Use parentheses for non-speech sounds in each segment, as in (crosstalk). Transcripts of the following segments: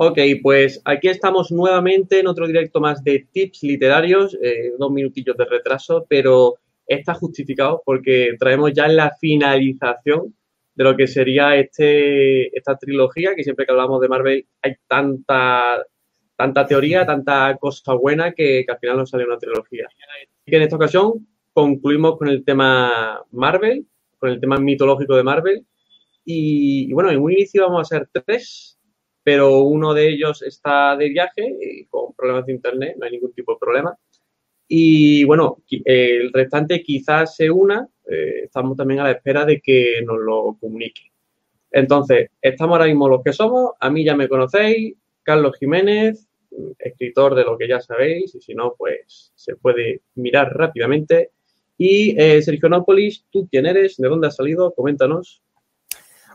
Ok, pues aquí estamos nuevamente en otro directo más de tips literarios, eh, dos minutillos de retraso, pero está justificado porque traemos ya la finalización de lo que sería este, esta trilogía, que siempre que hablamos de Marvel hay tanta, tanta teoría, tanta cosa buena que, al final nos sale una trilogía. Y que en esta ocasión concluimos con el tema Marvel, con el tema mitológico de Marvel. Y, bueno, en un inicio vamos a ser tres, pero uno de ellos está de viaje y con problemas de internet, no hay ningún tipo de problema. Y bueno, el restante quizás se una, eh, estamos también a la espera de que nos lo comunique. Entonces, estamos ahora mismo los que somos, a mí ya me conocéis, Carlos Jiménez, escritor de lo que ya sabéis, y si no, pues se puede mirar rápidamente. Y eh, Sergio Nópolis, ¿tú quién eres? ¿De dónde has salido? Coméntanos.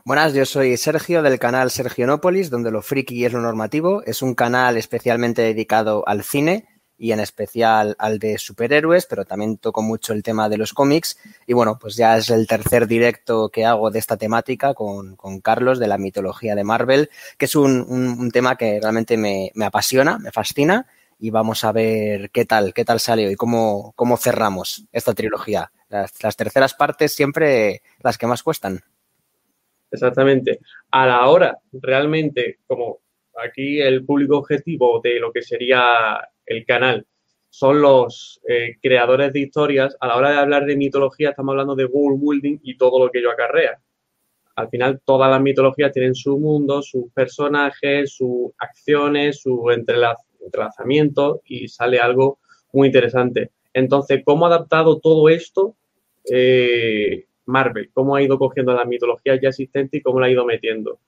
Buenas, yo soy Sergio del canal Sergionópolis, donde lo friki es lo normativo. Es un canal especialmente dedicado al cine y en especial al de superhéroes, pero también toco mucho el tema de los cómics. Y bueno, pues ya es el tercer directo que hago de esta temática con, con Carlos de la mitología de Marvel, que es un, un, un tema que realmente me, me, apasiona, me fascina. Y vamos a ver qué tal, qué tal salió y cómo, cómo cerramos esta trilogía. Las, las terceras partes siempre las que más cuestan. Exactamente. A la hora, realmente, como aquí el público objetivo de lo que sería el canal son los eh, creadores de historias, a la hora de hablar de mitología estamos hablando de world building y todo lo que ello acarrea. Al final, todas las mitologías tienen su mundo, sus personajes, sus acciones, su entrelaz entrelazamiento y sale algo muy interesante. Entonces, ¿cómo ha adaptado todo esto eh, Marvel, cómo ha ido cogiendo la mitología ya existente y cómo la ha ido metiendo.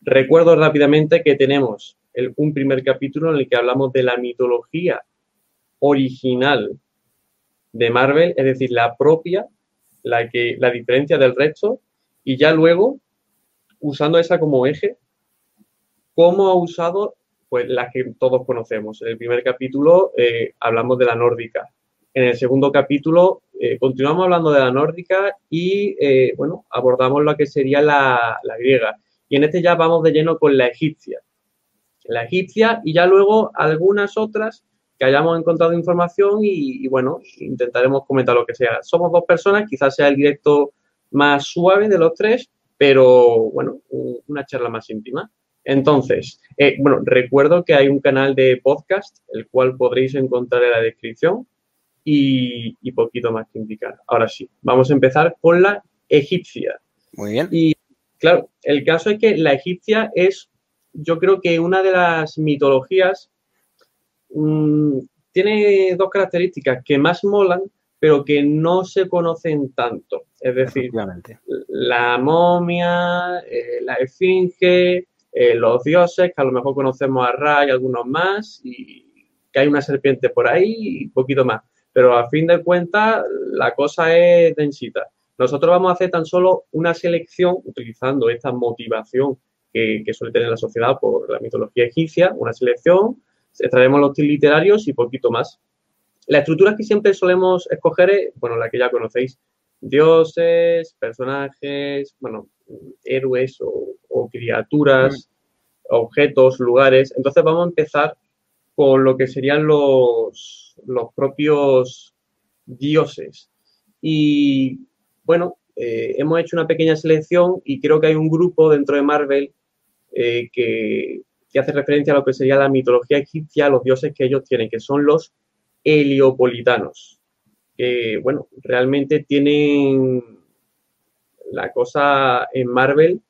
Recuerdo rápidamente que tenemos un primer capítulo en el que hablamos de la mitología original de Marvel, es decir, la propia, la que la diferencia del resto, y ya luego, usando esa como eje, cómo ha usado pues la que todos conocemos. En el primer capítulo eh, hablamos de la nórdica. En el segundo capítulo eh, continuamos hablando de la nórdica y, eh, bueno, abordamos lo que sería la, griega. Y en este ya vamos de lleno con la egipcia. La egipcia y ya luego algunas otras que hayamos encontrado información y, bueno, intentaremos comentar lo que sea. Somos dos personas, quizás sea el directo más suave de los tres, pero bueno, una charla más íntima. Entonces, eh, bueno, recuerdo que hay un canal de podcast, el cual podréis encontrar en la descripción, y, y, poquito más que indicar. Ahora sí, vamos a empezar con la egipcia. Muy bien. Y claro, el caso es que la egipcia es, yo creo que una de las mitologías mmm, tiene dos características que más molan, pero que no se conocen tanto. Es decir, la momia, eh, la esfinge, eh, los dioses, que a lo mejor conocemos a Ra y algunos más, y que hay una serpiente por ahí y poquito más pero a fin de cuentas la cosa es densita. Nosotros vamos a hacer tan solo una selección utilizando esta motivación que, que suele tener la sociedad por la mitología egipcia, una selección, extraemos los literarios y poquito más. La estructura que siempre solemos escoger es, bueno, la que ya conocéis, dioses, personajes, bueno, héroes o, o criaturas, mm. objetos, lugares. Entonces vamos a empezar con lo que serían los, los propios dioses. Y bueno, eh, hemos hecho una pequeña selección y creo que hay un grupo dentro de Marvel eh, que, que, hace referencia a lo que sería la mitología egipcia, los dioses que ellos tienen, que son los heliopolitanos. Que, bueno, realmente tienen la cosa en Marvel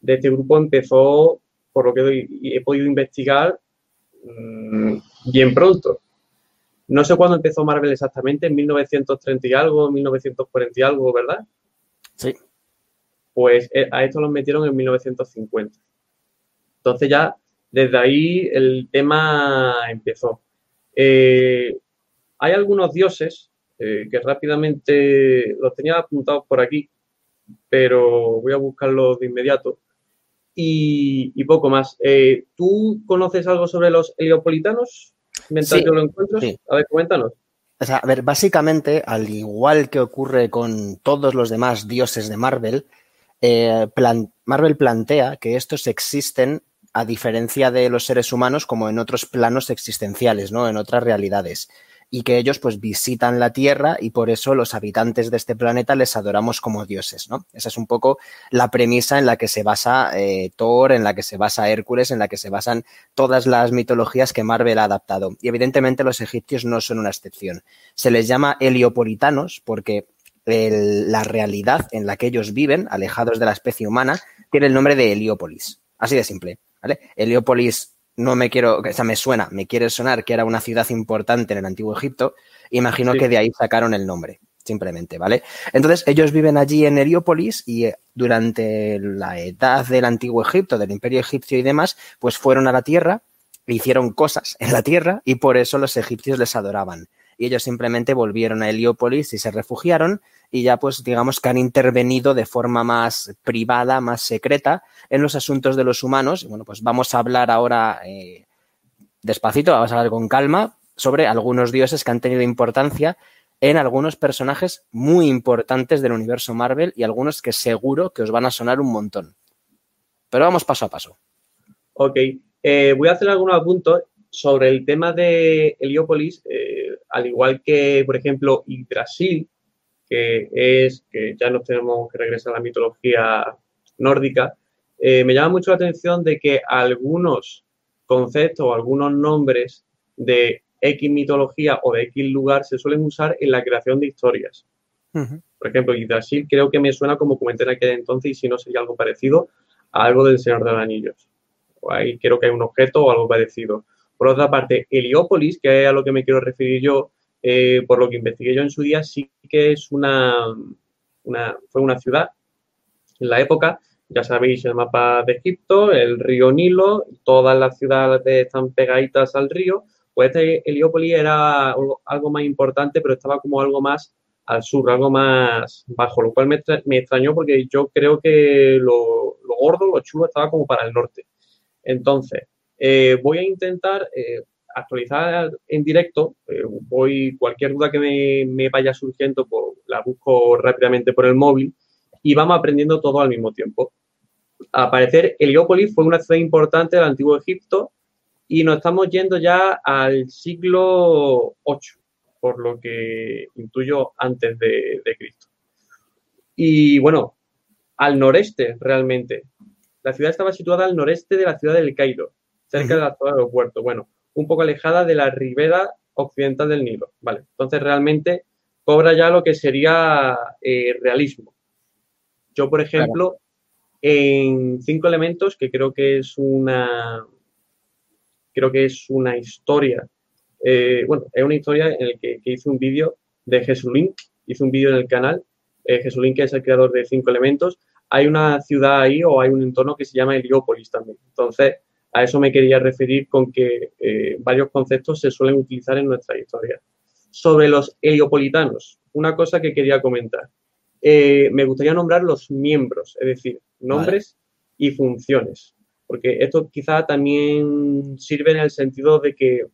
de este grupo empezó, por lo que he podido investigar, mmm, bien pronto. No sé cuándo empezó Marvel exactamente, en 1930 y algo, 1940 y algo, ¿verdad? Sí. Pues eh, a esto los metieron en 1950. Entonces ya desde ahí el tema empezó. Eh, hay algunos dioses eh, que rápidamente los tenía apuntados por aquí, pero voy a buscarlos de inmediato. Y, y poco más. Eh, ¿Tú conoces algo sobre los heliopolitanos? mientras Sí, yo lo encuentro. sí. A ver, coméntanos. O sea, a ver, básicamente, al igual que ocurre con todos los demás dioses de Marvel, eh, plan- Marvel plantea que estos existen a diferencia de los seres humanos, como en otros planos existenciales, ¿no? En otras realidades y que ellos pues visitan la Tierra y por eso los habitantes de este planeta les adoramos como dioses, ¿no? Esa es un poco la premisa en la que se basa eh, Thor, en la que se basa Hércules, en la que se basan todas las mitologías que Marvel ha adaptado. Y evidentemente los egipcios no son una excepción. Se les llama heliopolitanos porque la realidad en la que ellos viven, alejados de la especie humana, tiene el nombre de Heliópolis. Así de simple. Heliópolis no me quiero, o sea, me suena, me quiere sonar que era una ciudad importante en el antiguo Egipto, imagino que de ahí sacaron el nombre, simplemente, ¿vale? Entonces, ellos viven allí en Heliópolis y eh, durante la edad del antiguo Egipto, del imperio egipcio y demás, pues fueron a la tierra, hicieron cosas en la tierra y por eso los egipcios les adoraban y ellos simplemente volvieron a Heliópolis y se refugiaron y ya pues digamos que han intervenido de forma más privada, más secreta en los asuntos de los humanos. Y bueno, pues vamos a hablar ahora eh, despacito, vamos a hablar con calma sobre algunos dioses que han tenido importancia en algunos personajes muy importantes del universo Marvel y algunos que seguro que os van a sonar un montón. Pero vamos paso a paso. Ok, eh, voy a hacer algunos puntos sobre el tema de Heliópolis. Eh, al igual que, por ejemplo, Yggdrasil, que es, que ya nos tenemos que regresar a la mitología nórdica, eh, me llama mucho la atención de que algunos conceptos o algunos nombres de X mitología o de X lugar se suelen usar en la creación de historias. Por ejemplo, Yggdrasil creo que me suena como comenté en aquel entonces y si no sería algo parecido a algo del Señor de los Anillos. O ahí creo que hay un objeto o algo parecido. Por otra parte, Heliópolis, que es a lo que me quiero referir yo, eh, por lo que investigué yo en su día, sí que es una, fue una ciudad en la época, ya sabéis el mapa de Egipto, el río Nilo, todas las ciudades están pegaditas al río, pues este Heliópolis era algo más importante, pero estaba como algo más al sur, algo más bajo, lo cual me, extrañó porque yo creo que lo, lo gordo, lo chulo estaba como para el norte. Entonces, eh, voy a intentar eh, actualizar en directo. Eh, voy, cualquier duda que me, vaya surgiendo, pues la busco rápidamente por el móvil y vamos aprendiendo todo al mismo tiempo. Al parecer, Heliópolis fue una ciudad importante del antiguo Egipto y nos estamos yendo ya al siglo VIII, por lo que intuyo antes de, de Cristo. Y bueno, al noreste realmente. La ciudad estaba situada al noreste de la ciudad del Cairo cerca de la zona del aeropuerto. Bueno, un poco alejada de la ribera occidental del Nilo. Vale, entonces realmente cobra ya lo que sería eh, realismo. Yo, por ejemplo, en cinco elementos, que creo que es una creo que es una historia. Eh, bueno, es una historia en la que, hice un vídeo de Jesulín, hice un vídeo en el canal. Eh, Jesulín, que es el creador de cinco elementos, hay una ciudad ahí o hay un entorno que se llama Heliópolis también. Entonces, a eso me quería referir con que eh, varios conceptos se suelen utilizar en nuestra historia. Sobre los heliopolitanos, una cosa que quería comentar. Eh, me gustaría nombrar los miembros, es decir, nombres y funciones, porque esto quizá también sirve en el sentido de que,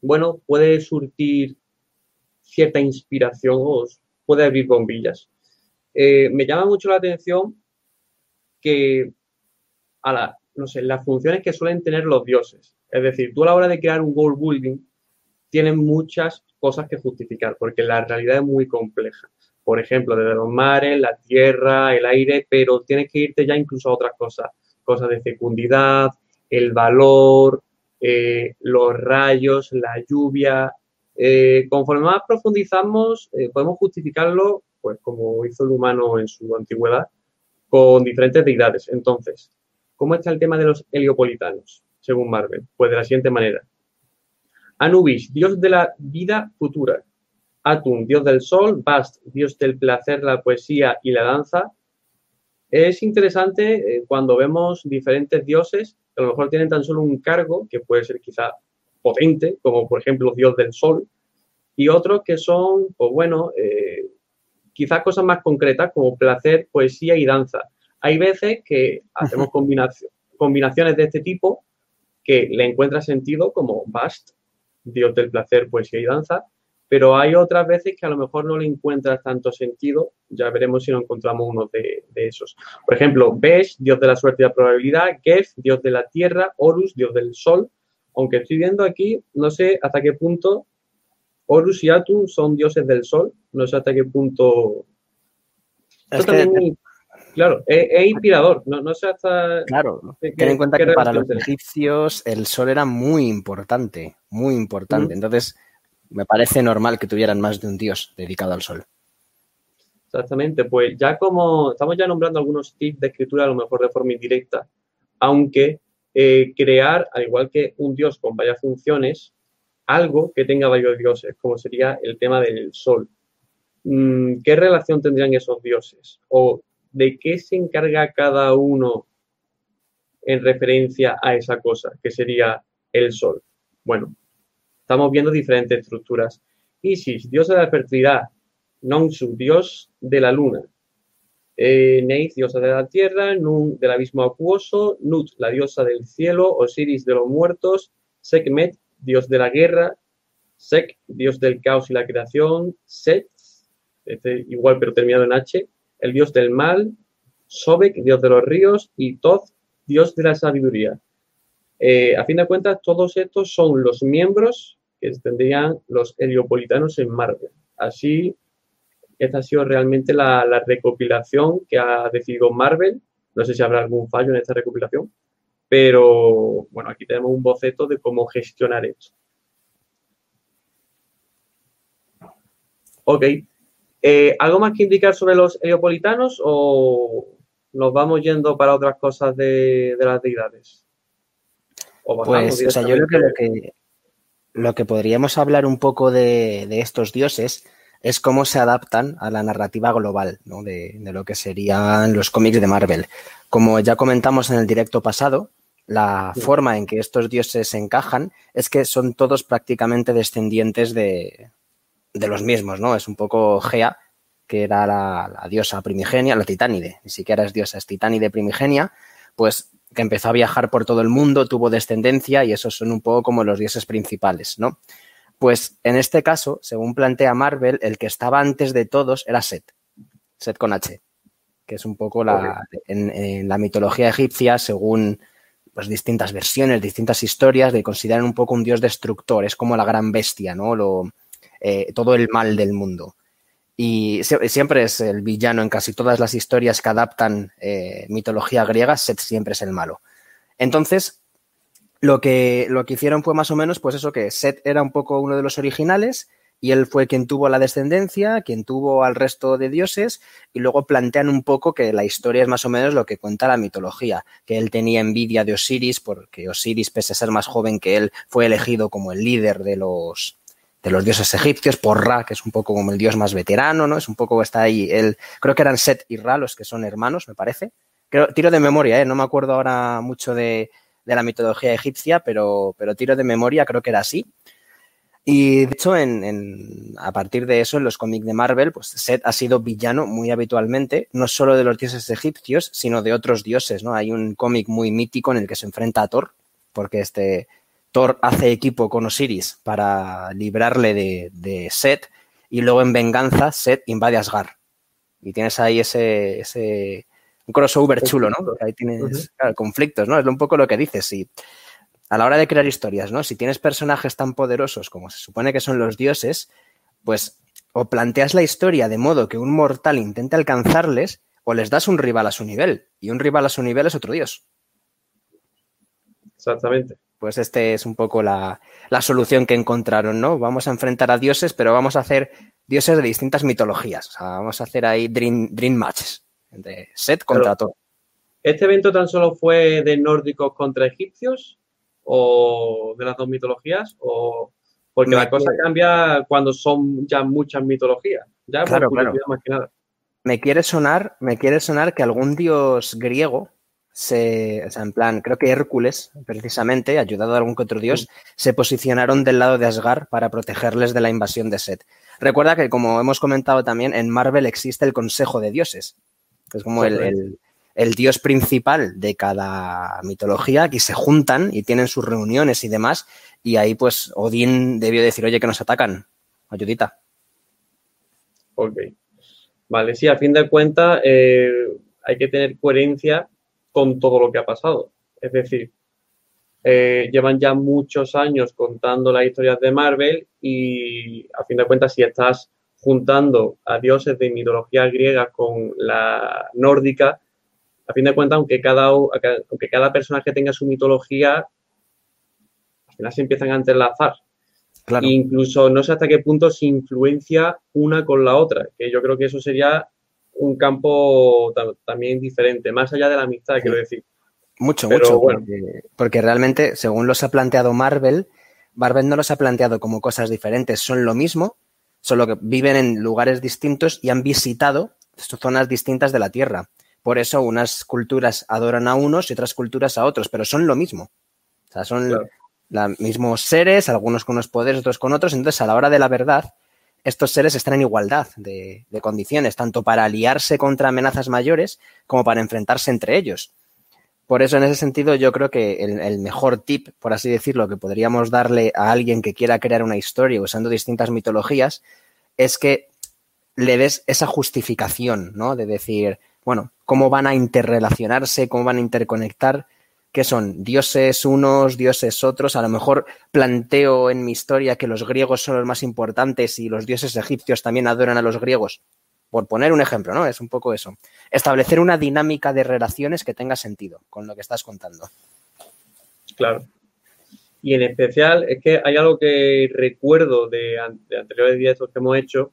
bueno, puede surtir cierta inspiración o puede abrir bombillas. Eh, me llama mucho la atención que a la, no sé, las funciones que suelen tener los dioses. Es decir, tú a la hora de crear un world building tienes muchas cosas que justificar, porque la realidad es muy compleja. Por ejemplo, desde los mares, la tierra, el aire, pero tienes que irte ya incluso a otras cosas, cosas de fecundidad, el valor, eh, los rayos, la lluvia. Eh, conforme más profundizamos, eh, podemos justificarlo, pues como hizo el humano en su antigüedad, con diferentes deidades. Entonces, ¿Cómo está el tema de los heliopolitanos, según Marvel? Pues de la siguiente manera. Anubis, dios de la vida futura. Atum, dios del sol. Bast, dios del placer, la poesía y la danza. Es interesante eh, cuando vemos diferentes dioses que a lo mejor tienen tan solo un cargo, que puede ser quizá potente, como por ejemplo dios del sol, y otros que son, pues bueno, eh, quizá cosas más concretas como placer, poesía y danza. Hay veces que hacemos combinaciones de este tipo que le encuentra sentido como Bast, Dios del placer, poesía y danza, pero hay otras veces que a lo mejor no le encuentras tanto sentido. Ya veremos si no encontramos uno de, esos. Por ejemplo, Besh, dios de la suerte y la probabilidad, Gef, dios de la tierra, Horus, dios del sol. Aunque estoy viendo aquí, no sé hasta qué punto Horus y Atum son dioses del sol. No sé hasta qué punto. Claro, es, inspirador. No, sé hasta. Claro, ten en cuenta que para los egipcios el sol era muy importante, muy importante. Entonces, me parece normal que tuvieran más de un dios dedicado al sol. Exactamente, pues ya como estamos ya nombrando algunos tips de escritura, a lo mejor de forma indirecta, aunque eh, crear, al igual que un dios con varias funciones, algo que tenga varios dioses, como sería el tema del sol. Mm, ¿Qué relación tendrían esos dioses? ¿O de qué se encarga cada uno en referencia a esa cosa, que sería el sol? Bueno, estamos viendo diferentes estructuras. Isis, diosa de la fertilidad. Nonsu, dios de la luna. Eh, Neith, diosa de la tierra. Nun, del abismo acuoso. Nut, la diosa del cielo. Osiris, de los muertos. Sekhmet, dios de la guerra. Sek, dios del caos y la creación. Set, este igual pero terminado en H, el dios del mal. Sobek, dios de los ríos. Y Toth, dios de la sabiduría. Eh, a fin de cuentas, todos estos son los miembros que tendrían los heliopolitanos en Marvel. Así, esta ha sido realmente la, recopilación que ha decidido Marvel. No sé si habrá algún fallo en esta recopilación, pero bueno, aquí tenemos un boceto de cómo gestionar esto. Ok. Eh, ¿Algo más que indicar sobre los heliopolitanos o nos vamos yendo para otras cosas de las deidades? pues, o sea, yo creo que lo que, lo que podríamos hablar un poco de, estos dioses es cómo se adaptan a la narrativa global ¿no? de, lo que serían los cómics de Marvel. Como ya comentamos en el directo pasado, la forma en que estos dioses se encajan es que son todos prácticamente descendientes de, los mismos, ¿no? Es un poco Gea, que era la, la, diosa primigenia, la titánide, ni siquiera es diosa, es titánide primigenia, pues que empezó a viajar por todo el mundo, tuvo descendencia y esos son un poco como los dioses principales, ¿no? Pues en este caso, según plantea Marvel, el que estaba antes de todos era Set, Set con H, que es un poco la, en, la mitología egipcia, según pues, distintas versiones, distintas historias, de consideran un poco un dios destructor, es como la gran bestia, ¿no? Lo, eh, todo el mal del mundo. Y siempre es el villano en casi todas las historias que adaptan eh, mitología griega, Set siempre es el malo. Entonces, lo que, lo que hicieron fue más o menos, pues eso, que Set era un poco uno de los originales y él fue quien tuvo la descendencia, quien tuvo al resto de dioses, y luego plantean un poco que la historia es más o menos lo que cuenta la mitología, que él tenía envidia de Osiris, porque Osiris, pese a ser más joven que él, fue elegido como el líder de los, de los dioses egipcios, por Ra, que es un poco como el dios más veterano, ¿no? Es un poco, está ahí, creo que eran Set y Ra los que son hermanos, me parece. Creo, tiro de memoria, ¿eh? No me acuerdo ahora mucho de, la mitología egipcia, pero, pero tiro de memoria, creo que era así. Y de hecho, en, a partir de eso, en los cómics de Marvel, pues Set ha sido villano muy habitualmente, no solo de los dioses egipcios, sino de otros dioses, ¿no? Hay un cómic muy mítico en el que se enfrenta a Thor, porque este, Thor hace equipo con Osiris para librarle de, de Set y luego en venganza Set invade Asgard. Y tienes ahí ese, ese un crossover chulo, ¿no? Porque ahí tienes conflictos, ¿no? Es un poco lo que dices. Si a la hora de crear historias, ¿no? Si tienes personajes tan poderosos como se supone que son los dioses, pues o planteas la historia de modo que un mortal intente alcanzarles o les das un rival a su nivel. Y un rival a su nivel es otro dios. Exactamente pues este es un poco la, solución que encontraron, ¿no? Vamos a enfrentar a dioses, pero vamos a hacer dioses de distintas mitologías. O sea, vamos a hacer ahí Dream, dream Matches, de Set contra todo. ¿Este evento tan solo fue de nórdicos contra egipcios o de las dos mitologías? O porque la cosa cambia cuando son ya muchas mitologías. Ya claro, claro. Más que nada. Me quiere sonar, me quiere sonar que algún dios griego se, o sea, en plan, creo que Hércules, precisamente, ayudado a algún que otro dios, se posicionaron del lado de Asgard para protegerles de la invasión de Set. Recuerda que, como hemos comentado también, en Marvel existe el Consejo de Dioses, que es como el, dios principal de cada mitología, que se juntan y tienen sus reuniones y demás, y ahí pues Odín debió decir, oye, que nos atacan, ayudita. Ok. Vale, sí, a fin de cuentas eh, hay que tener coherencia con todo lo que ha pasado. Es decir, eh, llevan ya muchos años contando las historias de Marvel y a fin de cuentas si estás juntando a dioses de mitología griega con la nórdica, a fin de cuentas, aunque cada, aunque cada personaje tenga su mitología, al final se empiezan a entrelazar. Incluso no sé hasta qué punto se influencia una con la otra, que yo creo que eso sería un campo también diferente, más allá de la amistad, quiero decir. Mucho, mucho, porque, realmente, según los ha planteado Marvel, Marvel no los ha planteado como cosas diferentes, son lo mismo, solo que viven en lugares distintos y han visitado zonas distintas de la Tierra. Por eso unas culturas adoran a unos y otras culturas a otros, pero son lo mismo. O sea, son los mismos seres, algunos con unos poderes, otros con otros. Entonces, a la hora de la verdad, estos seres están en igualdad de, condiciones, tanto para aliarse contra amenazas mayores como para enfrentarse entre ellos. Por eso, en ese sentido, yo creo que el, mejor tip, por así decirlo, que podríamos darle a alguien que quiera crear una historia usando distintas mitologías, es que le des esa justificación, ¿no? De decir, bueno, cómo van a interrelacionarse, cómo van a interconectar ¿Qué son? Dioses unos, dioses otros. A lo mejor planteo en mi historia que los griegos son los más importantes y los dioses egipcios también adoran a los griegos. Por poner un ejemplo, ¿no? Es un poco eso. Establecer una dinámica de relaciones que tenga sentido con lo que estás contando. Claro. Y en especial es que hay algo que recuerdo de, anteriores directos que hemos hecho,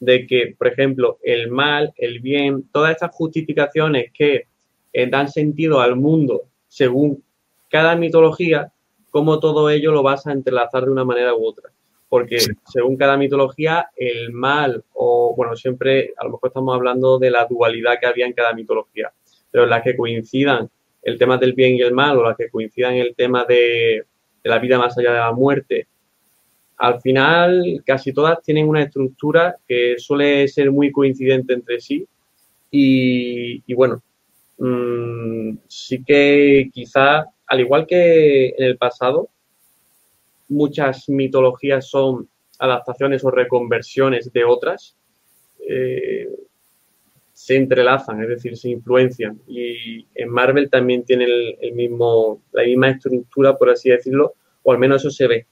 de que, por ejemplo, el mal, el bien, todas estas justificaciones que eh, dan sentido al mundo según cada mitología, cómo todo ello lo vas a entrelazar de una manera u otra. Porque según cada mitología, el mal, o bueno, siempre a lo mejor estamos hablando de la dualidad que había en cada mitología, pero las que coincidan el tema del bien y el mal, o las que coincidan el tema de, la vida más allá de la muerte, al final casi todas tienen una estructura que suele ser muy coincidente entre sí y bueno, Mm, sí que quizá, al igual que en el pasado, muchas mitologías son adaptaciones o reconversiones de otras, eh, se entrelazan, es decir, se influencian. Y en Marvel también tiene el, mismo, la misma estructura, por así decirlo, o al menos eso se ve.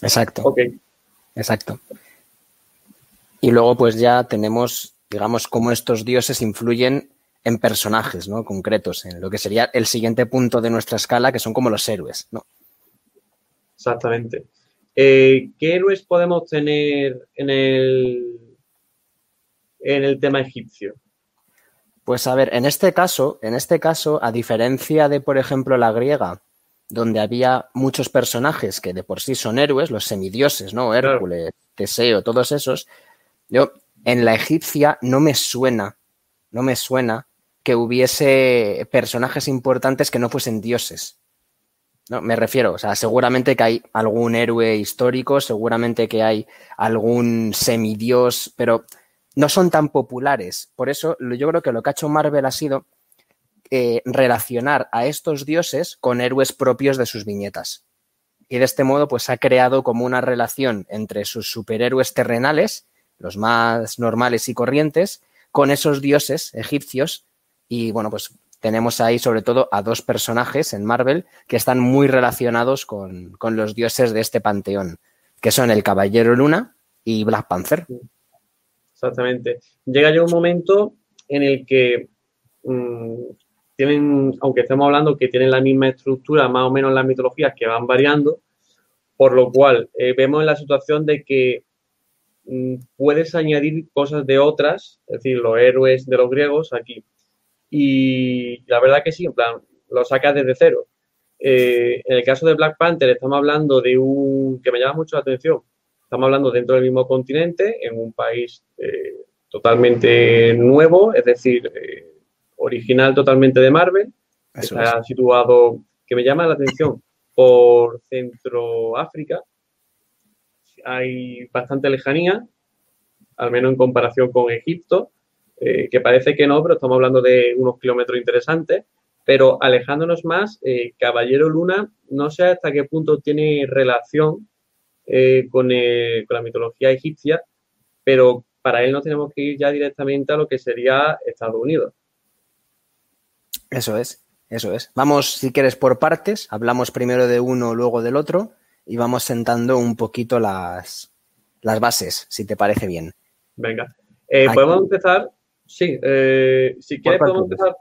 Exacto. Ok. Exacto. Y luego, pues ya tenemos digamos, cómo estos dioses influyen en personajes, ¿no? Concretos, en lo que sería el siguiente punto de nuestra escala, que son como los héroes, ¿no? Exactamente. Eh, ¿Qué héroes podemos tener en el, en el tema egipcio? Pues a ver, en este caso, en este caso, a diferencia de, por ejemplo, la griega, donde había muchos personajes que de por sí son héroes, los semidioses, ¿no? Hércules, Teseo, todos esos. Yo, en la egipcia no me suena, no me suena que hubiese personajes importantes que no fuesen dioses. No, me refiero, o sea, seguramente que hay algún héroe histórico, seguramente que hay algún semidios, pero no son tan populares. Por eso yo creo que lo que ha hecho Marvel ha sido eh, relacionar a estos dioses con héroes propios de sus viñetas. Y de este modo, pues ha creado como una relación entre sus superhéroes terrenales los más normales y corrientes, con esos dioses egipcios. Y bueno, pues tenemos ahí sobre todo a dos personajes en Marvel que están muy relacionados con, los dioses de este panteón, que son el Caballero Luna y Black Panther. Exactamente. Llega ya un momento en el que mm, tienen, aunque estemos hablando que tienen la misma estructura, más o menos las mitologías que van variando, por lo cual eh, vemos la situación de que puedes añadir cosas de otras, es decir, los héroes de los griegos aquí. Y la verdad que sí, en plan, lo sacas desde cero. Eh, en el caso de Black Panther estamos hablando de un que me llama mucho la atención. Estamos hablando dentro del mismo continente, en un país eh, totalmente nuevo, es decir, eh, original totalmente de Marvel. Está situado, que me llama la atención, por Centroáfrica, hay bastante lejanía, al menos en comparación con Egipto, eh, que parece que no, pero estamos hablando de unos kilómetros interesantes. Pero alejándonos más, eh, Caballero Luna, no sé hasta qué punto tiene relación eh, con, con la mitología egipcia, pero para él no tenemos que ir ya directamente a lo que sería Estados Unidos. Eso es, eso es. Vamos, si quieres, por partes. Hablamos primero de uno, luego del otro, y vamos sentando un poquito las, las bases, si te parece bien. Venga. Eh, podemos empezar, sí, eh, si quieres podemos empezar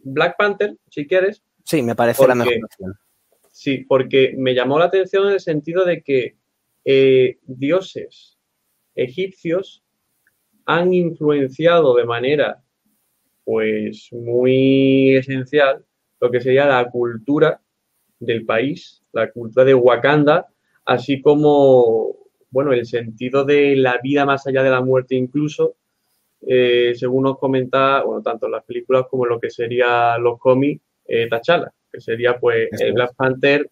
Black Panther, si quieres. Sí, me parece la mejor opción. Sí, porque me llamó la atención en el sentido de que eh, dioses egipcios han influenciado de manera pues muy esencial lo que sería la cultura del país, la cultura de Wakanda, así como bueno, el sentido de la vida más allá de la muerte incluso, eh, según nos comenta, bueno, tanto en las películas como en lo que sería los cómics, eh, T'Challa, que sería pues el Black Panther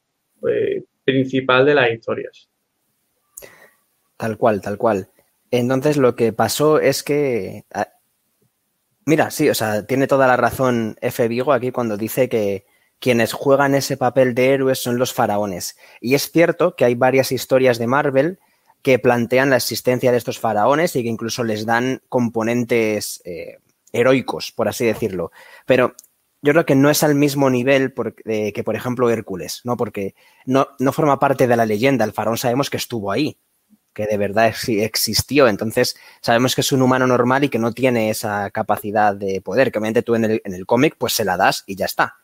eh, principal de las historias. Tal cual, tal cual. Entonces lo que pasó es que... Ah, mira, sí, o sea, tiene toda la razón F. Vigo aquí cuando dice que quienes juegan ese papel de héroes son los faraones. Y es cierto que hay varias historias de Marvel que plantean la existencia de estos faraones y que incluso les dan componentes eh, heroicos, por así decirlo. Pero yo creo que no es al mismo nivel que, por ejemplo, Hércules, ¿no? Porque no, no forma parte de la leyenda. El faraón sabemos que estuvo ahí, que de verdad existió. Entonces, sabemos que es un humano normal y que no tiene esa capacidad de poder, que obviamente tú en el, en el cómic pues se la das y ya está.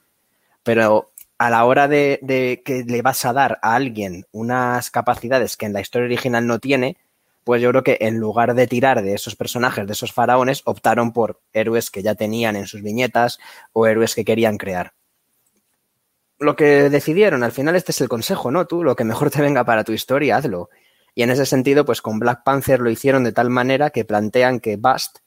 Pero a la hora de, que le vas a dar a alguien unas capacidades que en la historia original no tiene, pues yo creo que en lugar de tirar de esos personajes, de esos faraones, optaron por héroes que ya tenían en sus viñetas o héroes que querían crear. Lo que decidieron, al final este es el consejo, ¿no? Tú, lo que mejor te venga para tu historia, hazlo. Y en ese sentido, pues con Black Panther lo hicieron de tal manera que plantean que Bast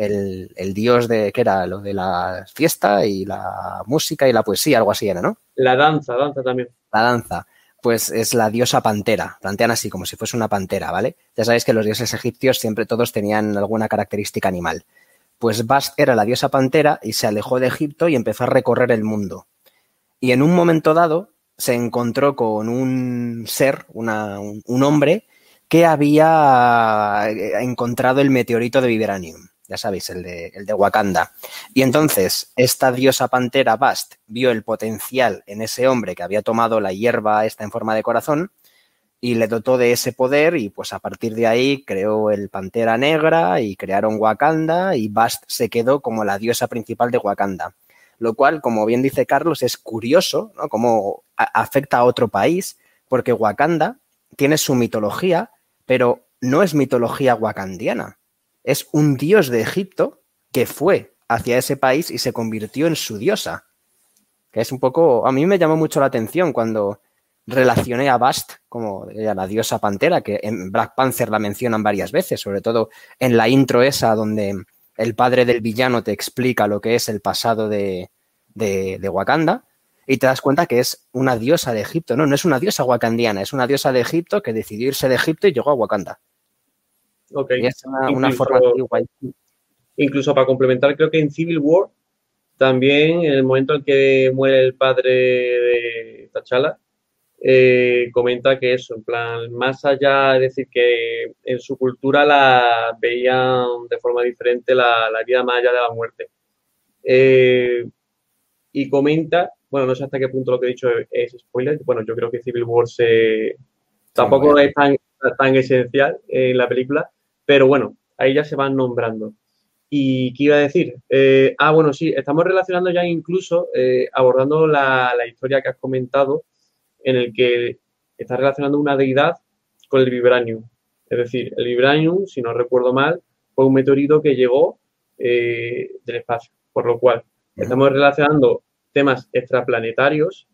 el, dios de, ¿qué era? Lo de la fiesta y la música y la poesía, algo así era, ¿no? La danza, danza también. La danza. Pues es la diosa pantera. Plantean así, como si fuese una pantera, ¿vale? Ya sabéis que los dioses egipcios siempre todos tenían alguna característica animal. Pues Bast era la diosa pantera y se alejó de Egipto y empezó a recorrer el mundo. Y en un momento dado se encontró con un ser, un, un hombre, que había encontrado el meteorito de Vibranium ya sabéis, el de, el de Wakanda. Y entonces, esta diosa pantera Bast vio el potencial en ese hombre que había tomado la hierba esta en forma de corazón y le dotó de ese poder y pues a partir de ahí creó el Pantera Negra y crearon Wakanda y Bast se quedó como la diosa principal de Wakanda. Lo cual, como bien dice Carlos, es curioso, ¿no? Cómo afecta a otro país, porque Wakanda tiene su mitología, pero no es mitología wakandiana es un dios de Egipto que fue hacia ese país y se convirtió en su diosa. Que es un poco, a mí me llamó mucho la atención cuando relacioné a Bast como la diosa pantera, que en Black Panther la mencionan varias veces, sobre todo en la intro esa donde el padre del villano te explica lo que es el pasado de, de, Wakanda y te das cuenta que es una diosa de Egipto, no, no es una diosa wakandiana, es una diosa de Egipto que decidió irse de Egipto y llegó a Wakanda. Ok. una, forma Incluso para complementar, creo que en Civil War, también en el momento en que muere el padre de T'Challa, eh, comenta que eso, en plan, más allá, es decir, que en su cultura la veían de forma diferente la, vida más allá de la muerte. Eh, y comenta, bueno, no sé hasta qué punto lo que he dicho es, spoiler, bueno, yo creo que Civil War se, tampoco es tan, tan esencial en la película, pero bueno, ahí ya se van nombrando. ¿Y qué iba a decir? Eh, ah, bueno, sí, estamos relacionando ya incluso, eh, abordando la, historia que has comentado, en el que está relacionando una deidad con el vibranium. Es decir, el vibranium, si no recuerdo mal, fue un meteorito que llegó eh, del espacio, por lo cual estamos relacionando temas extraplanetarios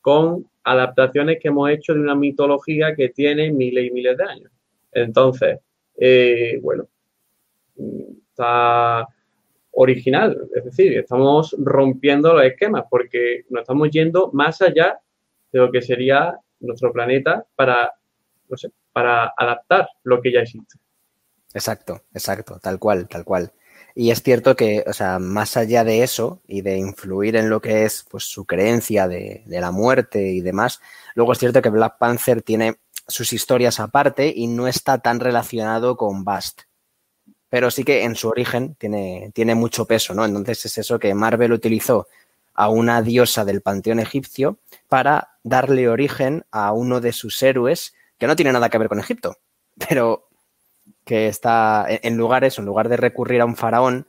con adaptaciones que hemos hecho de una mitología que tiene miles y miles de años. Entonces, eh, bueno, está original, es decir, estamos rompiendo los esquemas porque nos estamos yendo más allá de lo que sería nuestro planeta para, para adaptar lo que ya existe. Exacto, exacto, tal cual, tal cual. Y es cierto que, o sea, más allá de eso y de influir en lo que es pues, su creencia de la muerte y demás, luego es cierto que Black Panther tiene sus historias aparte y no está tan relacionado con Bast. Pero sí que en su origen tiene, tiene mucho peso, ¿no? Entonces es eso que Marvel utilizó a una diosa del panteón egipcio para darle origen a uno de sus héroes que no tiene nada que ver con Egipto, (laughs) pero que está en lugares, en lugar de recurrir a un faraón,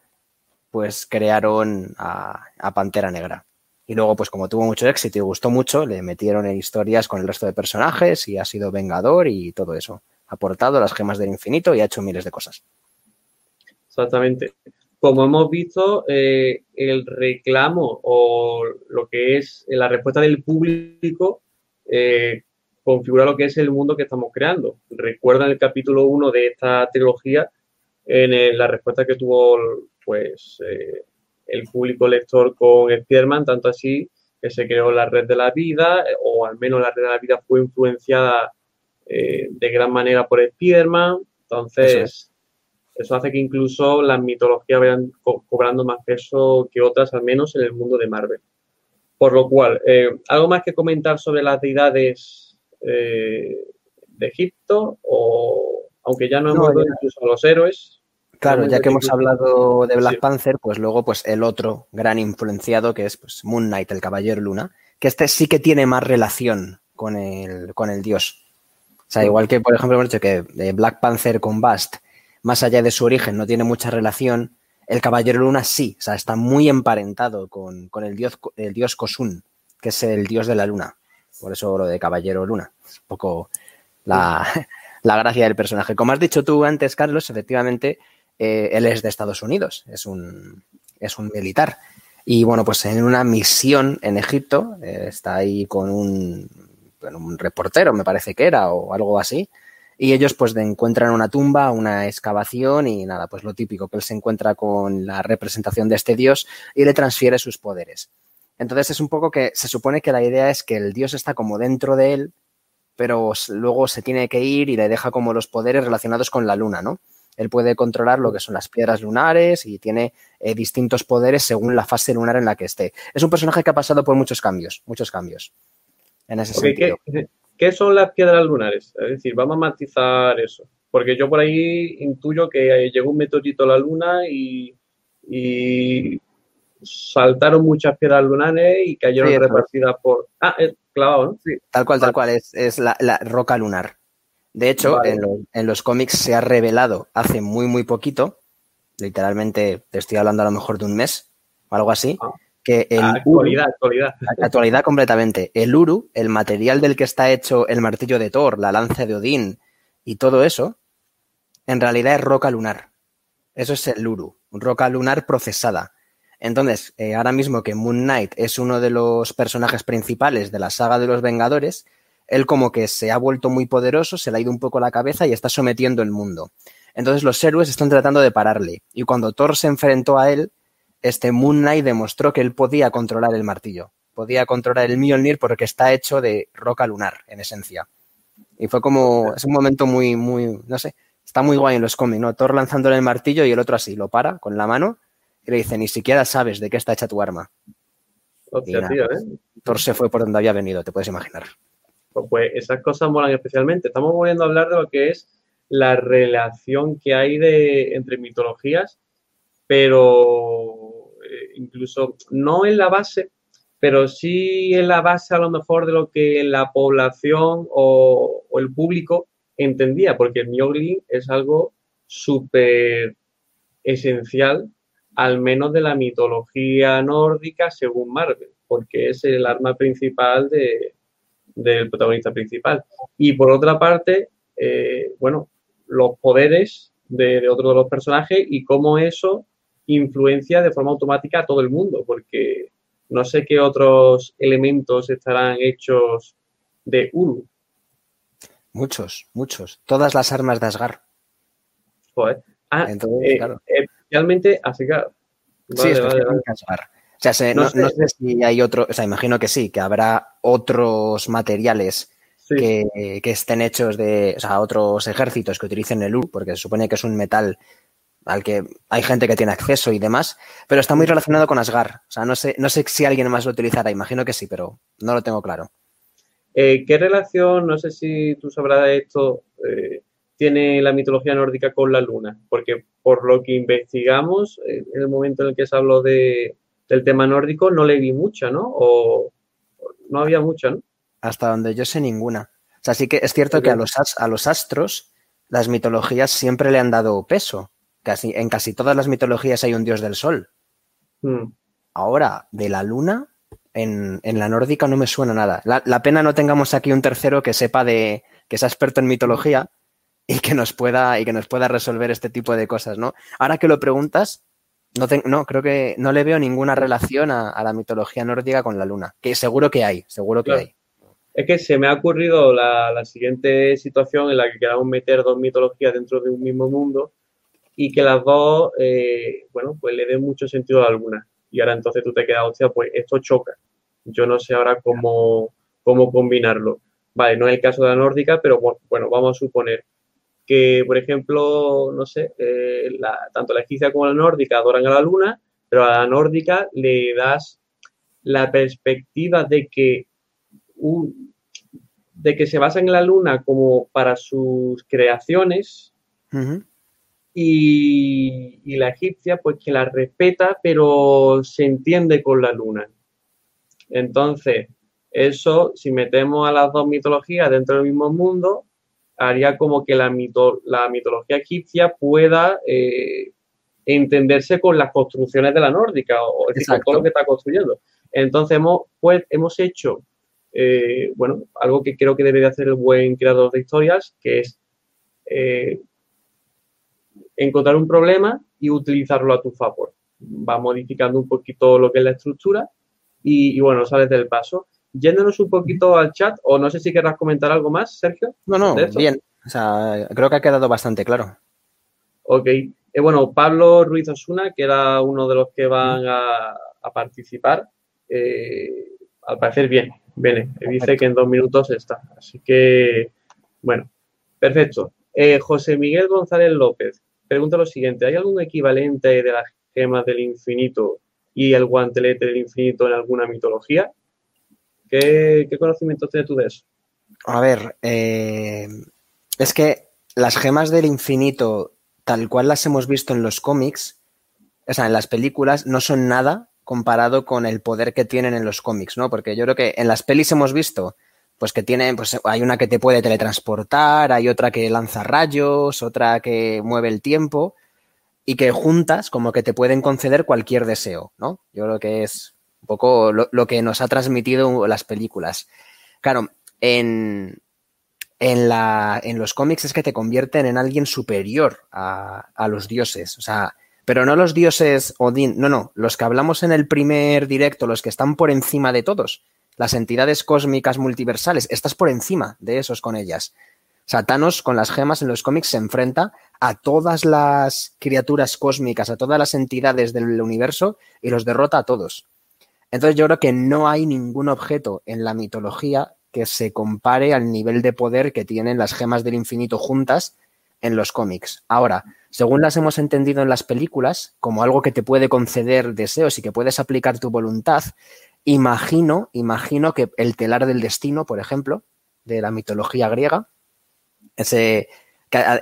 pues crearon a, a Pantera Negra. Y luego, pues como tuvo mucho éxito y gustó mucho, le metieron en historias con el resto de personajes y ha sido vengador y todo eso. Ha aportado las gemas del infinito y ha hecho miles de cosas. Exactamente. Como hemos visto, eh, el reclamo o lo que es la respuesta del público eh, configura lo que es el mundo que estamos creando. Recuerda el capítulo 1 de esta trilogía, en la respuesta que tuvo pues eh, el público lector con Spiderman, tanto así que se creó la red de la vida, o al menos la red de la vida fue influenciada eh, de gran manera por Spiderman. Entonces, eso, hace que incluso las mitologías vayan cobrando más peso que otras, al menos en el mundo de Marvel. Por lo cual, eh, ¿algo más que comentar sobre las deidades eh, de Egipto? O aunque ya no, hemos visto incluso a los héroes. Claro, ya que hemos hablado de Black Panther, pues luego pues el otro gran influenciado que es pues, Moon Knight, el Caballero Luna, que este sí que tiene más relación con el, con el dios. O sea, igual que, por ejemplo, hemos dicho que Black Panther con Bast, más allá de su origen, no tiene mucha relación, el Caballero Luna sí, o sea, está muy emparentado con, con el, dios, el dios Kosun, que es el dios de la luna. Por eso lo de Caballero Luna. Es un poco la, (laughs) la gracia del personaje. Como has dicho tú antes, Carlos, efectivamente, eh, él es de Estados Unidos, es un, es un militar. Y bueno, pues en una misión en Egipto, eh, está ahí con un, un, reportero, me parece que era, o algo así. Y ellos pues encuentran una tumba, una excavación y nada, pues lo típico, que él se encuentra con la representación de este dios y le transfiere sus poderes. Entonces es un poco que se supone que la idea es que el dios está como dentro de él, pero luego se tiene que ir y le deja como los poderes relacionados con la luna, ¿no? Él puede controlar lo que son las piedras lunares y tiene eh, distintos poderes según la fase lunar en la que esté. Es un personaje que ha pasado por muchos cambios, muchos cambios. En ese sentido. ¿qué, son las piedras lunares? Es decir, vamos a matizar eso. Porque yo por ahí intuyo que llegó un meteorito a la luna y, saltaron muchas piedras lunares y cayeron repartidas por. Ah, es clavado, ¿no? Sí. Tal cual, tal cual, es, es la, roca lunar. De hecho, en, los cómics se ha revelado hace muy, muy poquito, literalmente te estoy hablando a lo mejor de un mes o algo así, ah. que el actualidad, actualidad. (laughs) actualidad completamente. El Uru, el material del que está hecho el martillo de Thor, la lanza de Odín y todo eso, en realidad es roca lunar. Eso es el Uru, roca lunar procesada. Entonces, eh, ahora mismo que Moon Knight es uno de los personajes principales de la saga de los Vengadores, él como que se ha vuelto muy poderoso, se le ha ido un poco la cabeza y está sometiendo el mundo. Entonces los héroes están tratando de pararle. Y cuando Thor se enfrentó a él, este Moon Knight demostró que él podía controlar el martillo. Podía controlar el Mjolnir porque está hecho de roca lunar, en esencia. Y fue como, es un momento muy, muy, no sé, está muy guay en los cómics, ¿no? Thor lanzándole el martillo y el otro así, lo para con la mano y le dice, ni siquiera sabes de qué está hecha tu arma. ¿eh? Thor se fue por donde había venido, te puedes imaginar. Pues, pues, esas cosas molan especialmente. Estamos volviendo a hablar de lo que es la relación que hay de, entre mitologías, pero eh, incluso no en la base, pero sí en la base a lo mejor de lo que la población o, el público entendía, porque el Mjolnir es algo súper esencial, al menos de la mitología nórdica según Marvel, porque es el arma principal de, del protagonista principal. Y por otra parte, eh, bueno, los poderes de, otro de los personajes y cómo eso influencia de forma automática a todo el mundo, porque no sé qué otros elementos estarán hechos de Uru. Muchos, muchos. Todas las armas de Asgard. Joder. Ah, Entonces, eh, claro. especialmente Asgard. sí, Asgard. O sea, no, sé. si hay otro, o sea, imagino que sí, que habrá otros materiales que, estén hechos de, o sea, otros ejércitos que utilicen el U, porque se supone que es un metal al que hay gente que tiene acceso y demás, pero está muy relacionado con Asgard. O sea, no sé, no sé si alguien más lo utilizará, imagino que sí, pero no lo tengo claro. Eh, ¿Qué relación, no sé si tú sabrás de esto, eh, tiene la mitología nórdica con la luna? Porque por lo que investigamos, en el momento en el que se habló de, del tema nórdico, no le vi mucha, ¿no? O no había mucha, ¿no? Hasta donde yo sé ninguna. O sea, sí que es cierto que a los, a los astros las mitologías siempre le han dado peso. Casi, en casi todas las mitologías hay un dios del sol. Hmm. Ahora, de la luna, en, la nórdica no me suena nada. La, pena no tengamos aquí un tercero que sepa de, que sea experto en mitología y que nos pueda, y que nos pueda resolver este tipo de cosas, ¿no? Ahora que lo preguntas, no, no creo que no le veo ninguna relación a, la mitología nórdica con la luna. Que seguro que hay, seguro que hay. Es que se me ha ocurrido la, siguiente situación en la que queramos meter dos mitologías dentro de un mismo mundo y que las dos, eh, bueno, pues le den mucho sentido a alguna y ahora entonces tú te quedas, hostia, pues esto choca. Yo no sé ahora cómo, cómo combinarlo. Vale, no es el caso de la nórdica, pero bueno, vamos a suponer que, por ejemplo, no sé, eh, tanto la egipcia como la nórdica adoran a la luna, pero a la nórdica le das la perspectiva de que, de que se basa en la luna como para sus creaciones y, la egipcia pues que la respeta pero se entiende con la luna. Entonces, eso, si metemos a las dos mitologías dentro del mismo mundo, haría como que la, la mitología egipcia pueda eh, entenderse con las construcciones de la nórdica, o es decir, con todo lo que está construyendo. Entonces, hemos, pues, hemos hecho, eh, bueno, algo que creo que debe de hacer el buen creador de historias, que es eh, encontrar un problema y utilizarlo a tu favor. Va modificando un poquito lo que es la estructura y, bueno, sales del paso. Yéndonos un poquito al chat, o no sé si querrás comentar algo más, Sergio. No, no, bien. O sea, creo que ha quedado bastante claro. Ok. Eh, bueno, Pablo Ruiz Osuna, que era uno de los que van a, participar, eh, al parecer bien, viene. Dice que en dos minutos está. Así que, bueno, perfecto. Eh, José Miguel González López, pregunta lo siguiente, ¿hay algún equivalente de las gemas del infinito y el guantelete del infinito en alguna mitología? ¿Qué, conocimientos tienes tú de eso? A ver, eh, es que las gemas del infinito, tal cual las hemos visto en los cómics, o sea, en las películas, no son nada comparado con el poder que tienen en los cómics, ¿no? Porque yo creo que en las pelis hemos visto pues que tienen, pues hay una que te puede teletransportar, hay otra que lanza rayos, otra que mueve el tiempo y que juntas como que te pueden conceder cualquier deseo, ¿no? Yo creo que es un poco lo, que nos ha transmitido las películas. Claro, en, en, la, en los cómics es que te convierten en alguien superior a, a los dioses, o sea, pero no los dioses Odín, no, no, los que hablamos en el primer directo, los que están por encima de todos, las entidades cósmicas multiversales, estás por encima de esos con ellas. Satanos con las gemas en los cómics se enfrenta a todas las criaturas cósmicas, a todas las entidades del universo y los derrota a todos. Entonces yo creo que no hay ningún objeto en la mitología que se compare al nivel de poder que tienen las gemas del infinito juntas en los cómics. Ahora, según las hemos entendido en las películas, como algo que te puede conceder deseos y que puedes aplicar tu voluntad, Imagino, imagino que el telar del destino, por ejemplo, de la mitología griega, ese,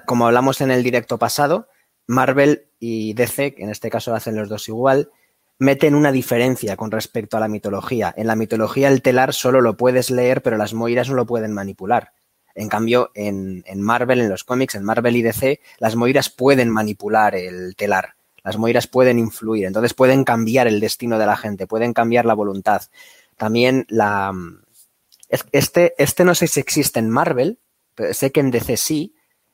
como hablamos en el directo pasado, Marvel y DC, que en este caso hacen los dos igual, meten una diferencia con respecto a la mitología. En la mitología el telar solo lo puedes leer, pero las moiras no lo pueden manipular. En cambio, en, Marvel, en los cómics, en Marvel y DC, las moiras pueden manipular el telar. Las moiras pueden influir, entonces pueden cambiar el destino de la gente, pueden cambiar la voluntad. También la... Este, este no sé si existe en Marvel, pero sé que en DC sí,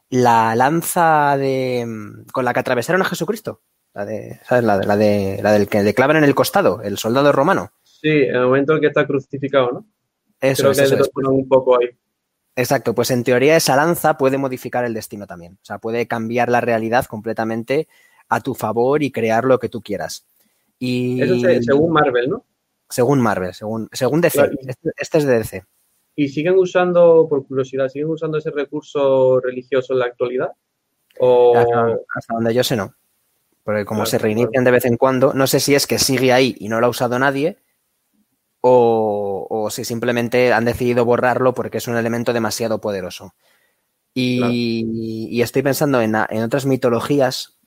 la lanza de con la que atravesaron a Jesucristo. La de, ¿sabes? La, de, la, de, la del que le clavan en el costado, el soldado romano. Sí, en el momento en que está crucificado, ¿no? Eso, Creo que eso, un poco ahí. Exacto, pues en teoría esa lanza puede modificar el destino también. O sea, puede cambiar la realidad completamente a tu favor y crear lo que tú quieras. Y, Eso según Marvel, ¿no? Según Marvel, según, según DC. Este, este, es de DC. ¿Y siguen usando, por curiosidad, siguen usando ese recurso religioso en la actualidad? O... Hasta, donde yo sé no. Porque como se reinician de vez en cuando, no sé si es que sigue ahí y no lo ha usado nadie, o, si simplemente han decidido borrarlo porque es un elemento demasiado poderoso. Y, estoy pensando en, otras mitologías,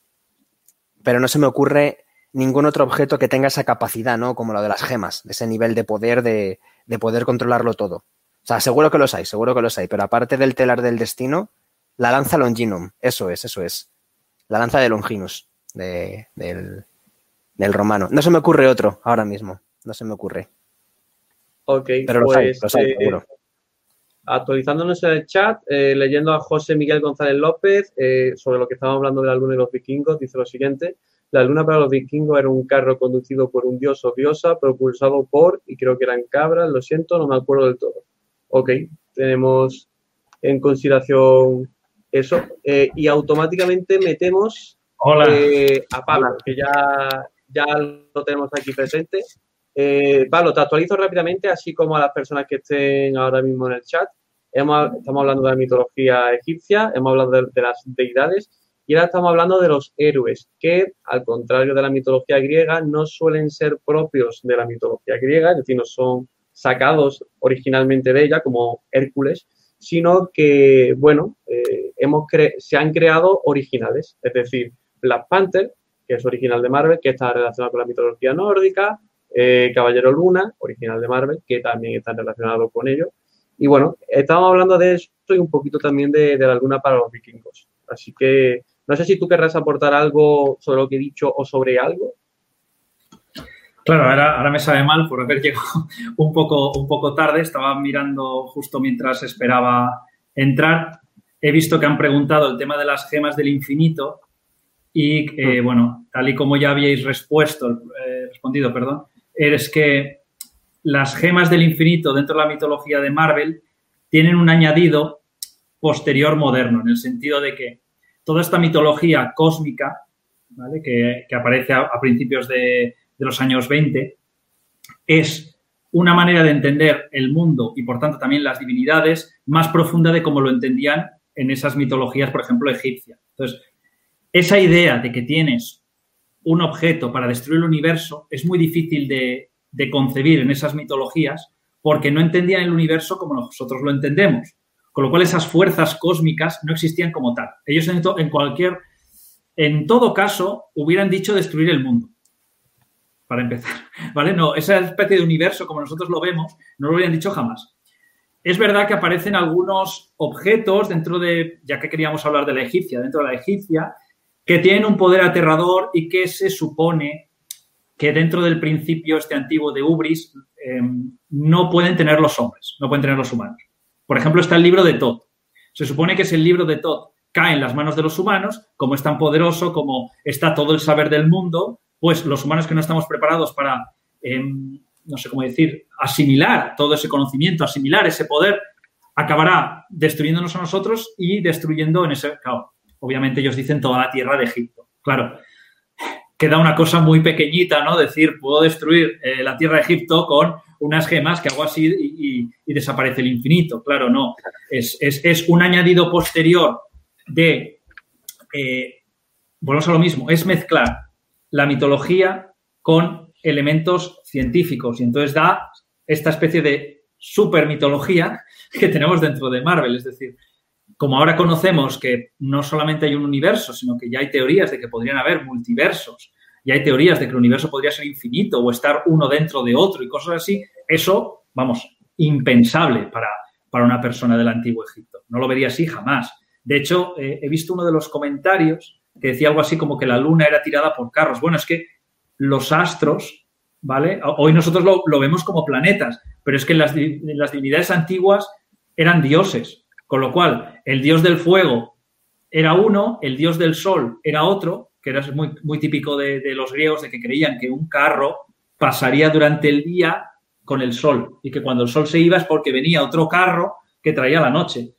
pero no se me ocurre ningún otro objeto que tenga esa capacidad, ¿no? Como lo de las gemas, ese nivel de poder de, poder controlarlo todo. O sea, seguro que los hay, seguro que los hay, pero aparte del telar del destino, la lanza Longinum, eso es, eso es. La lanza de Longinus, del, del romano. No se me ocurre otro ahora mismo, no se me ocurre. Ok, Pero pues eh, actualizándonos en el chat, eh, leyendo a José Miguel González López eh, sobre lo que estábamos hablando de la luna y los vikingos, dice lo siguiente. La luna para los vikingos era un carro conducido por un dios o diosa, propulsado por, y creo que eran cabras, lo siento, no me acuerdo del todo. Ok, tenemos en consideración eso. y automáticamente metemos a Pablo, que ya, ya lo tenemos aquí presente. Eh, Pablo, te actualizo rápidamente, así como a las personas que estén ahora mismo en el chat. estamos hablando de la mitología egipcia, hemos hablado de, las deidades y ahora estamos hablando de los héroes, que al contrario de la mitología griega, no suelen ser propios de la mitología griega, es decir, no son sacados originalmente de ella, como Hércules, sino que, bueno, eh, hemos se han creado originales, es decir, Black Panther, que es original de Marvel, que está relacionado con la mitología nórdica, eh, Caballero Luna, original de Marvel, que también está relacionado con ello. Y bueno, estamos hablando de eso y un poquito también de, la luna para los vikingos. Así que no sé si tú querrás aportar algo sobre lo que he dicho o sobre algo. Claro, ahora, me sabe mal por haber (laughs) llegado un poco, un poco tarde. Estaba mirando justo mientras esperaba entrar. He visto que han preguntado el tema de las gemas del infinito y, eh, bueno, tal y como ya habíais respuesto, eh, respondido, perdón, es que las gemas del infinito dentro de la mitología de Marvel tienen un añadido posterior moderno, en el sentido de que toda esta mitología cósmica, que, aparece a, principios de, los años 20, es una manera de entender el mundo y, por tanto, también las divinidades más profunda de cómo lo entendían en esas mitologías, por ejemplo, egipcia. Entonces, esa idea de que tienes un objeto para destruir el universo es muy difícil de, concebir en esas mitologías porque no entendían el universo como nosotros lo entendemos. Con lo cual esas fuerzas cósmicas no existían como tal. Ellos en, en cualquier, en todo caso, hubieran dicho destruir el mundo. Para empezar, (laughs) ¿vale? No, esa especie de universo como nosotros lo vemos, no lo hubieran dicho jamás. Es verdad que aparecen algunos objetos dentro de, ya que queríamos hablar de la egipcia, dentro de la egipcia, que tienen un poder aterrador y que se supone que dentro del principio este antiguo de Ubris em, no pueden tener los hombres, no pueden tener los humanos. Por ejemplo, está el libro de Todd. Se supone que es el libro de Todd cae en las manos de los humanos, como es tan poderoso, como está todo el saber del mundo, pues los humanos que no estamos preparados para, em, no sé cómo decir, asimilar todo ese conocimiento, asimilar ese poder, acabará destruyéndonos a nosotros y destruyendo en ese caos obviamente ellos dicen toda la tierra de Egipto. Claro, queda una cosa muy pequeñita, ¿no? Decir, puedo destruir eh, la tierra de Egipto con unas gemas que hago así y, desaparece el infinito. Claro, no. Es, un añadido posterior de, eh, volvemos a lo mismo, es mezclar la mitología con elementos científicos y entonces da esta especie de super mitología que tenemos dentro de Marvel. Es decir, como ahora conocemos que no solamente hay un universo, sino que ya hay teorías de que podrían haber multiversos, y hay teorías de que el universo podría ser infinito o estar uno dentro de otro y cosas así, eso, vamos, impensable para, para una persona del antiguo Egipto. No lo vería así jamás. De hecho, eh, he visto uno de los comentarios que decía algo así como que la luna era tirada por carros. Bueno, es que los astros, ¿vale? Hoy nosotros lo, vemos como planetas, pero es que las, las divinidades antiguas eran dioses. Con lo cual, el dios del fuego era uno, el dios del sol era otro, que era muy, muy típico de, los griegos, de que creían que un carro pasaría durante el día con el sol y que cuando el sol se iba es porque venía otro carro que traía la noche.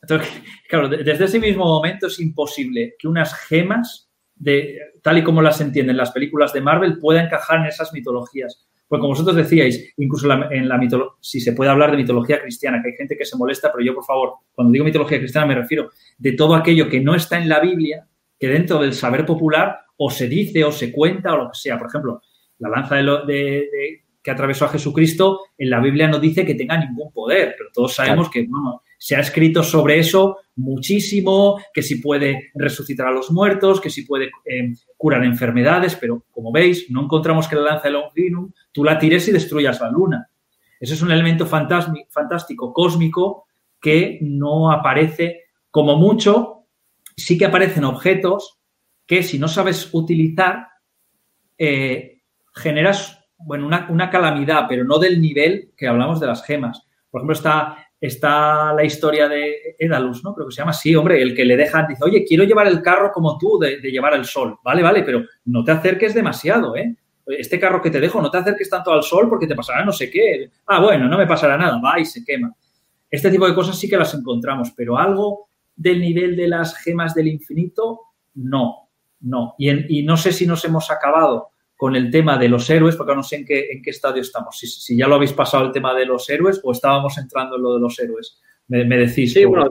Entonces, (laughs) claro, desde ese mismo momento es imposible que unas gemas, de, tal y como las entienden las películas de Marvel, puedan encajar en esas mitologías. Pues como vosotros decíais, incluso en la, mitología, si se puede hablar de mitología cristiana, que hay gente que se molesta, pero yo, por favor, cuando digo mitología cristiana me refiero de todo aquello que no está en la Biblia, que dentro del saber popular o se dice o se cuenta o lo que sea. Por ejemplo, la lanza de, que atravesó a Jesucristo, en la Biblia no dice que tenga ningún poder, pero todos sabemos que bueno, se ha escrito sobre eso muchísimo, que si puede resucitar a los muertos, que si puede eh, curar enfermedades, pero como veis, no encontramos que la lanza de Longfinum tú la tires y destruyas la luna. Ese es un elemento fantástico, cósmico, que no aparece como mucho, sí que aparecen objetos que si no sabes utilizar, eh, generas bueno, una, calamidad, pero no del nivel que hablamos de las gemas. Por ejemplo, está, está la historia de Edalus, ¿no? Creo que se llama así, hombre, el que le deja, dice, oye, quiero llevar el carro como tú de, llevar el sol. Vale, vale, pero no te acerques demasiado, ¿eh? Este carro que te dejo, no te acerques tanto al sol porque te pasará no sé qué. Ah, bueno, no me pasará nada, va y se quema. Este tipo de cosas sí que las encontramos, pero algo del nivel de las gemas del infinito, no, no. Y, y no sé si nos hemos acabado con el tema de los héroes, porque no sé en qué, en qué estadio estamos. Si, ya lo habéis pasado el tema de los héroes o estábamos entrando en lo de los héroes. Me, decís. Sí, bueno,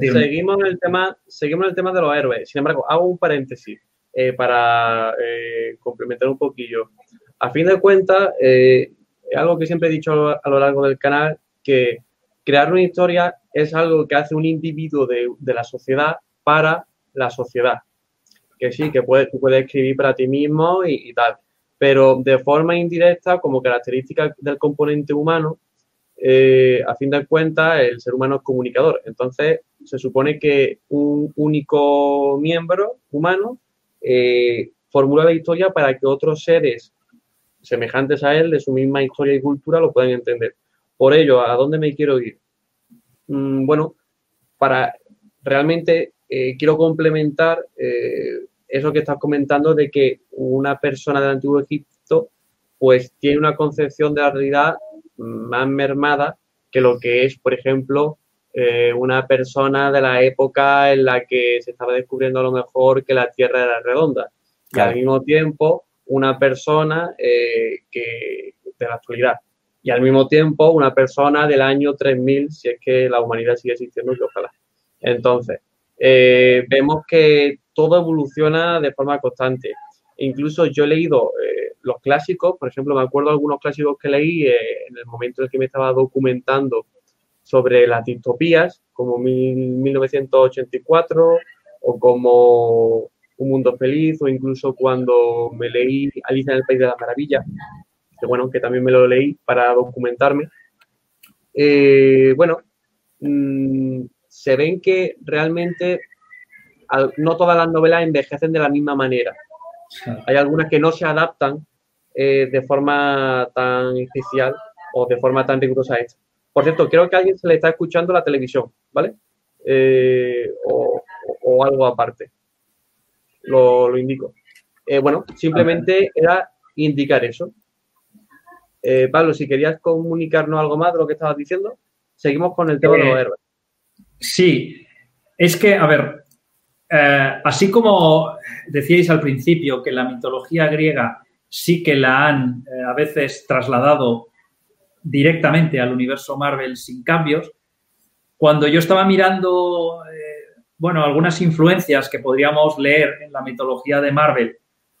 seguimos en, el tema, seguimos el tema de los héroes. Sin embargo, hago un paréntesis eh, para eh, complementar un poquillo. A fin de cuentas, eh, algo que siempre he dicho a lo, largo del canal, que crear una historia es algo que hace un individuo de, la sociedad para la sociedad que sí, que puedes, tú puedes escribir para ti mismo y, tal, pero de forma indirecta, como característica del componente humano, a fin de cuentas, el ser humano es comunicador. Entonces, se supone que un único miembro humano eh, formula la historia para que otros seres semejantes a él, de su misma historia y cultura, lo puedan entender. Por ello, ¿a dónde me quiero ir? Mm, bueno, para realmente eh, quiero complementar eso que estás comentando de que una persona del Antiguo Egipto pues tiene una concepción de la realidad más mermada que lo que es, por ejemplo, eh, una persona de la época en la que se estaba descubriendo a lo mejor que la Tierra era redonda. Y al mismo tiempo, una persona eh, que, de la actualidad. Y al mismo tiempo, una persona del año 3000, si es que la humanidad sigue existiendo, que ojalá. Entonces, eh, vemos que todo evoluciona de forma constante. Incluso yo he leído eh, los clásicos, por ejemplo, me acuerdo de algunos clásicos que leí eh, en el momento en el que me estaba documentando sobre las distopías, como 1984 o como Un Mundo Feliz, o incluso cuando me leí Alicia en el País de las Maravillas, que bueno, que también me lo leí para documentarme. bueno, mm, se ven que realmente no todas las novelas envejecen de la misma manera. Hay algunas que no se adaptan eh, de forma tan especial o de forma tan rigurosa a esta. Por cierto, creo que a alguien se le está escuchando la televisión, ¿vale? Eh, o, algo aparte. Lo, indico. Eh, bueno, simplemente era indicar eso. Pablo, si querías comunicarnos algo más de lo que estabas diciendo, seguimos con el tema de los héroes. Sí, es que, a ver, eh, así como decíais al principio que la mitología griega sí que la han eh, a veces trasladado directamente al universo Marvel sin cambios, cuando yo estaba mirando, eh, bueno, algunas influencias que podríamos leer en la mitología de Marvel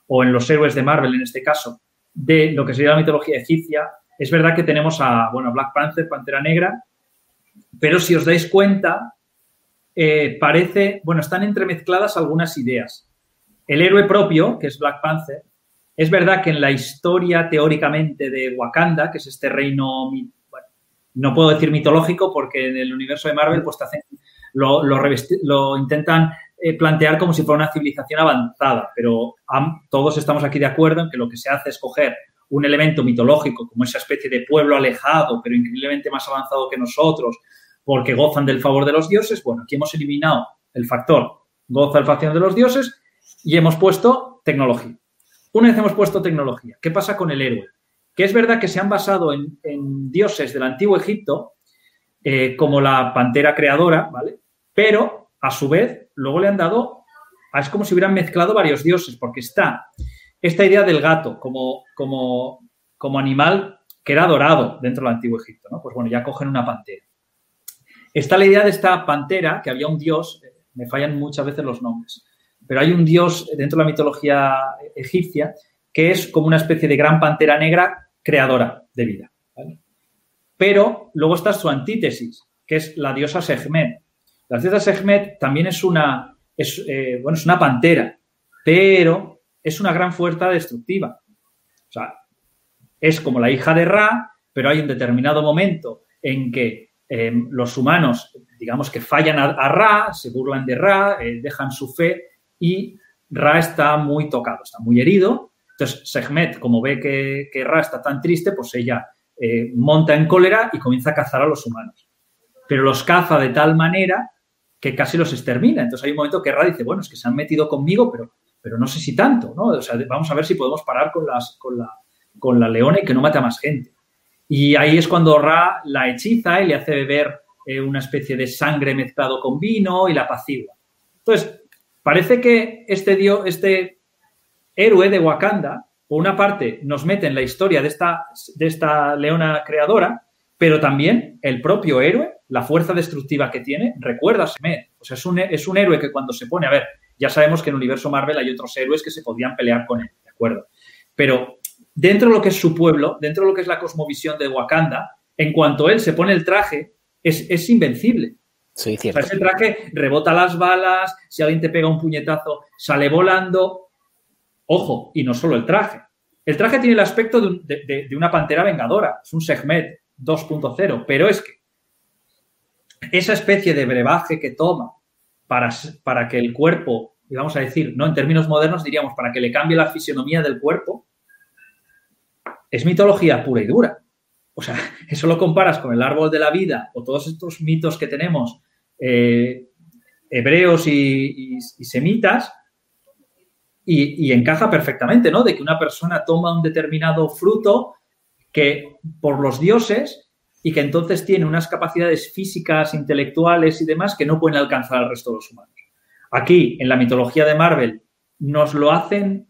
o en los héroes de Marvel en este caso, de lo que sería la mitología egipcia, es verdad que tenemos a, bueno, Black Panther, Pantera Negra, pero si os dais cuenta, eh, parece, bueno, están entremezcladas algunas ideas. El héroe propio, que es Black Panther, es verdad que en la historia teóricamente de Wakanda, que es este reino, no puedo decir mitológico porque en el universo de Marvel pues lo, lo, intentan eh, plantear como si fuera una civilización avanzada, pero todos estamos aquí de acuerdo en que lo que se hace es coger un elemento mitológico como esa especie de pueblo alejado, pero increíblemente más avanzado que nosotros, porque gozan del favor de los dioses. Bueno, aquí hemos eliminado el factor goza el facción de los dioses y hemos puesto tecnología. Una vez hemos puesto tecnología, ¿qué pasa con el héroe? Que es verdad que se han basado en, dioses del antiguo Egipto, eh, como la pantera creadora, ¿vale? Pero, a su vez, luego le han dado, es como si hubieran mezclado varios dioses, porque está esta idea del gato como, como, como animal que era adorado dentro del antiguo Egipto, ¿no? Pues bueno, ya cogen una pantera. Está la idea de esta pantera, que había un dios, eh, me fallan muchas veces los nombres, pero hay un dios dentro de la mitología egipcia que es como una especie de gran pantera negra creadora de vida. Pero luego está su antítesis, que es la diosa Sekhmet. La diosa Sekhmet también es una, es, eh, bueno, es una pantera, pero es una gran fuerza destructiva. O sea, es como la hija de Ra, pero hay un determinado momento en que em, los humanos, digamos que fallan a, Ra, se burlan de Ra, eh, dejan su fe y Ra está muy tocado, está muy herido. Entonces, Sekhmet, como ve que, Ra está tan triste, pues ella eh, monta en cólera y comienza a cazar a los humanos. Pero los caza de tal manera que casi los extermina. Entonces hay un momento que Ra dice, bueno, es que se han metido conmigo, pero, pero no sé si tanto, ¿no? O sea, vamos a ver si podemos parar con, las, con, la, con la leona y que no mate a más gente. Y ahí es cuando Ra la hechiza y le hace beber eh, una especie de sangre mezclado con vino y la apacigua. Entonces, parece que este, dio, este héroe de Wakanda, por una parte, nos mete en la historia de esta, leona creadora, pero también el propio héroe la fuerza destructiva que tiene, recuerda a. O sea, es un, es un héroe que cuando se pone, a ver, ya sabemos que en el universo Marvel hay otros héroes que se podían pelear con él, ¿de acuerdo? Pero dentro de lo que es su pueblo, dentro de lo que es la cosmovisión de Wakanda, en cuanto él se pone el traje, es, invencible. Sí, cierto. O sea, ese traje rebota las balas, si alguien te pega un puñetazo, sale volando. Ojo, y no solo el traje. El traje tiene el aspecto de, de una pantera vengadora, es un Segmet 2.0, pero es que esa especie de brebaje que toma para, para que el cuerpo, vamos a decir, no en términos modernos diríamos, para que le cambie la fisionomía del cuerpo, es mitología pura y dura. O sea, (laughs) eso lo comparas con el árbol de la vida o todos estos mitos que tenemos eh, hebreos y, semitas y, encaja perfectamente, ¿no? De que una persona toma un determinado fruto que por los dioses y que entonces tiene unas capacidades físicas, intelectuales y demás que no pueden alcanzar al resto de los humanos. Aquí, en la mitología de Marvel, nos lo hacen,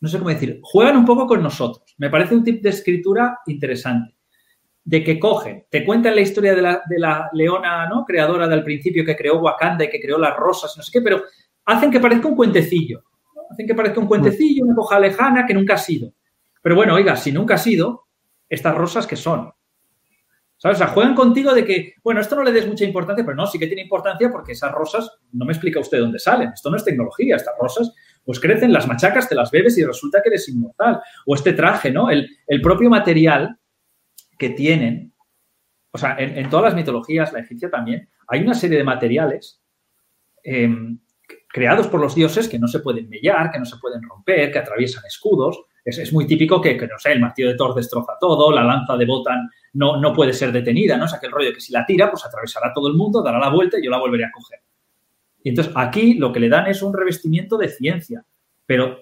no sé cómo decir, juegan un poco con nosotros. Me parece un tip de escritura interesante. De que cogen, te cuentan la historia de la, leona ¿no? creadora del principio que creó Wakanda y que creó las rosas, no sé qué, pero hacen que parezca un cuentecillo. Hacen que parezca un cuentecillo, una hoja lejana que nunca ha sido. Pero bueno, oiga, si nunca ha sido, estas rosas que son, ¿Sabes? O sea, juegan contigo de que, bueno, esto no le des mucha importancia, pero no, sí que tiene importancia porque esas rosas, no me explica usted dónde salen. Esto no es tecnología, estas rosas pues crecen, las machacas, te las bebes y resulta que eres inmortal. O este traje, ¿no? El, propio material que tienen, o sea, en, todas las mitologías, la egipcia también, hay una serie de materiales em, creados por los dioses que no se pueden mellar, que no se pueden romper, que atraviesan escudos. Es, muy típico que, que, no sé, el martillo de Thor destroza todo, la lanza de Botan no, no puede ser detenida, ¿no? O sea, que el rollo que si la tira, pues atravesará todo el mundo, dará la vuelta y yo la volveré a coger. Y entonces aquí lo que le dan es un revestimiento de ciencia, pero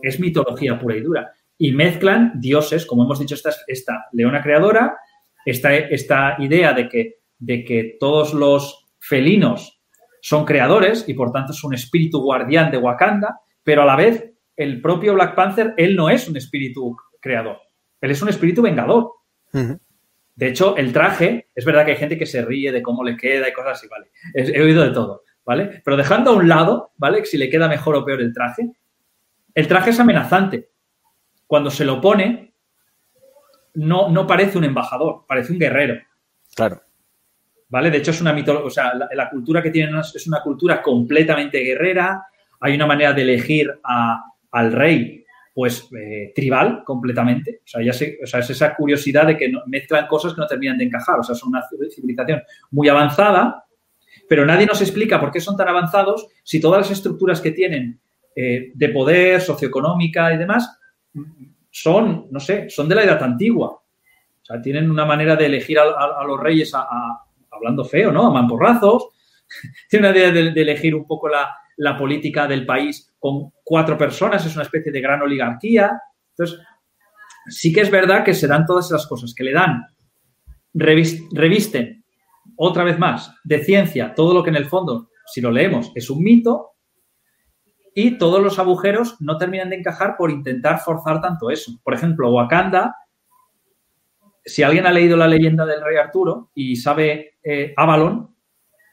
es mitología pura y dura. Y mezclan dioses, como hemos dicho, esta, esta leona creadora, esta, esta idea de que, de que todos los felinos son creadores y por tanto es un espíritu guardián de Wakanda, pero a la vez el propio Black Panther, él no es un espíritu creador, él es un espíritu vengador. De hecho, el traje, es verdad que hay gente que se ríe de cómo le queda y cosas así, ¿vale? He oído de todo, ¿vale? Pero dejando a un lado, ¿vale? Si le queda mejor o peor el traje, el traje es amenazante. Cuando se lo pone, no, no parece un embajador, parece un guerrero. Claro. ¿Vale? De hecho, es una mitología, o sea, la, cultura que tienen es una cultura completamente guerrera. Hay una manera de elegir al rey pues eh, tribal completamente. O sea, ya o sea, es esa curiosidad de que mezclan cosas que no terminan de encajar. O sea, son una civilización muy avanzada, pero nadie nos explica por qué son tan avanzados si todas las estructuras que tienen eh, de poder, socioeconómica y demás son, no sé, son de la edad antigua. O sea, tienen una manera de elegir a, los reyes hablando feo, ¿no? A mamporrazos. (laughs) tienen una idea de elegir un poco la, la política del país con cuatro personas, es una especie de gran oligarquía. Entonces, sí que es verdad que se dan todas esas cosas, que le dan, revisten otra vez más de ciencia todo lo que en el fondo, si lo leemos, es un mito, y todos los agujeros no terminan de encajar por intentar forzar tanto eso. Por ejemplo, Wakanda, si alguien ha leído la leyenda del rey Arturo y sabe eh, Avalon,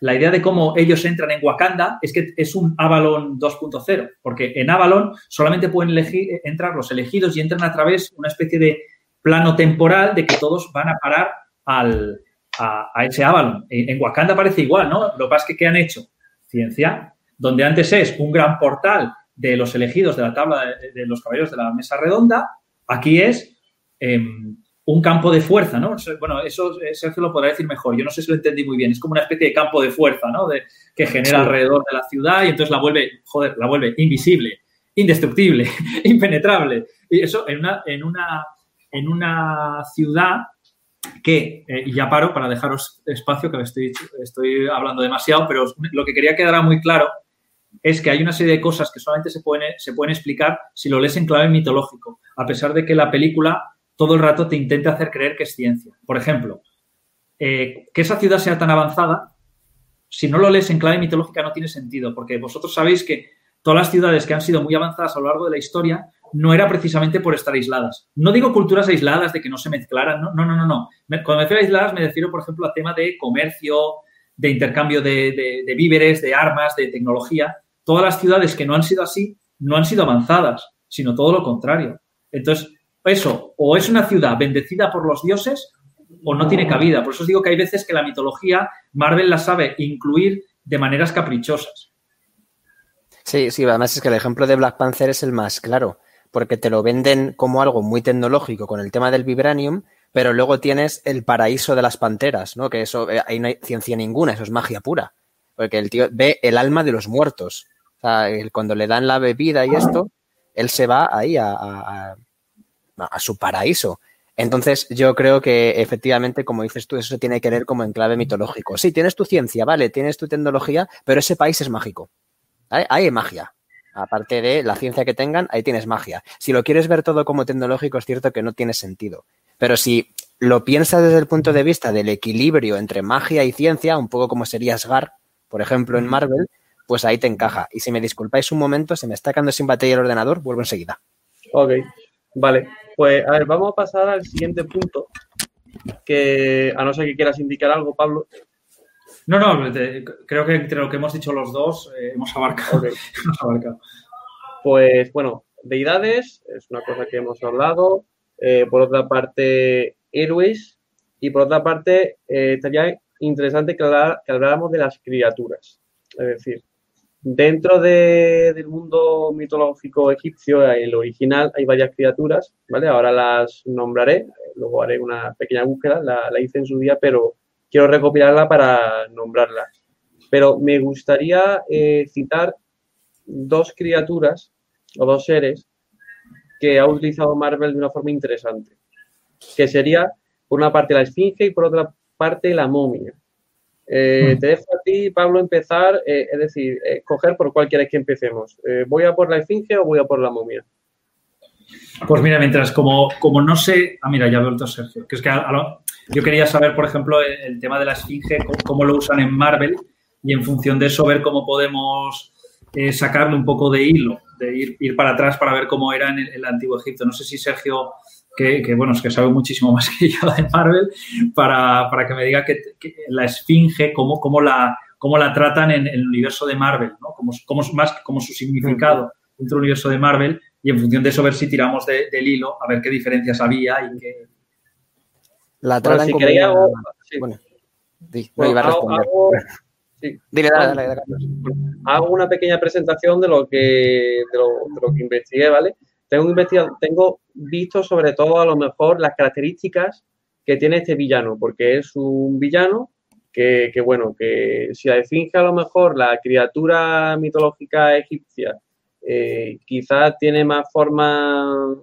la idea de cómo ellos entran en Wakanda es que es un Avalon 2.0, porque en Avalon solamente pueden elegir, entrar los elegidos y entran a través de una especie de plano temporal de que todos van a parar al, a, ese Avalon. En, Wakanda parece igual, ¿no? Lo que es que ¿qué han hecho? Ciencia, donde antes es un gran portal de los elegidos de la tabla de, los caballeros de la mesa redonda, aquí es em, un campo de fuerza, ¿no? Bueno, eso Sergio lo podrá decir mejor. Yo no sé si lo entendí muy bien. Es como una especie de campo de fuerza, ¿no? De, que genera alrededor de la ciudad y entonces la vuelve, joder, la vuelve invisible, indestructible, (laughs) impenetrable. Y eso en una, en una, en una ciudad que, eh, y ya paro para dejaros espacio, que estoy, estoy hablando demasiado, pero lo que quería quedar muy claro es que hay una serie de cosas que solamente se pueden, se pueden explicar si lo lees en clave mitológico, a pesar de que la película todo el rato te intenta hacer creer que es ciencia. Por ejemplo, eh, que esa ciudad sea tan avanzada, si no lo lees en clave mitológica no tiene sentido, porque vosotros sabéis que todas las ciudades que han sido muy avanzadas a lo largo de la historia no era precisamente por estar aisladas. No digo culturas aisladas de que no se mezclaran, no, no, no, no. Cuando me refiero a aisladas me refiero, por ejemplo, a tema de comercio, de intercambio de, víveres, de armas, de tecnología. Todas las ciudades que no han sido así no han sido avanzadas, sino todo lo contrario. Entonces, eso, o es una ciudad bendecida por los dioses o no tiene cabida. Por eso os digo que hay veces que la mitología Marvel la sabe incluir de maneras caprichosas. Sí, sí, además es que el ejemplo de Black Panther es el más claro porque te lo venden como algo muy tecnológico con el tema del vibranium, pero luego tienes el paraíso de las panteras, ¿no? Que eso, eh, ahí no hay ciencia ninguna, eso es magia pura. Porque el tío ve el alma de los muertos. O sea, cuando le dan la bebida y esto, él se va ahí a, su paraíso. Entonces, yo creo que efectivamente, como dices tú, eso tiene que ver como en clave mitológico. Sí, tienes tu ciencia, vale, tienes tu tecnología, pero ese país es mágico. Ahí hay magia. Aparte de la ciencia que tengan, ahí tienes magia. Si lo quieres ver todo como tecnológico, es cierto que no tiene sentido. Pero si lo piensas desde el punto de vista del equilibrio entre magia y ciencia, un poco como sería Sgar, por ejemplo, en Marvel, pues ahí te encaja. Y si me disculpáis un momento, se me está quedando sin batería el ordenador, vuelvo enseguida. Ok, vale. Pues a ver, vamos a pasar al siguiente punto, que a no ser que quieras indicar algo, Pablo. No, no, creo que entre lo que hemos dicho los dos eh, hemos, abarcado, (laughs) Pues bueno, deidades es una cosa que hemos hablado. Eh, por otra parte, héroes. Y por otra parte, eh, estaría interesante que, habláramos de las criaturas. Es decir, dentro del mundo mitológico egipcio, el original, hay varias criaturas, ¿vale? Ahora las nombraré, luego haré una pequeña búsqueda, la, hice en su día, pero quiero recopilarla para nombrarla. Pero me gustaría eh, citar dos criaturas o dos seres que ha utilizado Marvel de una forma interesante, que sería por una parte la esfinge y por otra parte la momia. Eh, mm. Te dejo a ti, Pablo, empezar, eh, es decir, escoger por cuál quieres que empecemos. ¿Voy a por la esfinge o voy a por la momia? Pues mira, mientras como, como no sé, ah, mira, ya veo el Sergio, que es que a, yo quería saber, por ejemplo, el, tema de la esfinge, cómo, lo usan en Marvel y en función de eso ver cómo podemos eh, sacarle un poco de hilo, de ir, ir, para atrás para ver cómo era en el, antiguo Egipto. No sé si Sergio, que, bueno, es que sabe muchísimo (laughs) más que yo de Marvel, para, que me diga que, la esfinge, cómo, cómo, la, cómo la tratan en, el universo de Marvel, ¿no? Como, como, más como su significado dentro del universo de Marvel y en función de eso ver si tiramos del hilo, a ver qué diferencias había y qué, la tratan si como Hago, Bueno, iba a responder. Dile, dale, dale, dale, Hago una pequeña presentación de lo que, de lo, que investigué, ¿vale? Tengo, investigado, tengo visto sobre todo a lo mejor las características que tiene este villano, porque es un villano que, que, bueno, que si la finge a lo mejor la criatura mitológica egipcia, eh, quizás tiene más forma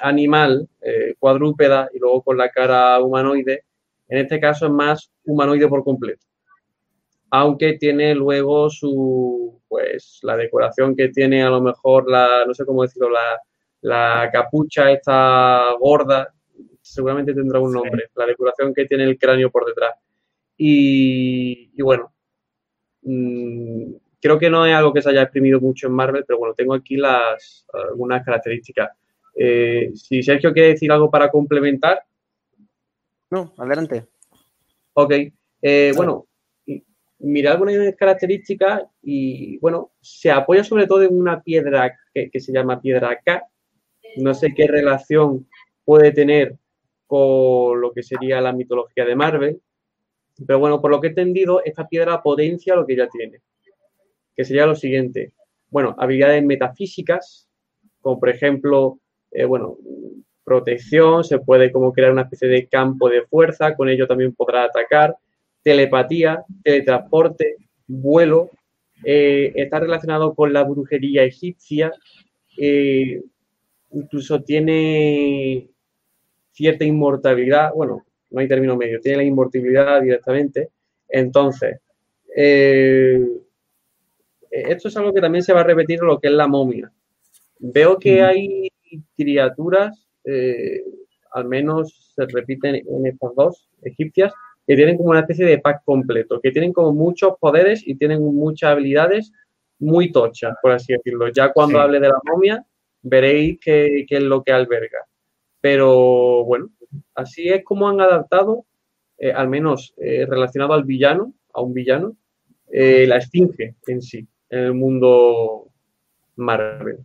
animal, eh, cuadrúpeda y luego con la cara humanoide. En este caso es más humanoide por completo. Aunque tiene luego su, pues, la decoración que tiene a lo mejor la, no sé cómo decirlo, la, la capucha esta gorda, seguramente tendrá un nombre, la decoración que tiene el cráneo por detrás. Y, bueno, mm, creo que no es algo que se haya exprimido mucho en Marvel, pero bueno, tengo aquí las algunas características. Eh, si Sergio quiere decir algo para complementar. No, adelante. Ok. Eh, bueno, mira algunas características y, bueno, se apoya sobre todo en una piedra que, se llama piedra K. No sé qué relación puede tener con lo que sería la mitología de Marvel. Pero bueno, por lo que he entendido, esta piedra potencia lo que ya tiene, que sería lo siguiente. Bueno, habilidades metafísicas, como por ejemplo, eh, bueno, protección, se puede como crear una especie de campo de fuerza, con ello también podrá atacar, telepatía, teletransporte, vuelo, eh, está relacionado con la brujería egipcia, eh, incluso tiene cierta inmortalidad, bueno, no hay término medio, tiene la inmortalidad directamente. Entonces, eh, esto es algo que también se va a repetir en lo que es la momia. Veo que hay criaturas, al menos se repiten en estas dos egipcias, que tienen como una especie de pack completo, que tienen como muchos poderes y tienen muchas habilidades muy tochas, por así decirlo. Ya cuando hable de la momia, veréis qué, es lo que alberga. Pero bueno, así es como han adaptado, eh, al menos eh, relacionado al villano, a un villano, eh, la esfinge en sí, en el mundo Marvel.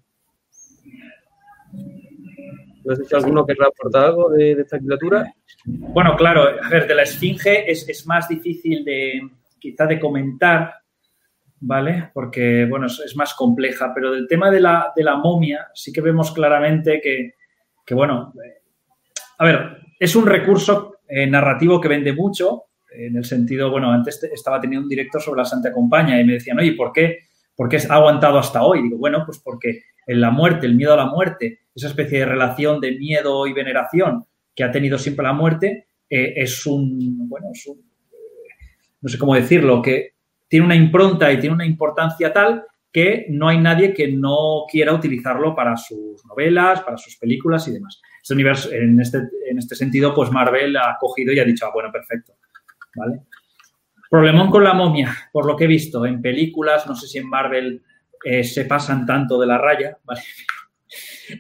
No sé si alguno querrá aportar algo de, esta criatura. Bueno, claro, a ver, de la esfinge es, más difícil de quizá de comentar, ¿vale? Porque, bueno, es, más compleja, pero del tema de la, de momia sí que vemos claramente que, bueno, eh, a ver, es un recurso eh, narrativo que vende mucho, en el sentido, bueno, antes estaba teniendo un director sobre la Santa Compaña y me decían, oye, ¿por qué, ¿por qué ha aguantado hasta hoy? digo, bueno, pues porque en la muerte, el miedo a la muerte, esa especie de relación de miedo y veneración que ha tenido siempre la muerte, eh, es un, bueno, es un, no sé cómo decirlo, que tiene una impronta y tiene una importancia tal que no hay nadie que no quiera utilizarlo para sus novelas, para sus películas y demás. Este universo, en este, en este sentido, pues Marvel ha cogido y ha dicho, ah, bueno, perfecto. ¿Vale? Problemón con la momia, por lo que he visto en películas, no sé si en Marvel eh, se pasan tanto de la raya. (laughs)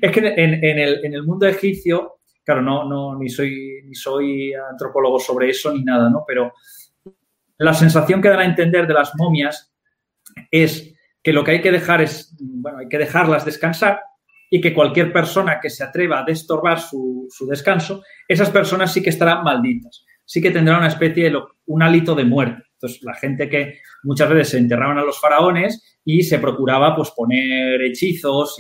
Es que en, el, mundo egipcio, claro, no, no, ni soy, antropólogo sobre eso ni nada, ¿no? Pero la sensación que dan a entender de las momias es que lo que hay que dejar es, bueno, hay que dejarlas descansar y que cualquier persona que se atreva a destorbar su, descanso, esas personas sí que estarán malditas, sí que tendrán una especie de, un hálito de muerte. Entonces, la gente que muchas veces se enterraban a los faraones y se procuraba pues poner hechizos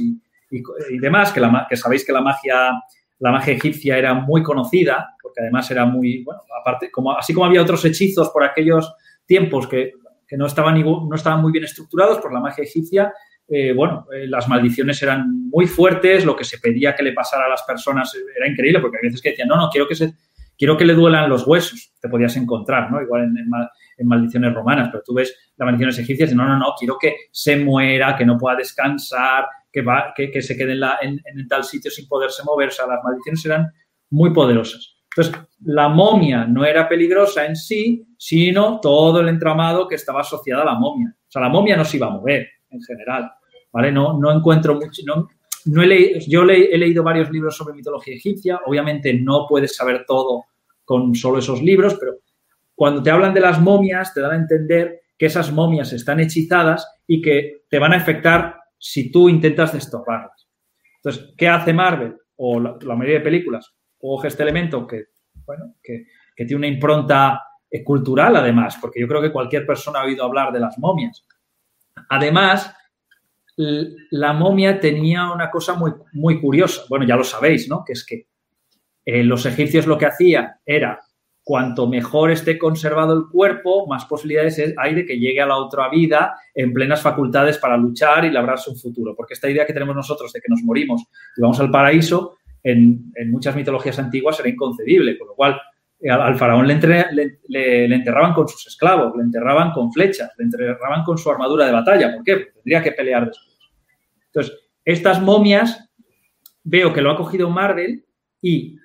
y, demás, que, la, que sabéis que la magia, la magia egipcia era muy conocida, porque además era muy, bueno, aparte, como, así como había otros hechizos por aquellos tiempos que, no, estaban, no estaban muy bien estructurados por la magia egipcia, eh, bueno, eh, las maldiciones eran muy fuertes, lo que se pedía que le pasara a las personas era increíble, porque hay veces que decían, no, no, quiero que se, quiero que le duelan los huesos, te podías encontrar, ¿no? Igual en, maldiciones romanas, pero tú ves las maldiciones egipcias y no, no, no, quiero que se muera, que no pueda descansar, que, se quede en, tal sitio sin poderse mover. O sea, las maldiciones eran muy poderosas. Entonces, la momia no era peligrosa en sí, sino todo el entramado que estaba asociado a la momia. O sea, la momia no se iba a mover en general, ¿vale? No, no encuentro mucho, no, no he yo he leído varios libros sobre mitología egipcia, obviamente no puedes saber todo con solo esos libros, pero cuando te hablan de las momias te dan a entender que esas momias están hechizadas y que te van a afectar si tú intentas destorbarlas. Entonces, ¿qué hace Marvel o la, mayoría de películas? Coge este elemento que, bueno, que, que tiene una impronta cultural además, porque yo creo que cualquier persona ha oído hablar de las momias. Además, la momia tenía una cosa muy, muy curiosa. Bueno, ya lo sabéis, ¿no? Que es que eh, los egipcios lo que hacían era, cuanto mejor esté conservado el cuerpo, más posibilidades hay de que llegue a la otra vida en plenas facultades para luchar y labrarse un futuro. Porque esta idea que tenemos nosotros de que nos morimos y vamos al paraíso, en, muchas mitologías antiguas era inconcebible, con lo cual eh, al, faraón le, le, enterraban con sus esclavos, le enterraban con flechas, le enterraban con su armadura de batalla. ¿Por qué? Porque tendría que pelear después. Entonces, estas momias veo que lo ha cogido Marvel y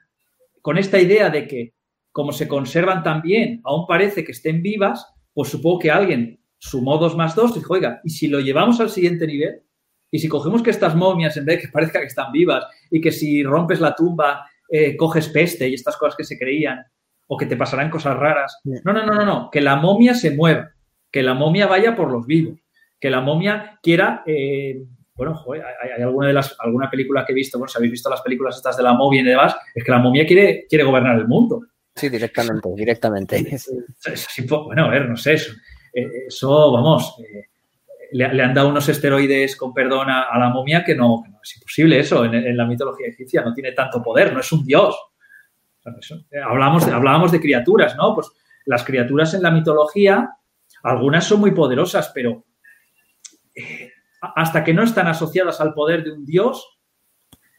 con esta idea de que como se conservan tan bien, aún parece que estén vivas, pues supongo que alguien sumó dos más dos y dijo, oiga, ¿y si lo llevamos al siguiente nivel? Y si cogemos que estas momias, en vez de que parezca que están vivas, y que si rompes la tumba, eh, coges peste y estas cosas que se creían, o que te pasarán cosas raras. No, no, no, no, no. Que la momia se mueva, que la momia vaya por los vivos, que la momia quiera eh, bueno, joder, hay, alguna de las alguna película que he visto, bueno, si habéis visto las películas estas de la momia y demás, es que la momia quiere, quiere gobernar el mundo. Sí, directamente, directamente. bueno, a ver, no sé, eso, eh, eso vamos, eh, le, han dado unos esteroides con perdón a, la momia que no, es imposible eso en, la mitología egipcia, no tiene tanto poder, no es un dios. Eh, hablamos de, hablábamos de criaturas, ¿no? Pues las criaturas en la mitología, algunas son muy poderosas, pero hasta que no están asociadas al poder de un dios,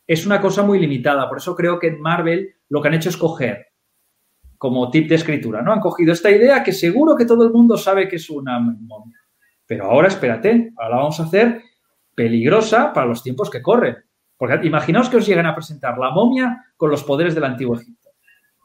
es una cosa muy limitada. Por eso creo que en Marvel lo que han hecho es coger como tip de escritura, ¿no? Han cogido esta idea que seguro que todo el mundo sabe que es una momia. Pero ahora espérate, ahora la vamos a hacer peligrosa para los tiempos que corren. Porque imaginaos que os llegan a presentar la momia con los poderes del antiguo Egipto.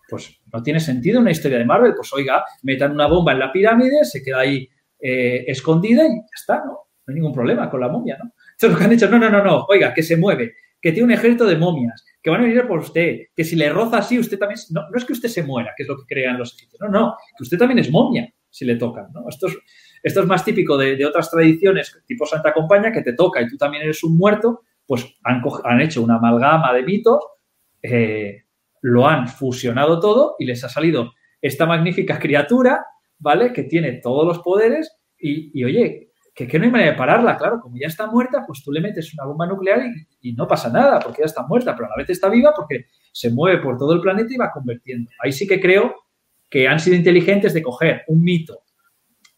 Pues no tiene sentido una historia de Marvel. Pues oiga, metan una bomba en la pirámide, se queda ahí eh, escondida y ya está, ¿no? No hay ningún problema con la momia, ¿no? Entonces lo que han dicho, no, no, no, no, oiga, que se mueve, que tiene un ejército de momias, que van a venir por usted, que si le roza así, usted también... No, no es que usted se muera, que es lo que crean los egipcios, no, no, que usted también es momia si le tocan, ¿no? Esto es, esto es más típico de, otras tradiciones, tipo Santa Compaña, que te toca y tú también eres un muerto, pues han, han hecho una amalgama de mitos, eh, lo han fusionado todo y les ha salido esta magnífica criatura, ¿vale? Que tiene todos los poderes y, y oye, que, no hay manera de pararla, claro, como ya está muerta, pues tú le metes una bomba nuclear y, no pasa nada, porque ya está muerta, pero a la vez está viva porque se mueve por todo el planeta y va convirtiendo. Ahí sí que creo que han sido inteligentes de coger un mito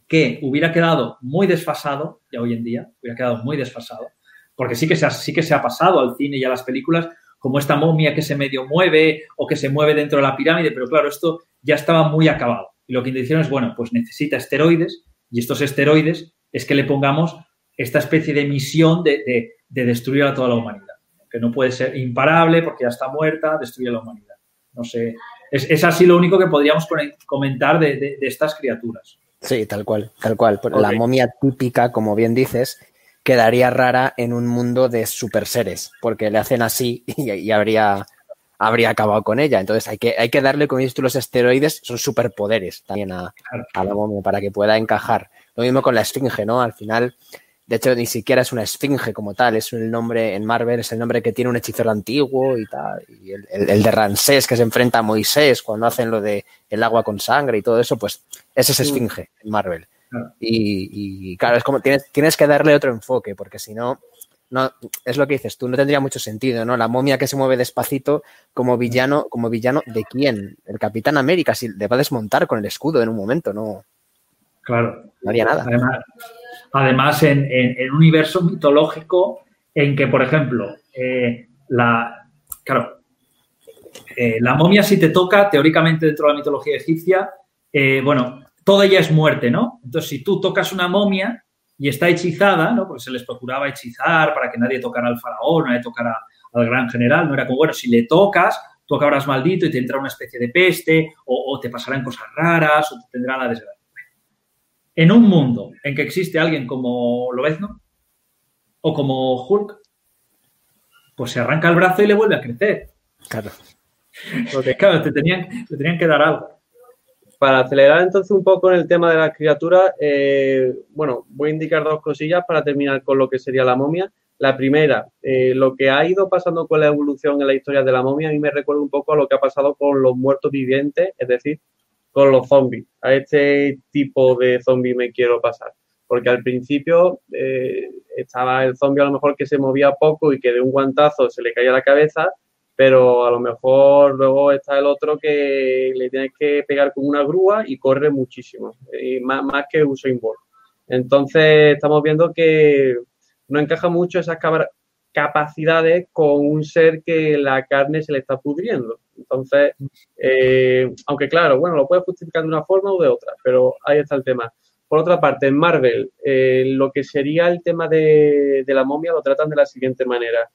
que hubiera quedado muy desfasado, ya hoy en día, hubiera quedado muy desfasado, porque sí que se ha, sí que se ha pasado al cine y a las películas, como esta momia que se medio mueve o que se mueve dentro de la pirámide, pero claro, esto ya estaba muy acabado. Y lo que hicieron es, bueno, pues necesita esteroides y estos esteroides es que le pongamos esta especie de misión de, destruir a toda la humanidad, que no puede ser imparable porque ya está muerta, destruir a la humanidad. No sé, es, así lo único que podríamos comentar de, estas criaturas. Sí, tal cual, tal cual. La momia típica, como bien dices, quedaría rara en un mundo de super seres, porque le hacen así (laughs) y, habría, habría acabado con ella. Entonces hay que, hay que darle, como dices tú, los esteroides, son superpoderes también a, a la momia para que pueda encajar. Lo mismo con la esfinge, ¿no? Al final, de hecho, ni siquiera es una esfinge como tal, es el nombre en Marvel, es el nombre que tiene un hechicero antiguo y tal. Y el, de Ramsés que se enfrenta a Moisés cuando hacen lo de el agua con sangre y todo eso, pues ese es esfinge en Marvel. Y, claro, es como tienes, tienes que darle otro enfoque, porque si no, no, es lo que dices tú, no tendría mucho sentido, ¿no? La momia que se mueve despacito como villano, como villano de quién? El Capitán América, si le va a desmontar con el escudo en un momento, ¿no? Claro. No haría nada. Además, en, un universo mitológico en que, por ejemplo, eh, la. Claro. Eh, la momia, si te toca, teóricamente dentro de la mitología egipcia, eh, bueno, todo ella es muerte, ¿no? Entonces, si tú tocas una momia y está hechizada, ¿no? Porque se les procuraba hechizar para que nadie tocara al faraón, nadie tocara al gran general, no era como, bueno, si le tocas, tú acabarás maldito y te entrará una especie de peste, o, o te pasarán cosas raras, o te tendrá la desgracia en un mundo en que existe alguien como Lobezno o como Hulk, pues se arranca el brazo y le vuelve a crecer. Claro. Porque, claro, te tenían, te tenían que dar algo. Para acelerar entonces un poco en el tema de las criaturas, eh, bueno, voy a indicar dos cosillas para terminar con lo que sería la momia. La primera, eh, lo que ha ido pasando con la evolución en la historia de la momia, a mí me recuerda un poco a lo que ha pasado con los muertos vivientes, es decir, con los zombies. A este tipo de zombie me quiero pasar. Porque al principio eh, estaba el zombie a lo mejor que se movía poco y que de un guantazo se le caía la cabeza, pero a lo mejor luego está el otro que le tienes que pegar con una grúa y corre muchísimo, y más, que Usain Bolt. Entonces estamos viendo que no encaja mucho esas capacidades con un ser que la carne se le está pudriendo. Entonces, eh, aunque claro, bueno, lo puedes justificar de una forma o de otra, pero ahí está el tema. Por otra parte, en Marvel, eh, lo que sería el tema de, la momia lo tratan de la siguiente manera.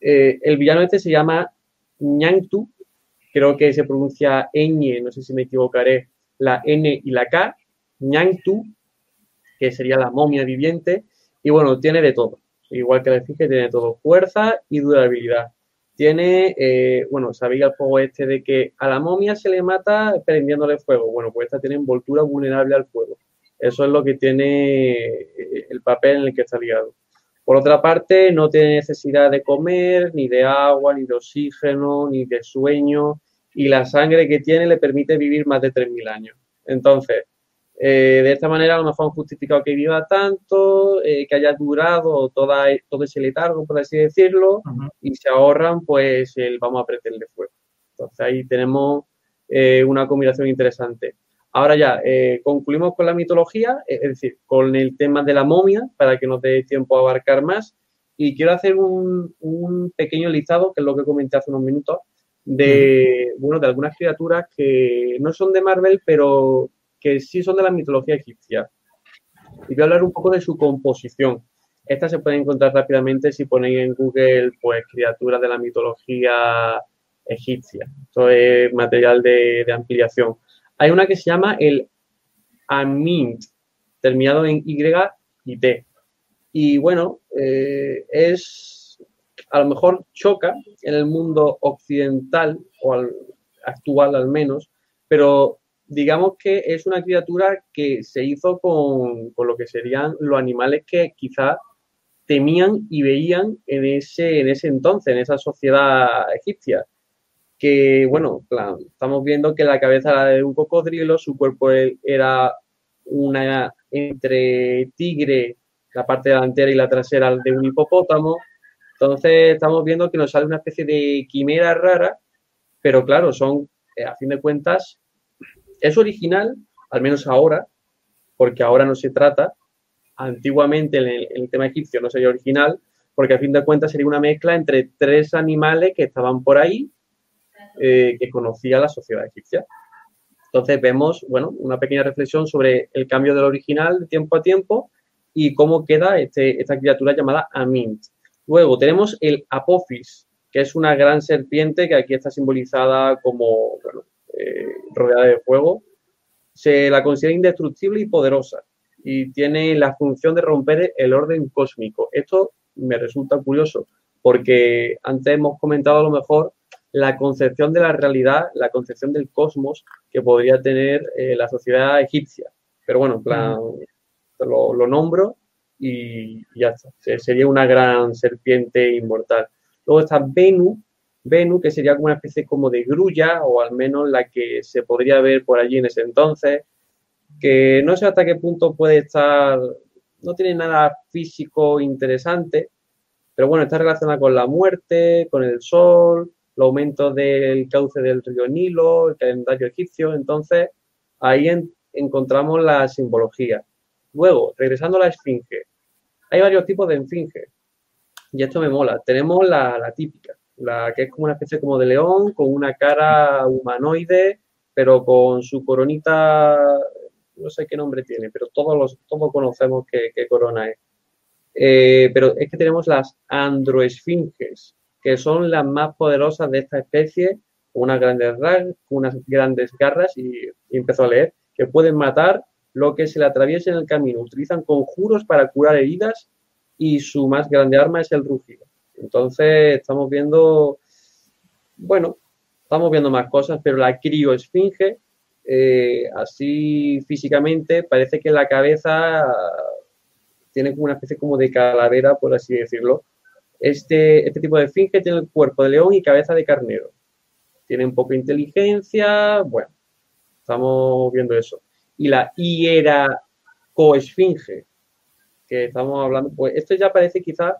Eh, el villano este se llama Ñangtu, creo que se pronuncia ñ, no sé si me equivocaré, la N y la K, Ñangtu, que sería la momia viviente, y bueno, tiene de todo. Igual que le dije, tiene todo, fuerza y durabilidad tiene, eh, bueno, sabía el juego este de que a la momia se le mata prendiéndole fuego. Bueno, pues esta tiene envoltura vulnerable al fuego. Eso es lo que tiene eh, el papel en el que está ligado. Por otra parte, no tiene necesidad de comer, ni de agua, ni de oxígeno, ni de sueño, y la sangre que tiene le permite vivir más de 3.000 años. Entonces, eh, de esta manera a lo mejor han justificado que viva tanto, eh, que haya durado toda, todo ese letargo, por así decirlo, y se ahorran pues el vamos a de fuego. Entonces ahí tenemos eh, una combinación interesante. Ahora ya, concluimos con la mitología, es decir, con el tema de la momia, para que nos dé tiempo a abarcar más. Y quiero hacer un, un pequeño listado, que es lo que comenté hace unos minutos, de, bueno, de algunas criaturas que no son de Marvel, pero que sí son de la mitología egipcia. Y voy a hablar un poco de su composición. Esta se puede encontrar rápidamente si ponéis en Google, pues, criaturas de la mitología egipcia. Esto es material de, ampliación. Hay una que se llama el Amint, terminado en Y y T. Y bueno, eh, es, a lo mejor choca en el mundo occidental, o actual al menos, pero digamos que es una criatura que se hizo con, lo que serían los animales que quizás temían y veían en ese, en ese entonces, en esa sociedad egipcia. Que, bueno, estamos viendo que la cabeza era de un cocodrilo, su cuerpo era una entre tigre, la parte delantera y la trasera de un hipopótamo. Entonces, estamos viendo que nos sale una especie de quimera rara, pero claro, son, eh, a fin de cuentas, es original, al menos ahora, porque ahora no se trata. Antiguamente en el, tema egipcio no sería original, porque a fin de cuentas sería una mezcla entre tres animales que estaban por ahí, eh, que conocía la sociedad egipcia. Entonces vemos, bueno, una pequeña reflexión sobre el cambio del original de tiempo a tiempo y cómo queda este, esta criatura llamada Amint. Luego tenemos el Apophis, que es una gran serpiente que aquí está simbolizada como, bueno, eh, rodeada de fuego, se la considera indestructible y poderosa y tiene la función de romper el orden cósmico. Esto me resulta curioso porque antes hemos comentado a lo mejor la concepción de la realidad, la concepción del cosmos que podría tener eh, la sociedad egipcia. Pero bueno, en plan, lo, lo, nombro y ya está. Sería una gran serpiente inmortal. Luego está Venus, Venus, que sería como una especie como de grulla, o al menos la que se podría ver por allí en ese entonces, que no sé hasta qué punto puede estar, no tiene nada físico interesante, pero bueno, está relacionada con la muerte, con el sol, el aumento del cauce del río Nilo, el calendario egipcio, entonces ahí encontramos la simbología. Luego, regresando a la esfinge, hay varios tipos de esfinge, y esto me mola. Tenemos la típica, la que es como una especie como de león, con una cara humanoide, pero con su coronita, no sé qué nombre tiene, pero todos, los, todos conocemos qué, corona es. Eh, pero es que tenemos las androesfinges, que son las más poderosas de esta especie, con unas grandes, unas grandes garras, y, y empezó a leer, que pueden matar lo que se le atraviese en el camino. Utilizan conjuros para curar heridas y su más grande arma es el rugido. Entonces, estamos viendo, bueno, estamos viendo más cosas, pero la crioesfinge, eh, así físicamente, parece que la cabeza tiene como una especie como de calavera, por así decirlo. Este, este tipo de esfinge tiene el cuerpo de león y cabeza de carnero. Tiene un poco de inteligencia, bueno, estamos viendo eso. Y la hieracoesfinge, que estamos hablando, pues esto ya parece quizás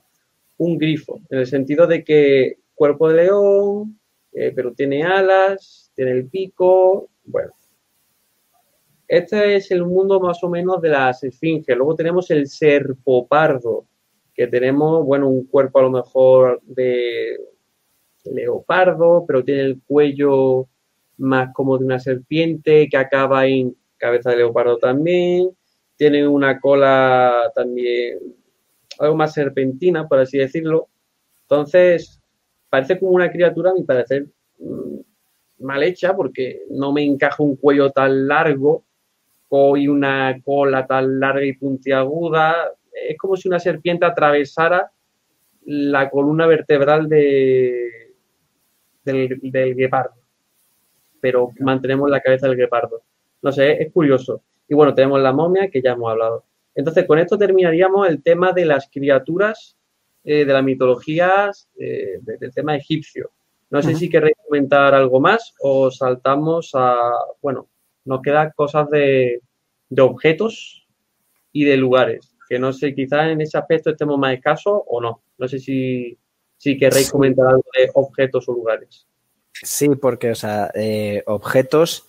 un grifo, en el sentido de que cuerpo de león, eh, pero tiene alas, tiene el pico, bueno. Este es el mundo más o menos de las esfinges. Luego tenemos el serpopardo, que tenemos, bueno, un cuerpo a lo mejor de leopardo, pero tiene el cuello más como de una serpiente que acaba en cabeza de leopardo también. Tiene una cola también algo más serpentina, por así decirlo. Entonces, parece como una criatura, a mi parecer, mm, mal hecha, porque no me encaja un cuello tan largo y una cola tan larga y puntiaguda. Es como si una serpiente atravesara la columna vertebral de, del, del guepardo, pero mantenemos la cabeza del guepardo. No sé, es curioso. Y bueno, tenemos la momia, que ya hemos hablado. Entonces, con esto terminaríamos el tema de las criaturas de la mitología del tema egipcio. No sé si queréis comentar algo más o saltamos a, bueno, nos quedan cosas de, de objetos y de lugares, que no sé, quizás en ese aspecto estemos más escasos o no. No sé si, si queréis comentar algo de objetos o lugares. Sí, porque, o sea, eh, objetos,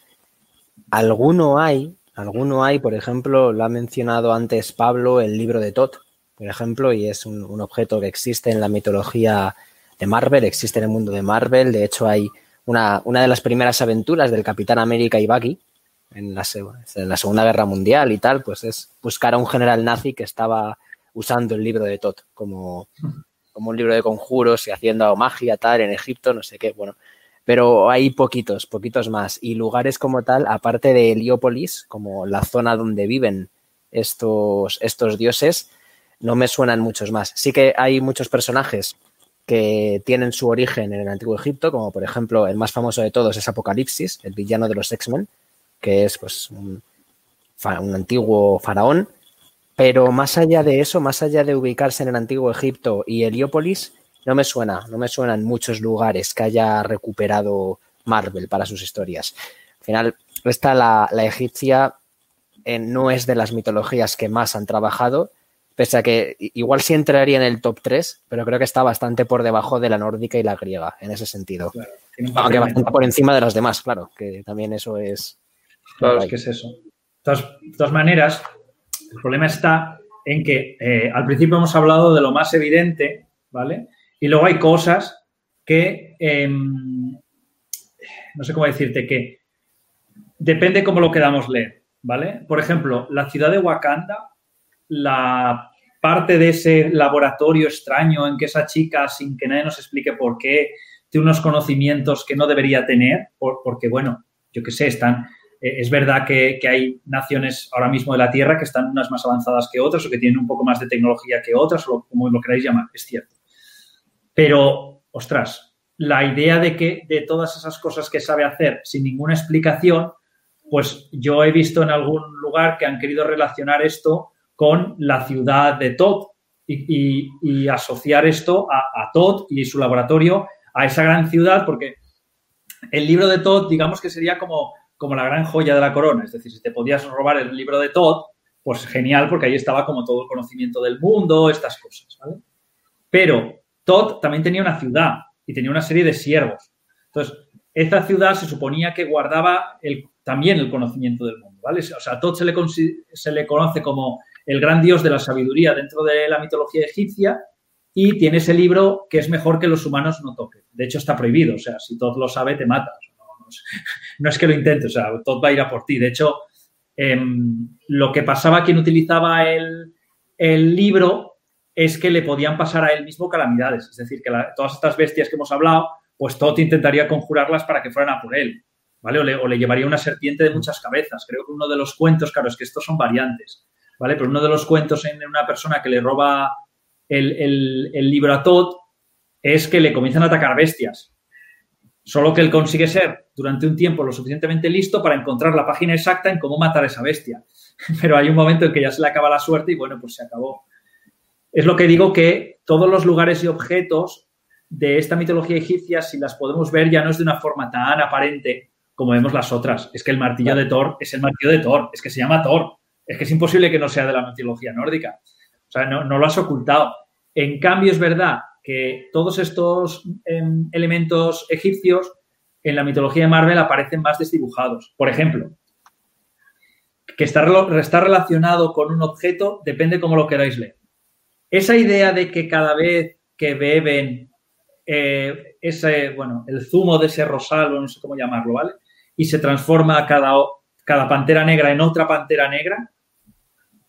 alguno hay, alguno hay, por ejemplo, lo ha mencionado antes Pablo, el libro de Tot, por ejemplo, y es un, un objeto que existe en la mitología de Marvel, existe en el mundo de Marvel. De hecho, hay una, una de las primeras aventuras del Capitán América y Bucky en la, en la, Segunda Guerra Mundial y tal, pues es buscar a un general nazi que estaba usando el libro de Tot como, como un libro de conjuros y haciendo magia tal en Egipto, no sé qué, bueno. Pero hay poquitos, poquitos más. Y lugares como tal, aparte de Heliópolis, como la zona donde viven estos, estos dioses, no me suenan muchos más. Sí que hay muchos personajes que tienen su origen en el antiguo Egipto, como por ejemplo el más famoso de todos es Apocalipsis, el villano de los X-Men, que es pues un, un, antiguo faraón. Pero más allá de eso, más allá de ubicarse en el antiguo Egipto y Heliópolis, no me suena, no me suenan muchos lugares que haya recuperado Marvel para sus historias. Al final, esta la, la egipcia eh, no es de las mitologías que más han trabajado, pese a que igual sí entraría en el top 3, pero creo que está bastante por debajo de la nórdica y la griega en ese sentido. Claro, Aunque bastante por encima de las demás, claro, que también eso es. Claro, es que es eso. De todas, maneras, el problema está en que eh, al principio hemos hablado de lo más evidente, ¿vale? Y luego hay cosas que, eh, no sé cómo decirte, que depende cómo lo queramos leer, ¿vale? Por ejemplo, la ciudad de Wakanda la parte de ese laboratorio extraño en que esa chica, sin que nadie nos explique por qué, tiene unos conocimientos que no debería tener, porque, bueno, yo qué sé, están... Eh, es verdad que, hay naciones ahora mismo de la Tierra que están unas más avanzadas que otras o que tienen un poco más de tecnología que otras, o como lo queráis llamar, es cierto. Pero, ostras, la idea de que de todas esas cosas que sabe hacer sin ninguna explicación, pues yo he visto en algún lugar que han querido relacionar esto con la ciudad de Todd y, asociar esto a, a, Todd y su laboratorio a esa gran ciudad, porque el libro de Todd, digamos que sería como, como la gran joya de la corona, es decir, si te podías robar el libro de Todd, pues genial, porque ahí estaba como todo el conocimiento del mundo, estas cosas, ¿vale? Pero Todd también tenía una ciudad y tenía una serie de siervos. Entonces, esta ciudad se suponía que guardaba el, también el conocimiento del mundo, ¿vale? O sea, a Todd se le, se le conoce como el gran dios de la sabiduría dentro de la mitología egipcia y tiene ese libro que es mejor que los humanos no toquen. De hecho, está prohibido. O sea, si todo lo sabe, te mata. (laughs) no, es, que lo intente, o sea, todo va a ir a por ti. De hecho, em, lo que pasaba quien utilizaba el, libro es que le podían pasar a él mismo calamidades. Es decir, que todas estas bestias que hemos hablado, pues Tot intentaría conjurarlas para que fueran a por él. ¿Vale? O le, llevaría una serpiente de muchas cabezas. Creo que uno de los cuentos, claro, es que estos son variantes. ¿vale? Pero uno de los cuentos en una persona que le roba el, libro a Todd es que le comienzan a atacar bestias. Solo que él consigue ser durante un tiempo lo suficientemente listo para encontrar la página exacta en cómo matar a esa bestia. (laughs) Pero hay un momento en que ya se le acaba la suerte y bueno, pues se acabó. Es lo que digo que todos los lugares y objetos de esta mitología egipcia, si las podemos ver, ya no es de una forma tan aparente como vemos las otras. Es que el martillo de Thor es el martillo de Thor, es que se llama Thor es que es imposible que no sea de la mitología nórdica. O sea, no, lo has ocultado. En cambio, es verdad que todos estos em, elementos egipcios en la mitología de Marvel aparecen más desdibujados. Por ejemplo, que está, está relacionado con un objeto depende cómo lo queráis leer. Esa idea de que cada vez que beben eh, ese, bueno, el zumo de ese rosal, o no sé cómo llamarlo, ¿vale? Y se transforma cada, cada pantera negra en otra pantera negra,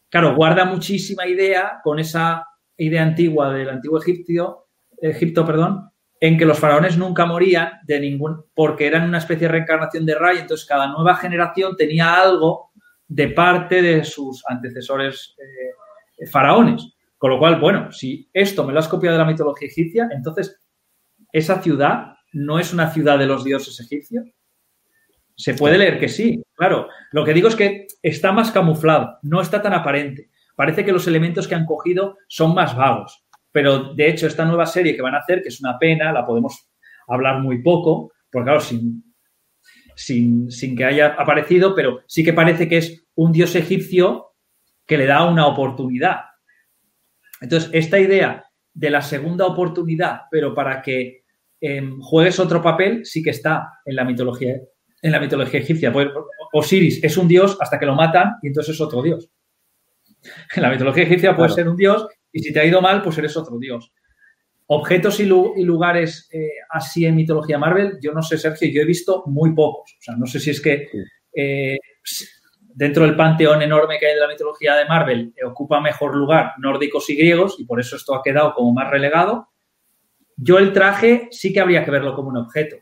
claro, guarda muchísima idea con esa idea antigua del antiguo Egipto, Egipto, perdón, en que los faraones nunca morían de ningún, porque eran una especie de reencarnación de Ra, y entonces cada nueva generación tenía algo de parte de sus antecesores eh, faraones. Con lo cual, bueno, si esto me lo has copiado de la mitología egipcia, entonces esa ciudad no es una ciudad de los dioses egipcios. Se puede leer que sí, claro. Lo que digo es que está más camuflado, no está tan aparente. Parece que los elementos que han cogido son más vagos. pero de hecho esta nueva serie que van a hacer, que es una pena, la podemos hablar muy poco, porque claro, sin, sin, sin que haya aparecido, pero sí que parece que es un dios egipcio que le da una oportunidad. Entonces, esta idea de la segunda oportunidad, pero para que em, juegues otro papel, sí que está en la mitología, en la mitología egipcia. Pues, Osiris es un dios hasta que lo matan y entonces es otro dios. En la mitología egipcia puede ser un dios y si te ha ido mal, pues eres otro dios. Objetos y, lugares eh, así en mitología Marvel, yo no sé, Sergio, yo he visto muy pocos. O sea, no sé si es que eh, dentro del panteón enorme que hay de la mitología de Marvel, eh, ocupa mejor lugar nórdicos y griegos y por eso esto ha quedado como más relegado. Yo el traje sí que habría que verlo como un objeto.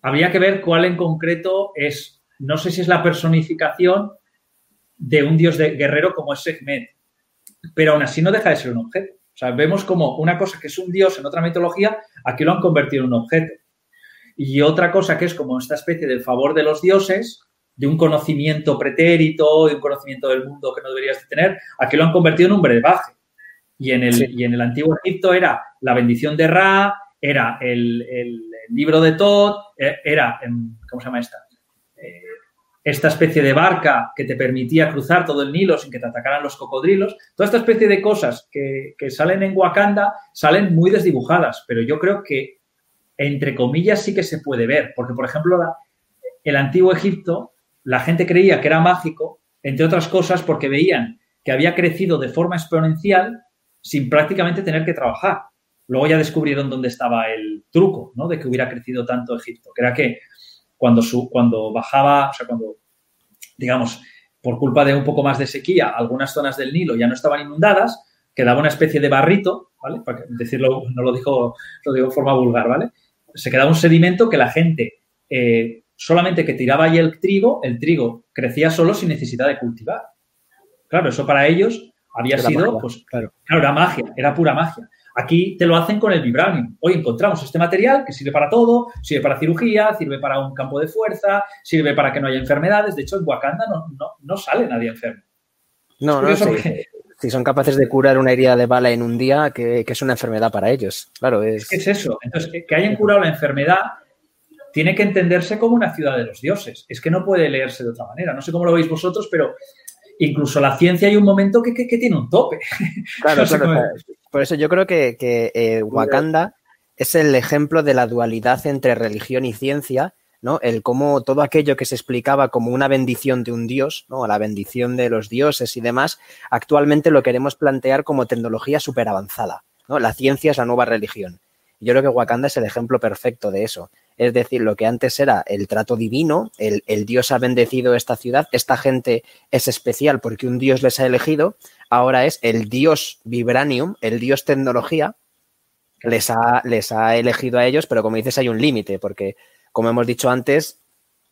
Habría que ver cuál en concreto es, no sé si es la personificación de un dios de guerrero como es Sekhmet, pero aún así no deja de ser un objeto. O sea, vemos como una cosa que es un dios en otra mitología, aquí lo han convertido en un objeto. Y otra cosa que es como esta especie del favor de los dioses, de un conocimiento pretérito, de un conocimiento del mundo que no deberías de tener, aquí lo han convertido en un brebaje. Y en el, y en el antiguo Egipto era la bendición de Ra, era el, libro de Tot, e, era, em, ¿cómo se llama esta? Eh, esta especie de barca que te permitía cruzar todo el Nilo sin que te atacaran los cocodrilos. Toda esta especie de cosas que, que salen en Wakanda salen muy desdibujadas, pero yo creo que, entre comillas, sí que se puede ver. Porque, por ejemplo, el antiguo Egipto la gente creía que era mágico, entre otras cosas porque veían que había crecido de forma exponencial sin prácticamente tener que trabajar. Luego ya descubrieron dónde estaba el truco, ¿no? De que hubiera crecido tanto Egipto, que era que cuando, cuando bajaba, o sea, cuando, digamos, por culpa de un poco más de sequía, algunas zonas del Nilo ya no estaban inundadas, quedaba una especie de barrito, ¿vale? Para decirlo, no lo digo, lo digo de forma vulgar, ¿vale? Se quedaba un sedimento que la gente eh, solamente que tiraba ahí el trigo, el trigo crecía solo sin necesidad de cultivar. Claro, eso para ellos había sido, pues, claro. era magia, era pura magia. Aquí te lo hacen con el vibranium. Hoy encontramos este material que sirve para todo, sirve para cirugía, sirve para un campo de fuerza, sirve para que no haya enfermedades. De hecho, en Wakanda no, sale nadie enfermo. No, no, Si son capaces de curar una herida de bala en un día, que, es una enfermedad para ellos. Claro, es... es eso. Entonces, que hayan curado la enfermedad tiene que entenderse como una ciudad de los dioses. Es que no puede leerse de otra manera. No sé cómo lo veis vosotros, pero incluso la ciencia hay un momento que, tiene un tope. Claro, (laughs) Por eso yo creo que, eh, Wakanda es el ejemplo de la dualidad entre religión y ciencia, ¿no? El cómo todo aquello que se explicaba como una bendición de un dios, ¿no? La bendición de los dioses y demás, actualmente lo queremos plantear como tecnología súper avanzada, ¿no? La ciencia es la nueva religión. Yo creo que Wakanda es el ejemplo perfecto de eso. Es decir, lo que antes era el trato divino, el, Dios ha bendecido esta ciudad, esta gente es especial porque un Dios les ha elegido, ahora es el Dios Vibranium, el Dios tecnología, les ha, les ha elegido a ellos, pero como dices, hay un límite, porque como hemos dicho antes,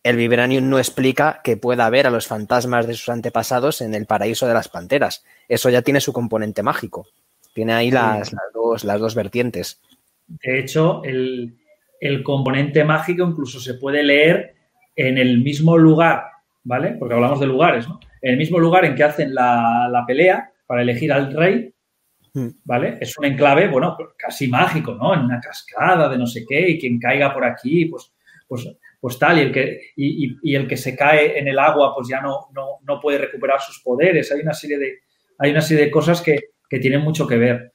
el Vibranium no explica que pueda haber a los fantasmas de sus antepasados en el paraíso de las panteras. Eso ya tiene su componente mágico. Tiene ahí las, dos, las dos vertientes. De hecho, el, componente mágico incluso se puede leer en el mismo lugar, ¿vale? Porque hablamos de lugares, ¿no? En el mismo lugar en que hacen la, pelea para elegir al rey, hmm. ¿vale? Es un enclave, bueno, casi mágico, ¿no? En una cascada de no sé qué, y quien caiga por aquí, pues, pues, pues tal, y el, que, y, el que se cae en el agua, pues ya no, no, puede recuperar sus poderes. Hay una serie de, hay una serie de cosas que, que tienen mucho que ver.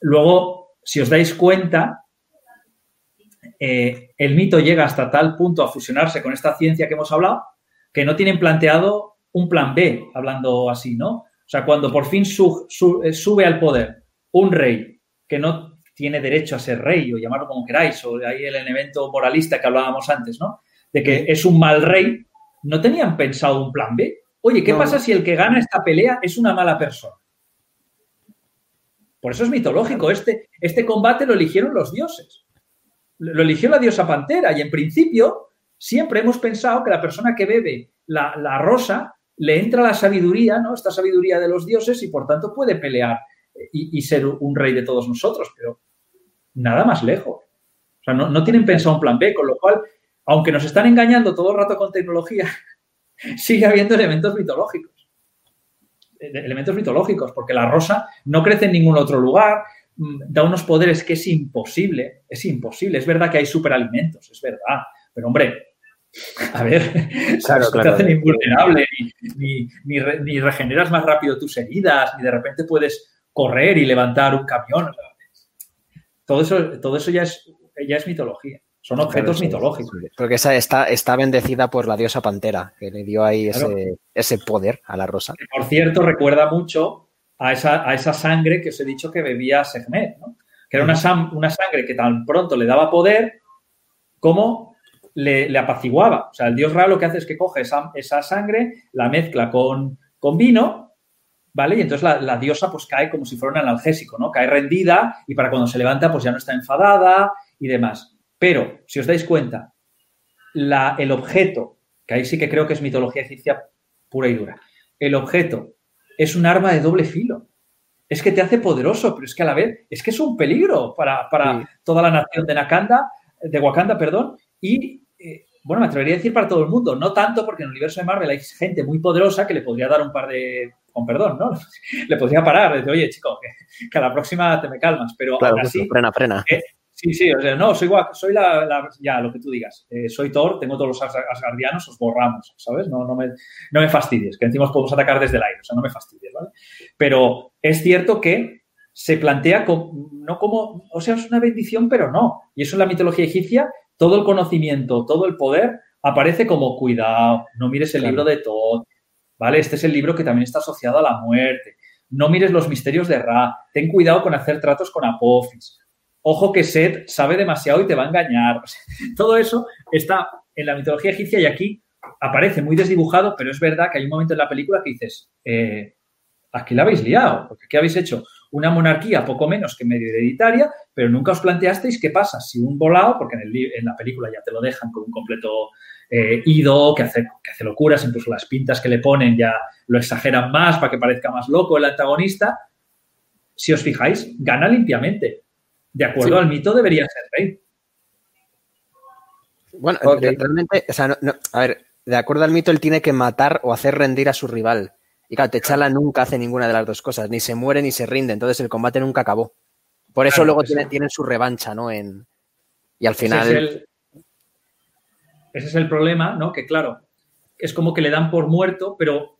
Luego, si os dais cuenta, eh, el mito llega hasta tal punto a fusionarse con esta ciencia que hemos hablado, que no tienen planteado un plan B, hablando así, ¿no? O sea, cuando por fin eh, sube al poder un rey que no tiene derecho a ser rey, o llamarlo como queráis, o ahí el elemento moralista que hablábamos antes, ¿no? De que es un mal rey, no tenían pensado un plan B. Oye, ¿qué pasa si el que gana esta pelea es una mala persona? Por eso es mitológico. Este, este combate lo eligieron los dioses. Lo eligió la diosa Pantera y en principio siempre hemos pensado que la persona que bebe la, rosa le entra la sabiduría, ¿no? Esta sabiduría de los dioses y por tanto puede pelear y, ser un rey de todos nosotros, pero nada más lejos. O sea, no, no tienen pensado un plan B, con lo cual, aunque nos están engañando todo el rato con tecnología, (laughs) sigue habiendo elementos mitológicos elementos mitológicos, porque la rosa no crece en ningún otro lugar, da unos poderes que es imposible, es imposible. Es verdad que hay superalimentos, es verdad, pero hombre, a ver, (laughs) no te hacen invulnerable, ni, ni, regeneras más rápido tus heridas, ni de repente puedes correr y levantar un camión. Todo eso, todo eso ya es, ya es mitología. Son objetos mitológicos. Porque esa está, está bendecida por la diosa Pantera, que le dio ahí ese, poder a la rosa. por cierto, recuerda mucho a esa, a esa sangre que os he dicho que bebía Segmet, ¿no? que era una, una sangre que tan pronto le daba poder como le, apaciguaba. O sea, el dios Ra lo que hace es que coge esa, esa sangre, la mezcla con, con vino, ¿vale? Y entonces la, diosa pues cae como si fuera un analgésico, ¿no? Cae rendida y para cuando se levanta pues ya no está enfadada y demás. Pero, si os dais cuenta, la, el objeto, que ahí sí que creo que es mitología egipcia pura y dura, el objeto es un arma de doble filo. Es que te hace poderoso, pero es que a la vez es que es un peligro para, toda la nación de Nakanda, de Wakanda, perdón, y eh, bueno, me atrevería a decir para todo el mundo, no tanto porque en el universo de Marvel hay gente muy poderosa que le podría dar un par de, con perdón, ¿no? (laughs) Le podría parar, decir, oye, chico, que, a la próxima te me calmas, pero claro, así, frena, frena. Eh, Sí, sí, o sea, no, soy, soy la, ya, lo que tú digas. Eh, soy Thor, tengo todos los asgardianos, os borramos, ¿sabes? No, no, me, no me fastidies, que encima os podemos atacar desde el aire, o sea, no me fastidies, ¿vale? Pero es cierto que se plantea como, no como, o sea, es una bendición, pero no. Y eso en la mitología egipcia, todo el conocimiento, todo el poder aparece como cuidado, no mires el libro de Thor, ¿vale? Este es el libro que también está asociado a la muerte. No mires los misterios de Ra, ten cuidado con hacer tratos con Apophis ojo que Seth sabe demasiado y te va a engañar. (laughs) todo eso está en la mitología egipcia y aquí aparece muy desdibujado, pero es verdad que hay un momento en la película que dices, eh, aquí la habéis liado, porque aquí habéis hecho una monarquía poco menos que medio hereditaria, pero nunca os planteasteis qué pasa si un volado, porque en, la película ya te lo dejan con un completo eh, ido, que hace, que hace locuras, incluso las pintas que le ponen ya lo exageran más para que parezca más loco el antagonista, si os fijáis, gana limpiamente de acuerdo al mito, debería ser rey. Bueno, realmente, o sea, a ver, de acuerdo al mito, él tiene que matar o hacer rendir a su rival. Y claro, Techala nunca hace ninguna de las dos cosas, ni se muere ni se rinde, entonces el combate nunca acabó. Por eso luego tienen, su revancha, ¿no? En, y al final. Ese es, el, problema, ¿no? Que claro, es como que le dan por muerto, pero,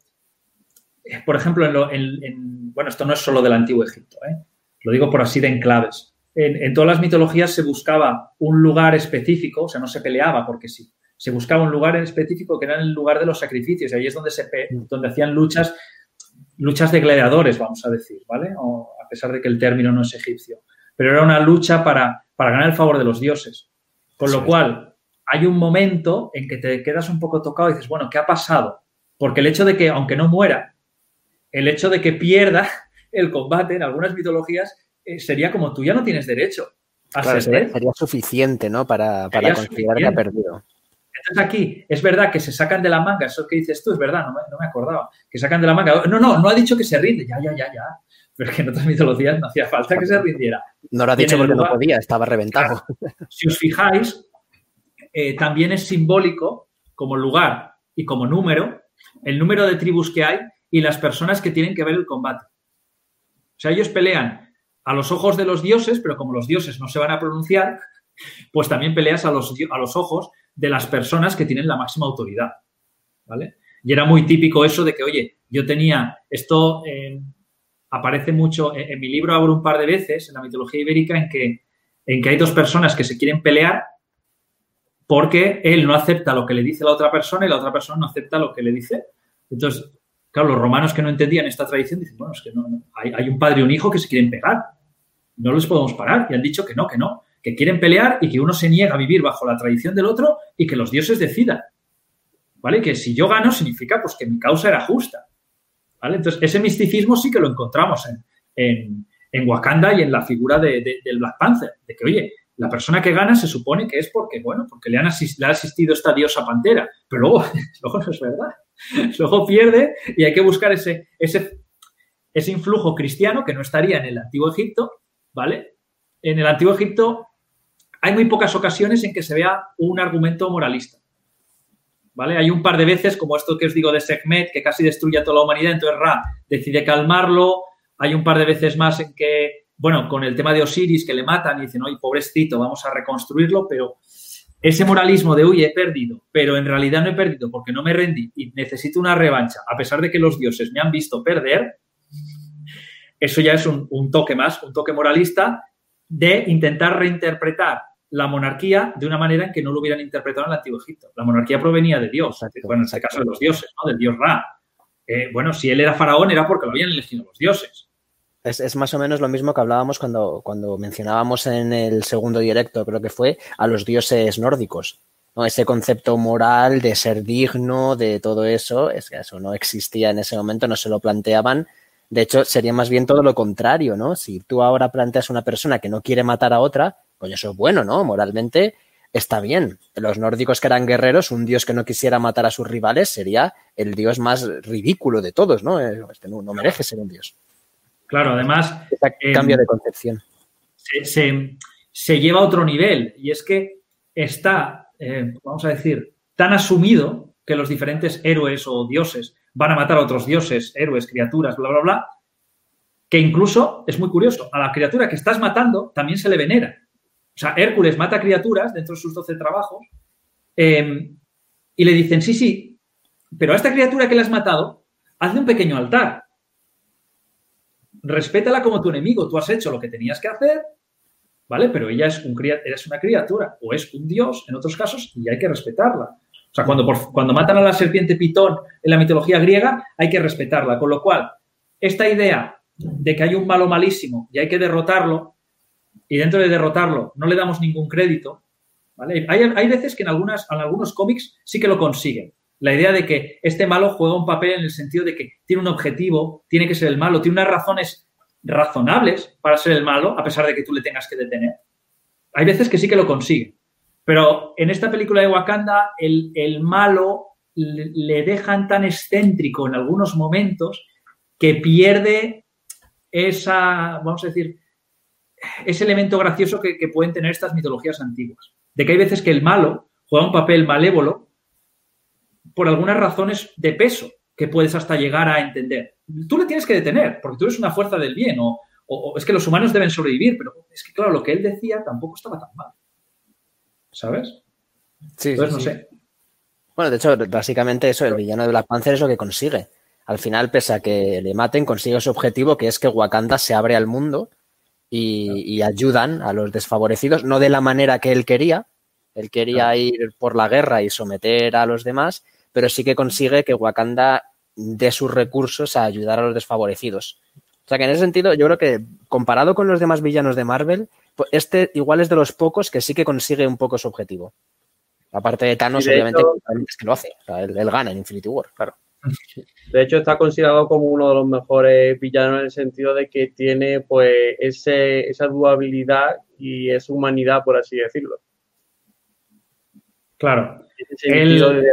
por ejemplo, en, bueno, esto no es solo del antiguo Egipto, ¿eh? lo digo por así de enclaves en, todas las mitologías se buscaba un lugar específico, o sea, no se peleaba porque sí. Se buscaba un lugar en específico que era el lugar de los sacrificios, y ahí es donde, se, donde hacían luchas, luchas de gladiadores, vamos a decir, ¿vale? O, a pesar de que el término no es egipcio. Pero era una lucha para, para ganar el favor de los dioses. Con lo cual, hay un momento en que te quedas un poco tocado y dices, bueno, ¿qué ha pasado? Porque el hecho de que, aunque no muera, el hecho de que pierda (laughs) el combate en algunas mitologías eh, sería como tú ya no tienes derecho a ser sería, sería, suficiente, ¿no? Para, para considerar que ha perdido. Entonces aquí es verdad que se sacan de la manga, eso que dices tú, es verdad, no me, acordaba, que sacan de la manga. No, no, no ha dicho que se rinde, ya, ya, ya, ya. Pero es que en otras mitologías no hacía falta que se rindiera. No lo ha dicho porque no podía, estaba reventado. si os fijáis, eh, también es simbólico como lugar y como número, el número de tribus que hay y las personas que tienen que ver el combate. O sea, ellos pelean a los ojos de los dioses, pero como los dioses no se van a pronunciar, pues también peleas a los, a los ojos de las personas que tienen la máxima autoridad. ¿Vale? Y era muy típico eso de que, oye, yo tenía, esto eh, aparece mucho, en, mi libro abro un par de veces en la mitología ibérica en que, en que hay dos personas que se quieren pelear porque él no acepta lo que le dice la otra persona y la otra persona no acepta lo que le dice. Entonces, claro, los romanos que no entendían esta tradición dicen, bueno, es que no, hay, hay, un padre y un hijo que se quieren pegar no les podemos parar. Y han dicho que no, que no, que quieren pelear y que uno se niega a vivir bajo la tradición del otro y que los dioses decidan. ¿Vale? Que si yo gano significa pues que mi causa era justa. ¿Vale? Entonces, ese misticismo sí que lo encontramos en, en, Wakanda y en la figura de, del Black Panther. De que, oye, la persona que gana se supone que es porque, bueno, porque le, han ha asistido esta diosa pantera. Pero luego, (laughs) luego no es verdad. (laughs) Luego pierde y hay que buscar ese, ese, ese influjo cristiano que no estaría en el antiguo Egipto ¿vale? En el Antiguo Egipto hay muy pocas ocasiones en que se vea un argumento moralista. ¿Vale? Hay un par de veces, como esto que os digo de Sekhmet, que casi destruye a toda la humanidad, entonces Ra decide calmarlo. Hay un par de veces más en que bueno, con el tema de Osiris que le matan y dicen, oye, pobrecito, vamos a reconstruirlo, pero ese moralismo de, uy, he perdido, pero en realidad no he perdido porque no me rendí y necesito una revancha, a pesar de que los dioses me han visto perder, eso ya es un, toque más, un toque moralista de intentar reinterpretar la monarquía de una manera en que no lo hubieran interpretado en el Antiguo Egipto. La monarquía provenía de Dios, bueno, en este caso de los dioses, ¿no? Del dios Ra. Eh, bueno, si él era faraón era porque lo habían elegido los dioses. Es, más o menos lo mismo que hablábamos cuando, cuando mencionábamos en el segundo directo, creo que fue, a los dioses nórdicos. ¿no? Ese concepto moral de ser digno, de todo eso, es que eso no existía en ese momento, no se lo planteaban. De hecho, sería más bien todo lo contrario, ¿no? Si tú ahora planteas a una persona que no quiere matar a otra, pues eso es bueno, ¿no? Moralmente está bien. Los nórdicos que eran guerreros, un dios que no quisiera matar a sus rivales sería el dios más ridículo de todos, ¿no? Eh, este no merece ser un dios. Claro, además. Em, cambio de concepción. Se, lleva a otro nivel y es que está, eh, vamos a decir, tan asumido que los diferentes héroes o dioses van a matar a otros dioses, héroes, criaturas, bla, bla, bla, que incluso es muy curioso, a la criatura que estás matando también se le venera. O sea, Hércules mata criaturas dentro de sus 12 trabajos em, y le dicen, sí, sí, pero a esta criatura que le has matado, hazle un pequeño altar respétala como tu enemigo. Tú has hecho lo que tenías que hacer, ¿vale? Pero ella es, un, es una criatura o es un dios en otros casos y hay que respetarla. O sea, cuando, cuando matan a la serpiente pitón en la mitología griega, hay que respetarla. Con lo cual, esta idea de que hay un malo malísimo y hay que derrotarlo, y dentro de derrotarlo no le damos ningún crédito, ¿vale? Hay, hay veces que en, algunas, en algunos cómics sí que lo consiguen. La idea de que este malo juega un papel en el sentido de que tiene un objetivo, tiene que ser el malo, tiene unas razones razonables para ser el malo, a pesar de que tú le tengas que detener. Hay veces que sí que lo consigue. Pero en esta película de Wakanda, el, malo le dejan tan excéntrico en algunos momentos que pierde esa, vamos a decir, ese elemento gracioso que, que, pueden tener estas mitologías antiguas. De que hay veces que el malo juega un papel malévolo por algunas razones de peso que puedes hasta llegar a entender. Tú le tienes que detener, porque tú eres una fuerza del bien, o, es que los humanos deben sobrevivir, pero es que, claro, lo que él decía tampoco estaba tan mal. ¿Sabes? Sí, Entonces, no sé. Bueno, de hecho, básicamente eso, el villano de Black Panther es lo que consigue. Al final, pese a que le maten, consigue su objetivo, que es que Wakanda se abre al mundo y, y ayudan a los desfavorecidos, no de la manera que él quería. Él quería ir por la guerra y someter a los demás, pero sí que consigue que Wakanda dé sus recursos a ayudar a los desfavorecidos. O sea que en ese sentido, yo creo que comparado con los demás villanos de Marvel, este igual es de los pocos que sí que consigue un poco su objetivo. Aparte de Thanos, obviamente, es que lo hace. O sea, él, gana en Infinity War, claro. (laughs) De hecho, está considerado como uno de los mejores villanos en el sentido de que tiene pues ese, esa durabilidad y esa humanidad, por así decirlo. Claro. Ese de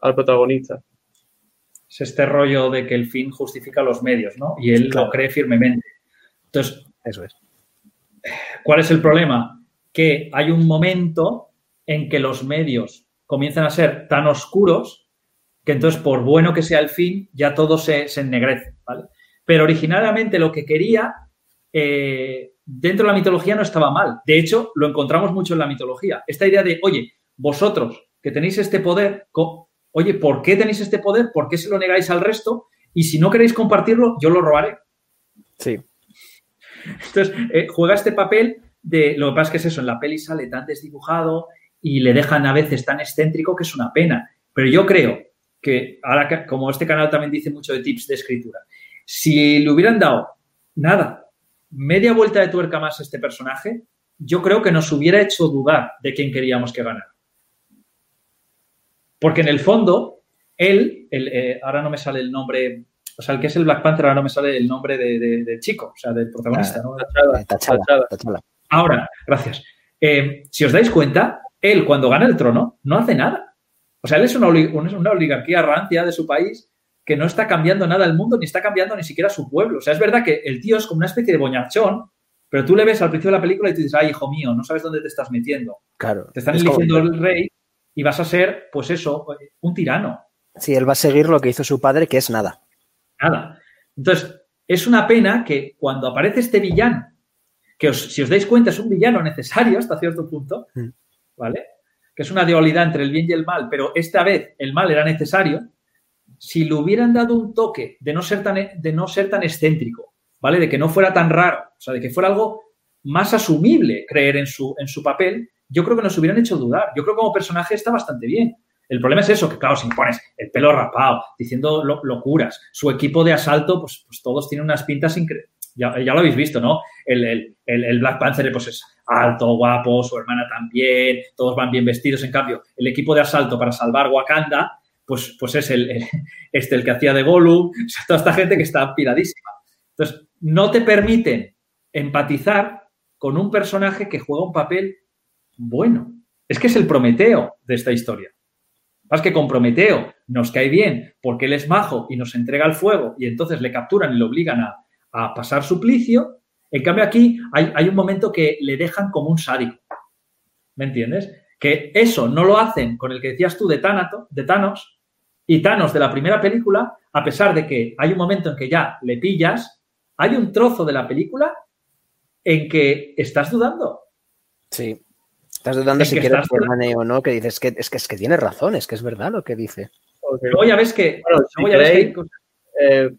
al protagonista. Es este rollo de que el fin justifica los medios, ¿no? Y él lo cree firmemente. Entonces, eso es. ¿Cuál es el problema? Que hay un momento en que los medios comienzan a ser tan oscuros que entonces, por bueno que sea el fin, ya todo se, se ennegrece, ¿vale? Pero originalmente lo que quería, eh, dentro de la mitología no estaba mal. De hecho, lo encontramos mucho en la mitología. Esta idea de, oye, vosotros que tenéis este poder, oye, ¿por qué tenéis este poder? ¿Por qué se lo negáis al resto? Y si no queréis compartirlo, yo lo robaré. Sí. Entonces, eh, juega este papel de, lo que pasa es que es eso, en la peli sale tan desdibujado y le dejan a veces tan excéntrico que es una pena. Pero yo creo que ahora, como este canal también dice mucho de tips de escritura, si le hubieran dado nada, media vuelta de tuerca más a este personaje, yo creo que nos hubiera hecho dudar de quién queríamos que ganara. Porque en el fondo, él, eh, ahora no me sale el nombre, o sea, el que es el Black Panther, ahora no me sale el nombre del chico, o sea, del protagonista, ¿no? Tachala, Ahora, gracias. Eh, si os dais cuenta, él cuando gana el trono no hace nada. O sea, él es una, una oligarquía rancia de su país que no está cambiando nada el mundo, ni está cambiando ni siquiera su pueblo. O sea, es verdad que el tío es como una especie de boñachón, pero tú le ves al principio de la película y tú dices, ay, hijo mío, no sabes dónde te estás metiendo. Claro. Te están eligiendo el rey y vas a ser, pues eso, un tirano. Sí, él va a seguir lo que hizo su padre, que es nada. Nada. Entonces, es una pena que cuando aparece este villano, que si os dais cuenta es un villano necesario hasta cierto punto, mm. ¿vale? Que es una dualidad entre el bien y el mal, pero esta vez el mal era necesario, si le hubieran dado un toque de no ser tan, de no ser tan excéntrico, ¿vale? De que no fuera tan raro, o sea, de que fuera algo más asumible creer en su, en su papel, yo creo que nos hubieran hecho dudar. Yo creo que como personaje está bastante bien. El problema es eso, que claro, si pones el pelo rapado, diciendo locuras, su equipo de asalto, pues, pues todos tienen unas pintas increíbles. Ya, lo habéis visto, ¿no? El, Black Panther pues es alto, guapo, su hermana también, todos van bien vestidos. En cambio, el equipo de asalto para salvar Wakanda, pues, pues es el, este el que hacía de Gollum, toda esta gente que está piradísima. Entonces, no te permiten empatizar con un personaje que juega un papel bueno. Es que es el Prometeo de esta historia. Más que con Prometeo nos cae bien porque él es majo y nos entrega el fuego y entonces le capturan y le obligan a, pasar suplicio. En cambio, aquí hay, un momento que le dejan como un sádico. ¿Me entiendes? Que eso no lo hacen con el que decías tú de, de Thanos y Thanos de la primera película, a pesar de que hay un momento en que ya le pillas, hay un trozo de la película en que estás dudando. Sí. Estás dudando si quieres que o no, que dices que es, que es que tiene razón, es que es verdad lo que dice. Luego ya ves que. Eh,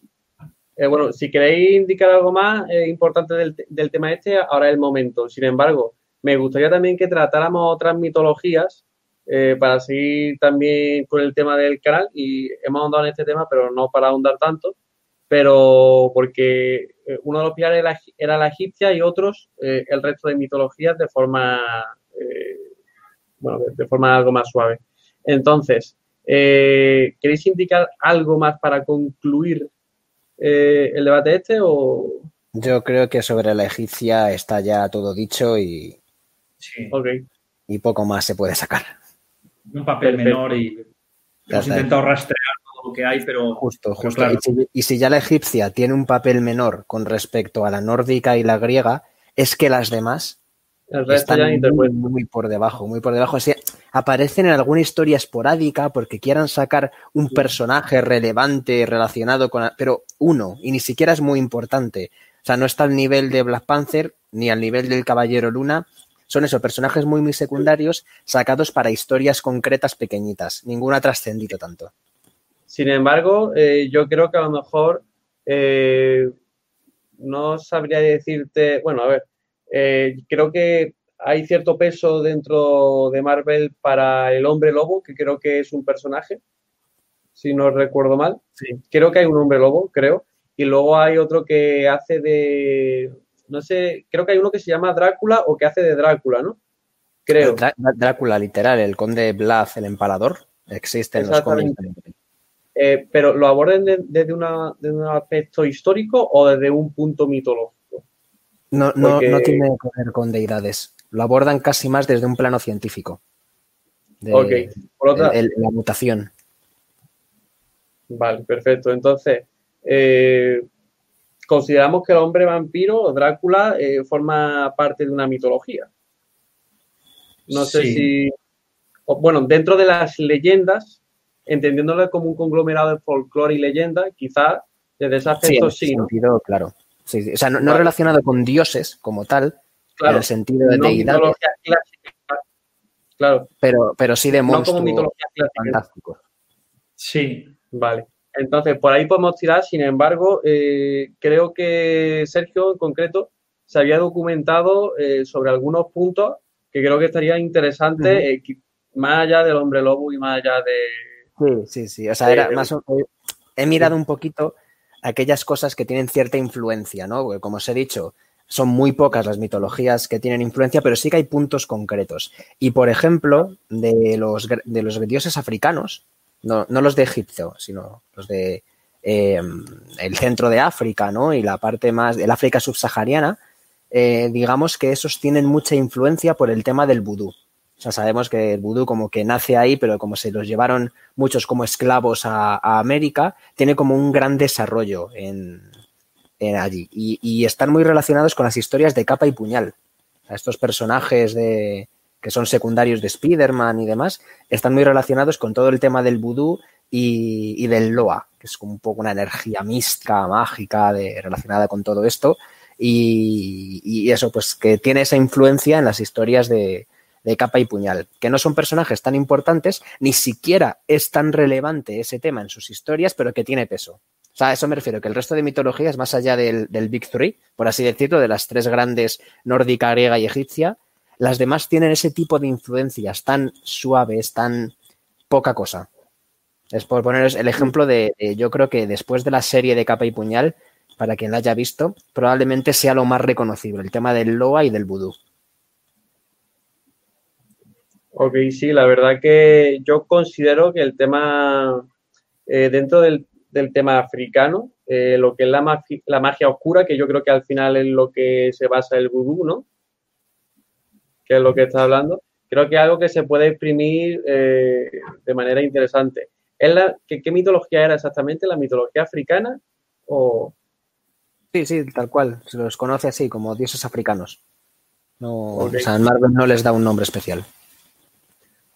eh, bueno, si queréis indicar algo más eh, importante del, tema este, ahora es el momento. Sin embargo, me gustaría también que tratáramos otras mitologías para seguir también con el tema del canal. Y hemos ahondado en este tema, pero no para ahondar tanto. Pero porque uno de los pilares era la egipcia y otros el resto de mitologías de forma bueno, de, forma algo más suave. Entonces, eh, ¿queréis indicar algo más para concluir eh, el debate este o...? Yo creo que sobre la egipcia está ya todo dicho y, y poco más se puede sacar. Un papel menor y hemos intentado rastrear todo lo que hay, pero... Justo, justo. y si ya la egipcia tiene un papel menor con respecto a la nórdica y la griega, es que las demás están muy, por debajo, muy por debajo. aparecen en alguna historia esporádica porque quieran sacar un personaje relevante relacionado con... Pero uno, y ni siquiera es muy importante. O sea, no está al nivel de Black Panther ni al nivel del Caballero Luna. Son esos personajes muy, muy secundarios sacados para historias concretas pequeñitas. Ninguna ha trascendido tanto. Sin embargo, eh, yo creo que a lo mejor eh, no sabría decirte, bueno, a ver, eh, creo que hay cierto peso dentro de Marvel para el hombre lobo, que creo que es un personaje, si no recuerdo mal. Creo que hay un hombre lobo, creo. Y luego hay otro que hace de, no sé, creo que hay uno que se llama Drácula o que hace de Drácula, ¿no? Creo. Drácula, literal, el conde Blas, el empalador, existe en los cómics. Eh, pero ¿lo aborden desde, desde un aspecto histórico o desde un punto mitológico? No, no, no tiene que ver con deidades. Lo abordan casi más desde un plano científico. De, la mutación. Vale, perfecto. Entonces, eh, consideramos que el hombre vampiro o Drácula eh, forma parte de una mitología. No sé si. bueno, dentro de las leyendas, entendiéndolo como un conglomerado de folclore y leyenda, quizás desde ese aspecto sí. sentido, claro. O sea, no, relacionado con dioses como tal, en el sentido de deidad. Claro. Pero, pero sí de monstruos no como mitología fantásticos. Sí, vale. Entonces, por ahí podemos tirar. Sin embargo, eh, creo que Sergio, en concreto, se había documentado eh, sobre algunos puntos que creo que estaría interesante, eh, más allá del hombre lobo y más allá de... Sí, sí, sí. O sea, era más... He mirado un poquito aquellas cosas que tienen cierta influencia, ¿no? Porque, como os he dicho, son muy pocas las mitologías que tienen influencia, pero sí que hay puntos concretos. Y, por ejemplo, de los, de los dioses africanos, no, los de Egipto, sino los de eh, el centro de África, ¿no? Y la parte más del África subsahariana, eh, digamos que esos tienen mucha influencia por el tema del vudú. O sea, sabemos que el vudú como que nace ahí, pero como se los llevaron muchos como esclavos a, América, tiene como un gran desarrollo en, allí. Y, están muy relacionados con las historias de capa y puñal. estos personajes de, que son secundarios de Spider-Man y demás, están muy relacionados con todo el tema del vudú y, del Loa, que es como un poco una energía mística, mágica, de, relacionada con todo esto. Y, eso, pues que tiene esa influencia en las historias de, de capa y puñal, que no son personajes tan importantes, ni siquiera es tan relevante ese tema en sus historias, pero que tiene peso. O sea, a eso me refiero, que el resto de mitologías, más allá del, del Big Three, por así decirlo, de las tres grandes nórdica, griega y egipcia, las demás tienen ese tipo de influencias tan suaves, tan poca cosa. Es por poneros el ejemplo de, yo creo que después de la serie de capa y puñal, para quien la haya visto, probablemente sea lo más reconocible, el tema del Loa y del vudú. Ok, sí, la verdad que yo considero que el tema, eh, dentro del, tema africano, eh, lo que es la, magia, la magia oscura, que yo creo que al final es lo que se basa el vudú, ¿no? Que es lo que está hablando. Creo que es algo que se puede exprimir eh, de manera interesante. ¿qué, mitología era exactamente? ¿La mitología africana? O... Sí, sí, tal cual. Se los conoce así, como dioses africanos. No, O sea, Marvel no les da un nombre especial.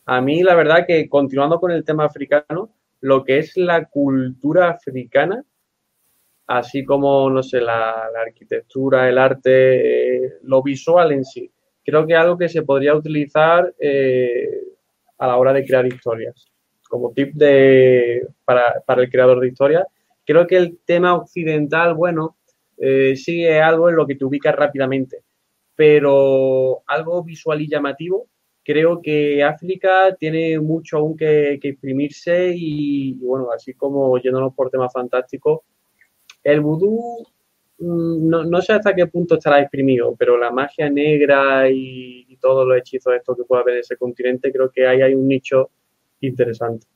A mí, la verdad, que continuando con el tema africano, lo que es la cultura africana, así como, no sé, la, arquitectura, el arte, eh, lo visual en sí, creo que es algo que se podría utilizar eh, a la hora de crear historias como tip de, para, el creador de historia. Creo que el tema occidental, bueno, eh, sí es algo en lo que te ubicas rápidamente, pero algo visual y llamativo, creo que África tiene mucho aún que, que exprimirse y, bueno, así como yéndonos por temas fantásticos, el vudú mm, no, sé hasta qué punto estará exprimido, pero la magia negra y, y todos los hechizos estos que pueda haber en ese continente, creo que ahí hay un nicho interesante.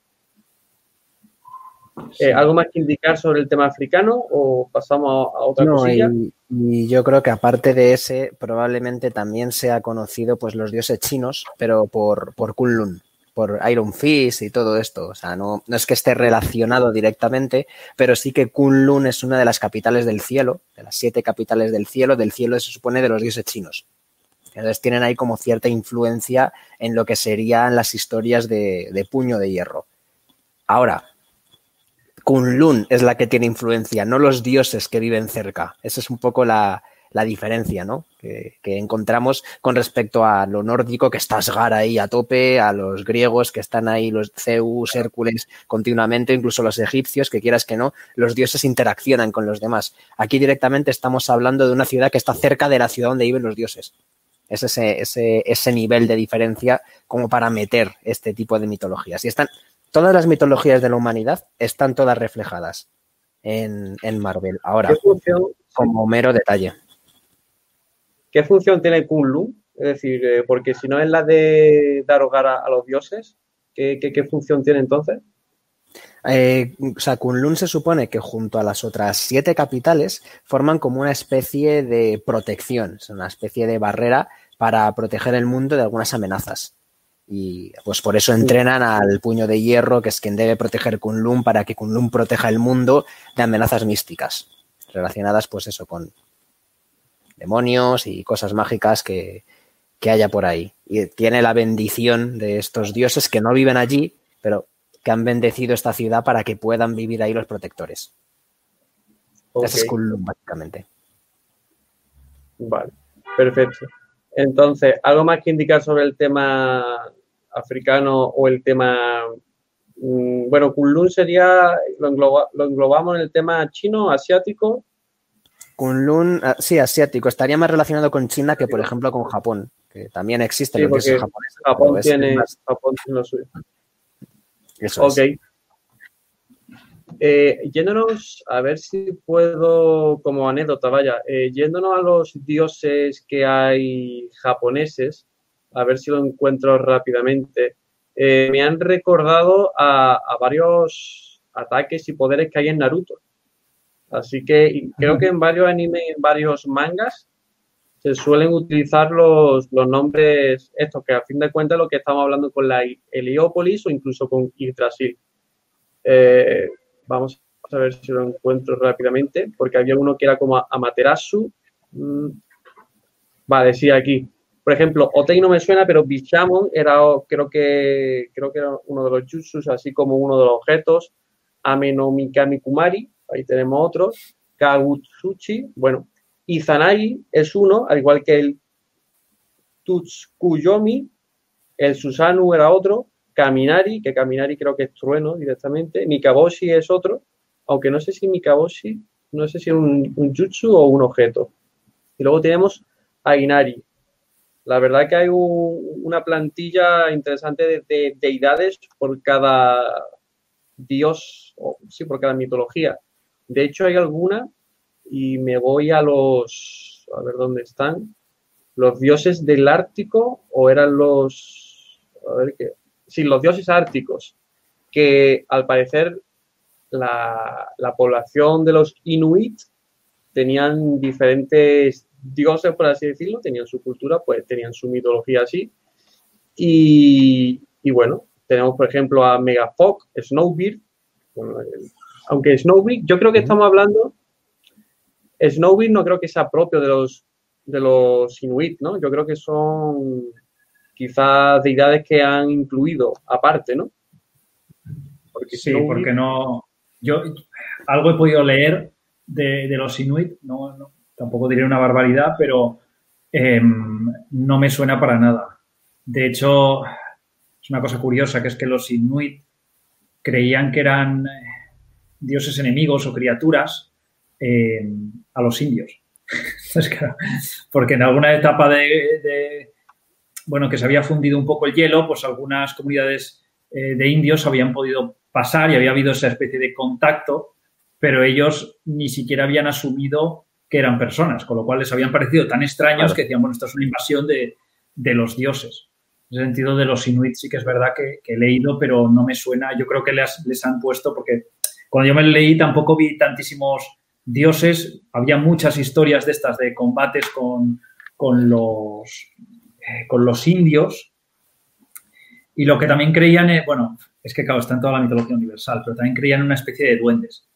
Eh, ¿Algo más que indicar sobre el tema africano o pasamos a, otra cosilla? Y, yo creo que aparte de ese, probablemente también se ha conocido pues los dioses chinos, pero por, por Kunlun, por Iron Fist y todo esto. O sea, no, no es que esté relacionado directamente, pero sí que Kunlun es una de las capitales del cielo, de las siete capitales del cielo. Del cielo se supone de los dioses chinos. Entonces tienen ahí como cierta influencia en lo que serían las historias de, puño de hierro. Ahora, Kunlun es la que tiene influencia, no los dioses que viven cerca. Esa es un poco la, diferencia ¿no? Que, encontramos con respecto a lo nórdico, que está Asgar ahí a tope, a los griegos que están ahí, los Zeus, Hércules, continuamente, incluso los egipcios, que quieras que no, los dioses interaccionan con los demás. Aquí directamente estamos hablando de una ciudad que está cerca de la ciudad donde viven los dioses. Es ese, ese, ese nivel de diferencia como para meter este tipo de mitologías. Y están, todas las mitologías de la humanidad están todas reflejadas en, Marvel. Ahora, como mero detalle. ¿Qué función tiene Kunlun? Es decir, eh, porque si no es la de dar hogar a, los dioses, ¿qué, qué, función tiene entonces? Eh, o sea, Kunlun se supone que junto a las otras siete capitales forman como una especie de protección, es una especie de barrera para proteger el mundo de algunas amenazas. Y pues por eso entrenan al puño de hierro, que es quien debe proteger Kunlun, para que Kunlun proteja el mundo de amenazas místicas, relacionadas pues eso con demonios y cosas mágicas que, que haya por ahí. Y tiene la bendición de estos dioses que no viven allí, pero que han bendecido esta ciudad para que puedan vivir ahí los protectores. Ese es Kunlun, básicamente. Vale, perfecto. Entonces, ¿algo más que indicar sobre el tema africano o el tema... Mm, bueno, Kunlun sería, lo, englobamos en el tema chino, asiático. Kunlun, ah, sí, asiático. Estaría más relacionado con China que, por ejemplo, con Japón, que también existe sí, Japón tiene, Japón tiene lo suyo ok. Eh, yéndonos, a ver si puedo, como anécdota, vaya, eh, yéndonos a los dioses que hay japoneses, a ver si lo encuentro rápidamente, eh, me han recordado a, varios ataques y poderes que hay en Naruto. Así que creo que en varios animes, en varios mangas, se suelen utilizar los, los, nombres estos, que a fin de cuentas lo que estamos hablando con la Heliópolis o incluso con Yggdrasil. Eh, vamos a ver si lo encuentro rápidamente, porque había uno que era como Amaterasu. Mm, vale, sí, aquí. Por ejemplo, Otei no me suena, pero Bishamon era, creo que, creo que era uno de los jutsus, así como uno de los objetos. Amenomikami Kumari, ahí tenemos otro. Kagutsuchi, bueno. Izanagi es uno, al igual que el Tutsukuyomi, el Susanu era otro, Kaminari, que Kaminari creo que es trueno directamente, Mikaboshi es otro, aunque no sé si Mikaboshi, no sé si es un, jutsu o un objeto. Y luego tenemos a Inari. La verdad que hay una plantilla interesante de, deidades por cada dios, o, sí, por cada mitología. De hecho, hay alguna, y me voy a los, a ver dónde están, los dioses del Ártico, o eran los, a ver qué, sí, los dioses árticos, que al parecer la, la población de los Inuit tenían diferentes dioses, por así decirlo, tenían su cultura, pues tenían su mitología así. Y, bueno, tenemos por ejemplo a Megafog, Snowbeard, aunque Snowbeard, yo creo que estamos hablando, Snowbeard no creo que sea propio de los, de los Inuit, ¿no? Yo creo que son quizás deidades que han incluido aparte, ¿no? Porque sí, porque no, yo algo he podido leer de, los Inuit, no, no tampoco diré una barbaridad, pero em, no me suena para nada. De hecho, es una cosa curiosa, que es que los Inuit creían que eran eh, dioses enemigos o criaturas em, a los indios. (laughs) porque en alguna etapa de, bueno, que se había fundido un poco el hielo, pues algunas comunidades eh, de indios habían podido pasar y había habido esa especie de contacto, pero ellos ni siquiera habían asumido que eran personas, con lo cual les habían parecido tan extraños que decían, bueno, esto es una invasión de, los dioses. En el sentido de los inuits sí que es verdad que, he leído, pero no me suena. Yo creo que les, les, han puesto, porque cuando yo me leí tampoco vi tantísimos dioses. Había muchas historias de estas de combates con, con, los, eh, con los indios. Y lo que también creían, bueno, es que claro, está en toda la mitología universal, pero también creían en una especie de duendes.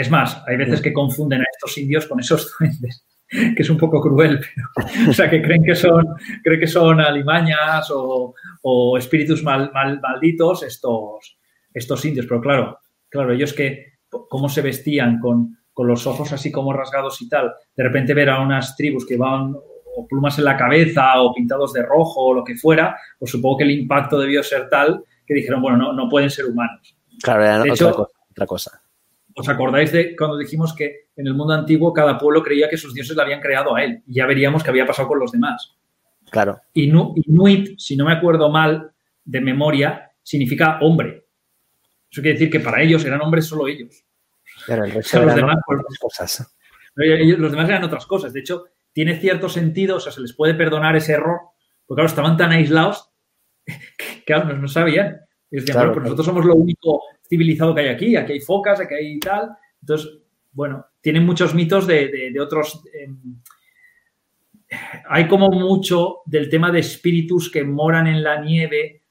Es más, hay veces que confunden a estos indios con esos duendes, (laughs) que es un poco cruel, o sea, que creen que son, creen que son alimañas o, espíritus mal, malditos estos, estos indios. Pero claro, claro, ellos que, cómo se vestían con, con los ojos así como rasgados y tal, de repente ver a unas tribus que van o plumas en la cabeza o pintados de rojo o lo que fuera, pues supongo que el impacto debió ser tal que dijeron, bueno, no, no pueden ser humanos. Claro, era otra cosa. ¿Os acordáis de cuando dijimos que en el mundo antiguo cada pueblo creía que sus dioses la habían creado a él? Y ya veríamos qué había pasado con los demás. Claro. Inuit, si no me acuerdo mal de memoria, significa hombre. Eso quiere decir que para ellos eran hombres solo ellos. Pero el resto los demás, pues, otras cosas. Los demás eran otras cosas. De hecho, tiene cierto sentido, o sea, se les puede perdonar ese error, porque claro, estaban tan aislados (laughs) que claro, no, sabían. Y decían, bueno, pues nosotros somos lo único civilizado que hay aquí, aquí hay focas, aquí hay tal. Entonces, bueno, tienen muchos mitos de, otros... Em, hay como mucho del tema de espíritus que moran en la nieve,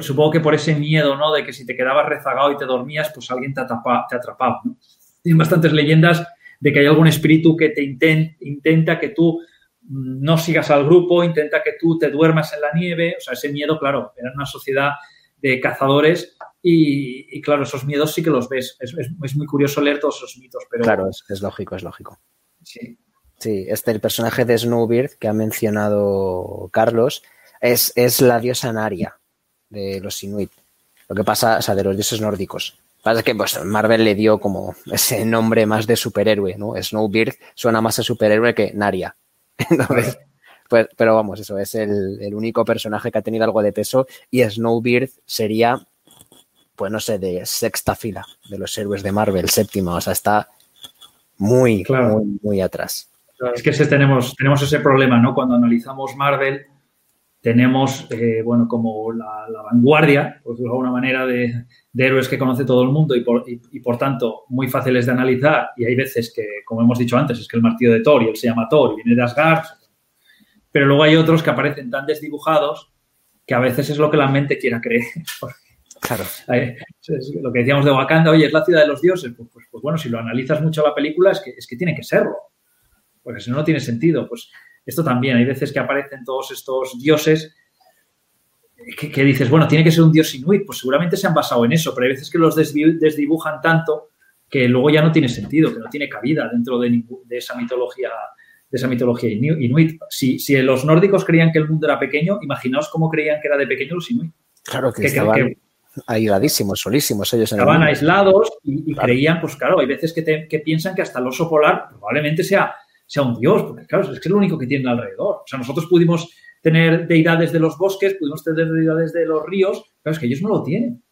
supongo que por ese miedo, ¿no? De que si te quedabas rezagado y te dormías, pues alguien te atrapaba, ¿no? Tienen bastantes leyendas de que hay algún espíritu que te intenta que tú mm, no sigas al grupo, intenta que tú te duermas en la nieve. O sea, ese miedo, claro, era una sociedad de cazadores y, claro, esos miedos sí que los ves. Es, muy curioso leer todos esos mitos, pero... Claro, es, lógico, es lógico. Sí. Sí, este, el personaje de Snowbeard que ha mencionado Carlos es, es la diosa Naria de los Inuit. Lo que pasa, o sea, de los dioses nórdicos. Lo que pasa es que pues, Marvel le dio como ese nombre más de superhéroe, ¿no? Snowbeard suena más a superhéroe que Naria. (laughs) Entonces, pues, pero vamos, eso es el, el, único personaje que ha tenido algo de peso y Snowbeard sería pues no sé, de sexta fila de los héroes de Marvel, séptima, o sea, está muy, muy, muy atrás. Es que tenemos, tenemos ese problema, ¿no? Cuando analizamos Marvel, tenemos, eh, bueno, como la, vanguardia, por decirlo de alguna manera, de, héroes que conoce todo el mundo y por, y, por, tanto muy fáciles de analizar. Y hay veces que, como hemos dicho antes, es que el martillo de Thor y él se llama Thor y viene de Asgard. Pero luego hay otros que aparecen tan desdibujados que a veces es lo que la mente quiera creer. (laughs) Claro. Lo que decíamos de Wakanda, oye, es la ciudad de los dioses. Pues, pues, pues, bueno, si lo analizas mucho la película, es que, es que tiene que serlo. Porque si no, no tiene sentido. Pues esto también, hay veces que aparecen todos estos dioses que, dices, bueno, tiene que ser un dios inuit, pues seguramente se han basado en eso, pero hay veces que los desdibujan tanto que luego ya no tiene sentido, que no tiene cabida dentro de, de esa mitología de esa mitología inuit. Si, si, los nórdicos creían que el mundo era pequeño, imaginaos cómo creían que era de pequeño los inuit. Claro que, estaban aisladísimos, solísimos ellos. estaban aislados y, creían, pues claro, hay veces que, que, piensan que hasta el oso polar probablemente sea, sea un dios, porque claro, es que es lo único que tienen alrededor. O sea, nosotros pudimos tener deidades de los bosques, pudimos tener deidades de los ríos, pero es que ellos no lo tienen.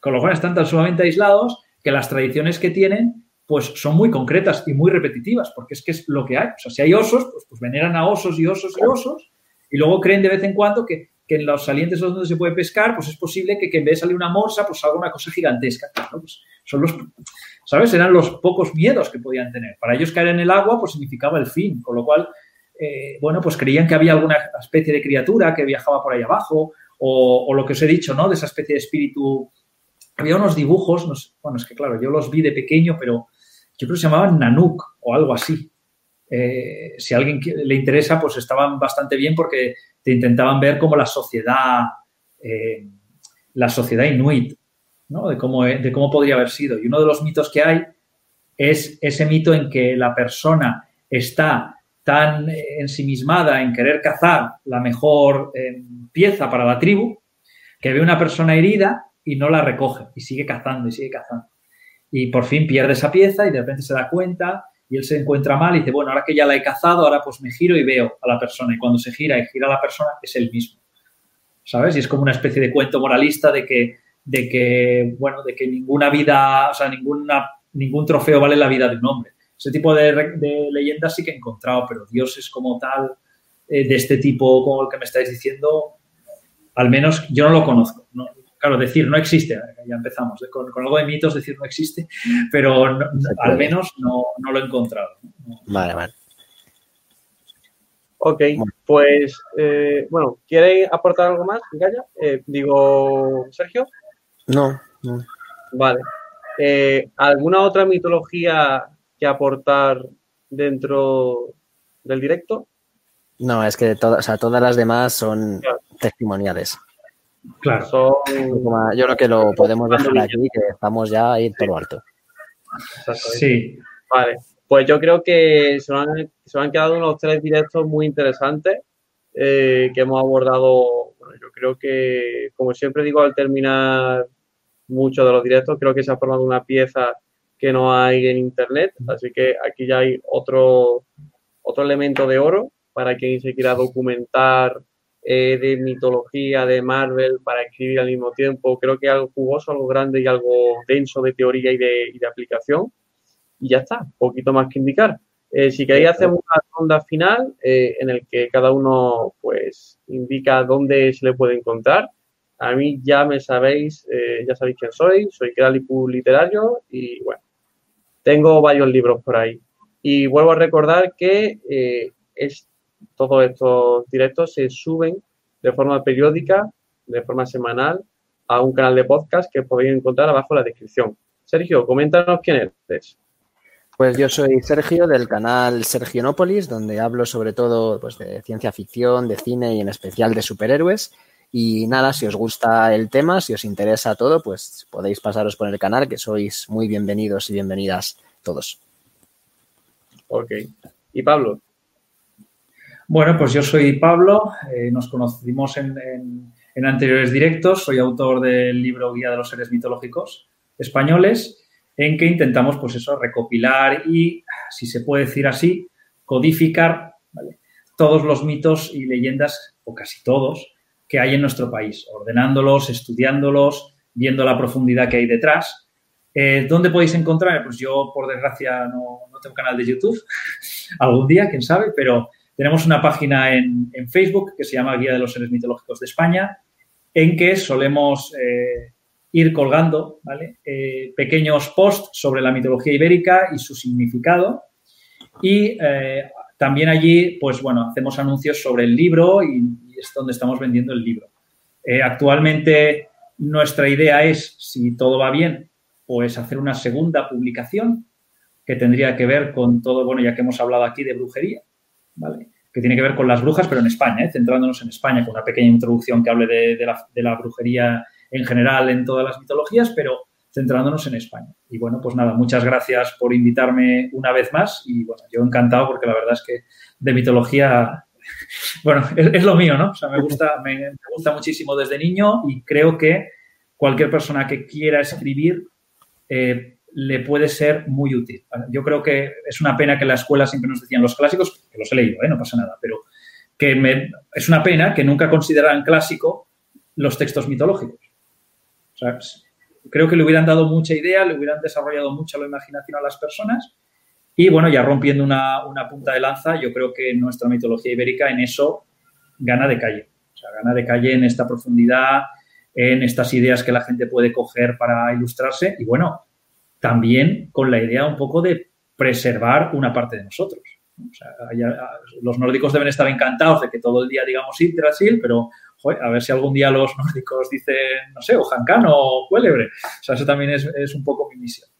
Con lo cual están tan sumamente aislados que las tradiciones que tienen pues son muy concretas y muy repetitivas, porque es que es lo que hay. O sea, si hay osos, pues, pues veneran a osos y osos y osos, y luego creen de vez en cuando que, en los salientes donde se puede pescar, pues es posible que, en vez de salir una morsa, pues salga una cosa gigantesca. Pues son los, ¿sabes? Eran los pocos miedos que podían tener. Para ellos caer en el agua, pues significaba el fin, con lo cual, eh, bueno, pues creían que había alguna especie de criatura que viajaba por ahí abajo, o, lo que os he dicho, ¿no? De esa especie de espíritu. Había unos dibujos, bueno, es que claro, yo los vi de pequeño, pero yo creo que se llamaban Nanook o algo así. Eh, si a alguien le interesa, pues estaban bastante bien porque te intentaban ver como la sociedad, eh, la sociedad inuit, de, cómo, de cómo podría haber sido. Y uno de los mitos que hay es ese mito en que la persona está tan ensimismada en querer cazar la mejor eh, pieza para la tribu que ve una persona herida y no la recoge y sigue cazando y sigue cazando y por fin pierde esa pieza y de repente se da cuenta y él se encuentra mal y dice, bueno, ahora que ya la he cazado, ahora pues me giro y veo a la persona. Y cuando se gira y gira a la persona, es el mismo. ¿Sabes? Y es como una especie de cuento moralista de que, de que bueno, de que ninguna vida, o sea, ninguna, ningún trofeo vale la vida de un hombre. Ese tipo de, leyendas sí que he encontrado, pero dioses como tal, eh, de este tipo como el que me estáis diciendo, al menos yo no lo conozco. ¿no? Claro, decir no existe, ya empezamos, con, algo de mitos decir no existe, pero al menos no, lo he encontrado. Vale, vale. Ok, pues, eh, bueno, ¿quieres aportar algo más, Gaya? Eh, digo, Sergio. No, no. Vale. Eh, ¿Alguna otra mitología que aportar dentro del directo? No, es que todas, todas las demás son testimoniales. Claro. yo creo que lo podemos dejar aquí, que estamos ya ahí todo alto. Sí. Vale. Pues yo creo que se han, se han quedado unos tres directos muy interesantes eh, que hemos abordado. Bueno, yo creo que, como siempre digo al terminar muchos de los directos, creo que se ha formado una pieza que no hay en internet. Así que aquí ya hay otro, otro elemento de oro para quien se quiera documentar eh, de mitología, de Marvel, para escribir al mismo tiempo. Creo que algo jugoso, algo grande y algo denso de teoría y de, y de aplicación. Y ya está, poquito más que indicar. Eh, si queréis hacer una ronda final eh, en el que cada uno pues indica dónde se le puede encontrar. A mí ya me sabéis, ya sabéis quién soy, soy Kralipu Literario y bueno, tengo varios libros por ahí. Y vuelvo a recordar que es todos estos directos se suben de forma periódica, de forma semanal, a un canal de podcast que podéis encontrar abajo en la descripción. Sergio, coméntanos quién eres. Pues yo soy Sergio del canal Sergionópolis, donde hablo sobre todo pues, de ciencia ficción, de cine y en especial de superhéroes. Y nada, si os gusta el tema, si os interesa todo, pues podéis pasaros por el canal, que sois muy bienvenidos y bienvenidas todos. Ok. ¿Y Pablo? Bueno, pues yo soy Pablo, eh, nos conocimos en, anteriores directos, soy autor del libro Guía de los Seres Mitológicos Españoles, en que intentamos, pues eso, recopilar y, si se puede decir así, codificar todos los mitos y leyendas, o casi todos, que hay en nuestro país, ordenándolos, estudiándolos, viendo la profundidad que hay detrás. Eh, ¿Dónde podéis encontrar? Pues yo, por desgracia, no tengo canal de YouTube, (laughs) algún día, quién sabe, pero tenemos una página en, Facebook que se llama Guía de los Seres Mitológicos de España, en que solemos eh, ir colgando eh, pequeños posts sobre la mitología ibérica y su significado. Y eh, también allí, pues bueno, hacemos anuncios sobre el libro y, y es donde estamos vendiendo el libro. actualmente nuestra idea es, si todo va bien, pues hacer una segunda publicación que tendría que ver con todo, bueno, ya que hemos hablado aquí de brujería, ¿vale? que tiene que ver con las brujas, pero en España, ¿eh? centrándonos en España, con una pequeña introducción que hable de, la, de la brujería en general en todas las mitologías, pero centrándonos en España. Y bueno, pues nada, muchas gracias por invitarme una vez más y bueno, yo encantado porque la verdad es que de mitología, (laughs) bueno, es, lo mío, ¿no? O sea, me gusta, me, gusta muchísimo desde niño y creo que cualquier persona que quiera escribir eh, le puede ser muy útil. Yo creo que es una pena que la escuela siempre nos decían los clásicos, que los he leído, ¿eh? no pasa nada, pero que es una pena que nunca consideraran clásico los textos mitológicos. creo que le hubieran dado mucha idea, le hubieran desarrollado mucho la imaginación a las personas. Y bueno, ya rompiendo una, punta de lanza, yo creo que nuestra mitología ibérica en eso gana de calle. O sea, gana de calle en esta profundidad, en estas ideas que la gente puede coger para ilustrarse y bueno, también con la idea un poco de preservar una parte de nosotros. Sea, los nórdicos deben estar encantados de que todo el día digamos Yggdrasil, pero a ver si algún día los (laughs) nórdicos dicen, no sé, o Jancán o Cuélebre. O sea, eso también es, un poco mi misión.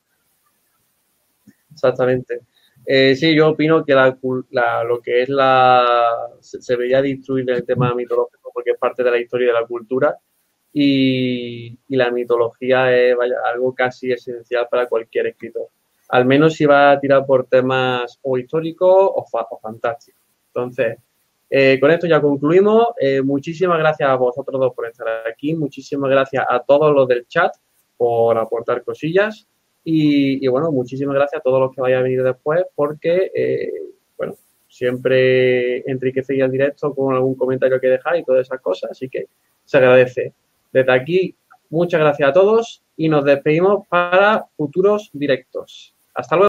Exactamente. Eh, sí, yo opino que la, lo que es la... Se, se debería destruir el tema mitológico porque es parte de la historia y de la cultura y, la mitología es algo casi esencial para cualquier escritor. Al menos si va a tirar por temas o históricos o, o fantásticos. Entonces, eh, con esto ya concluimos. Eh, muchísimas gracias a vosotros dos por estar aquí. Muchísimas gracias a todos los del chat por aportar cosillas. Y, bueno, muchísimas gracias a todos los que vayan a venir después porque, eh, bueno, siempre enriquecéis el directo con algún comentario que dejáis y todas esas cosas. Así que se agradece. Desde aquí, muchas gracias a todos y nos despedimos para futuros directos. Hasta luego.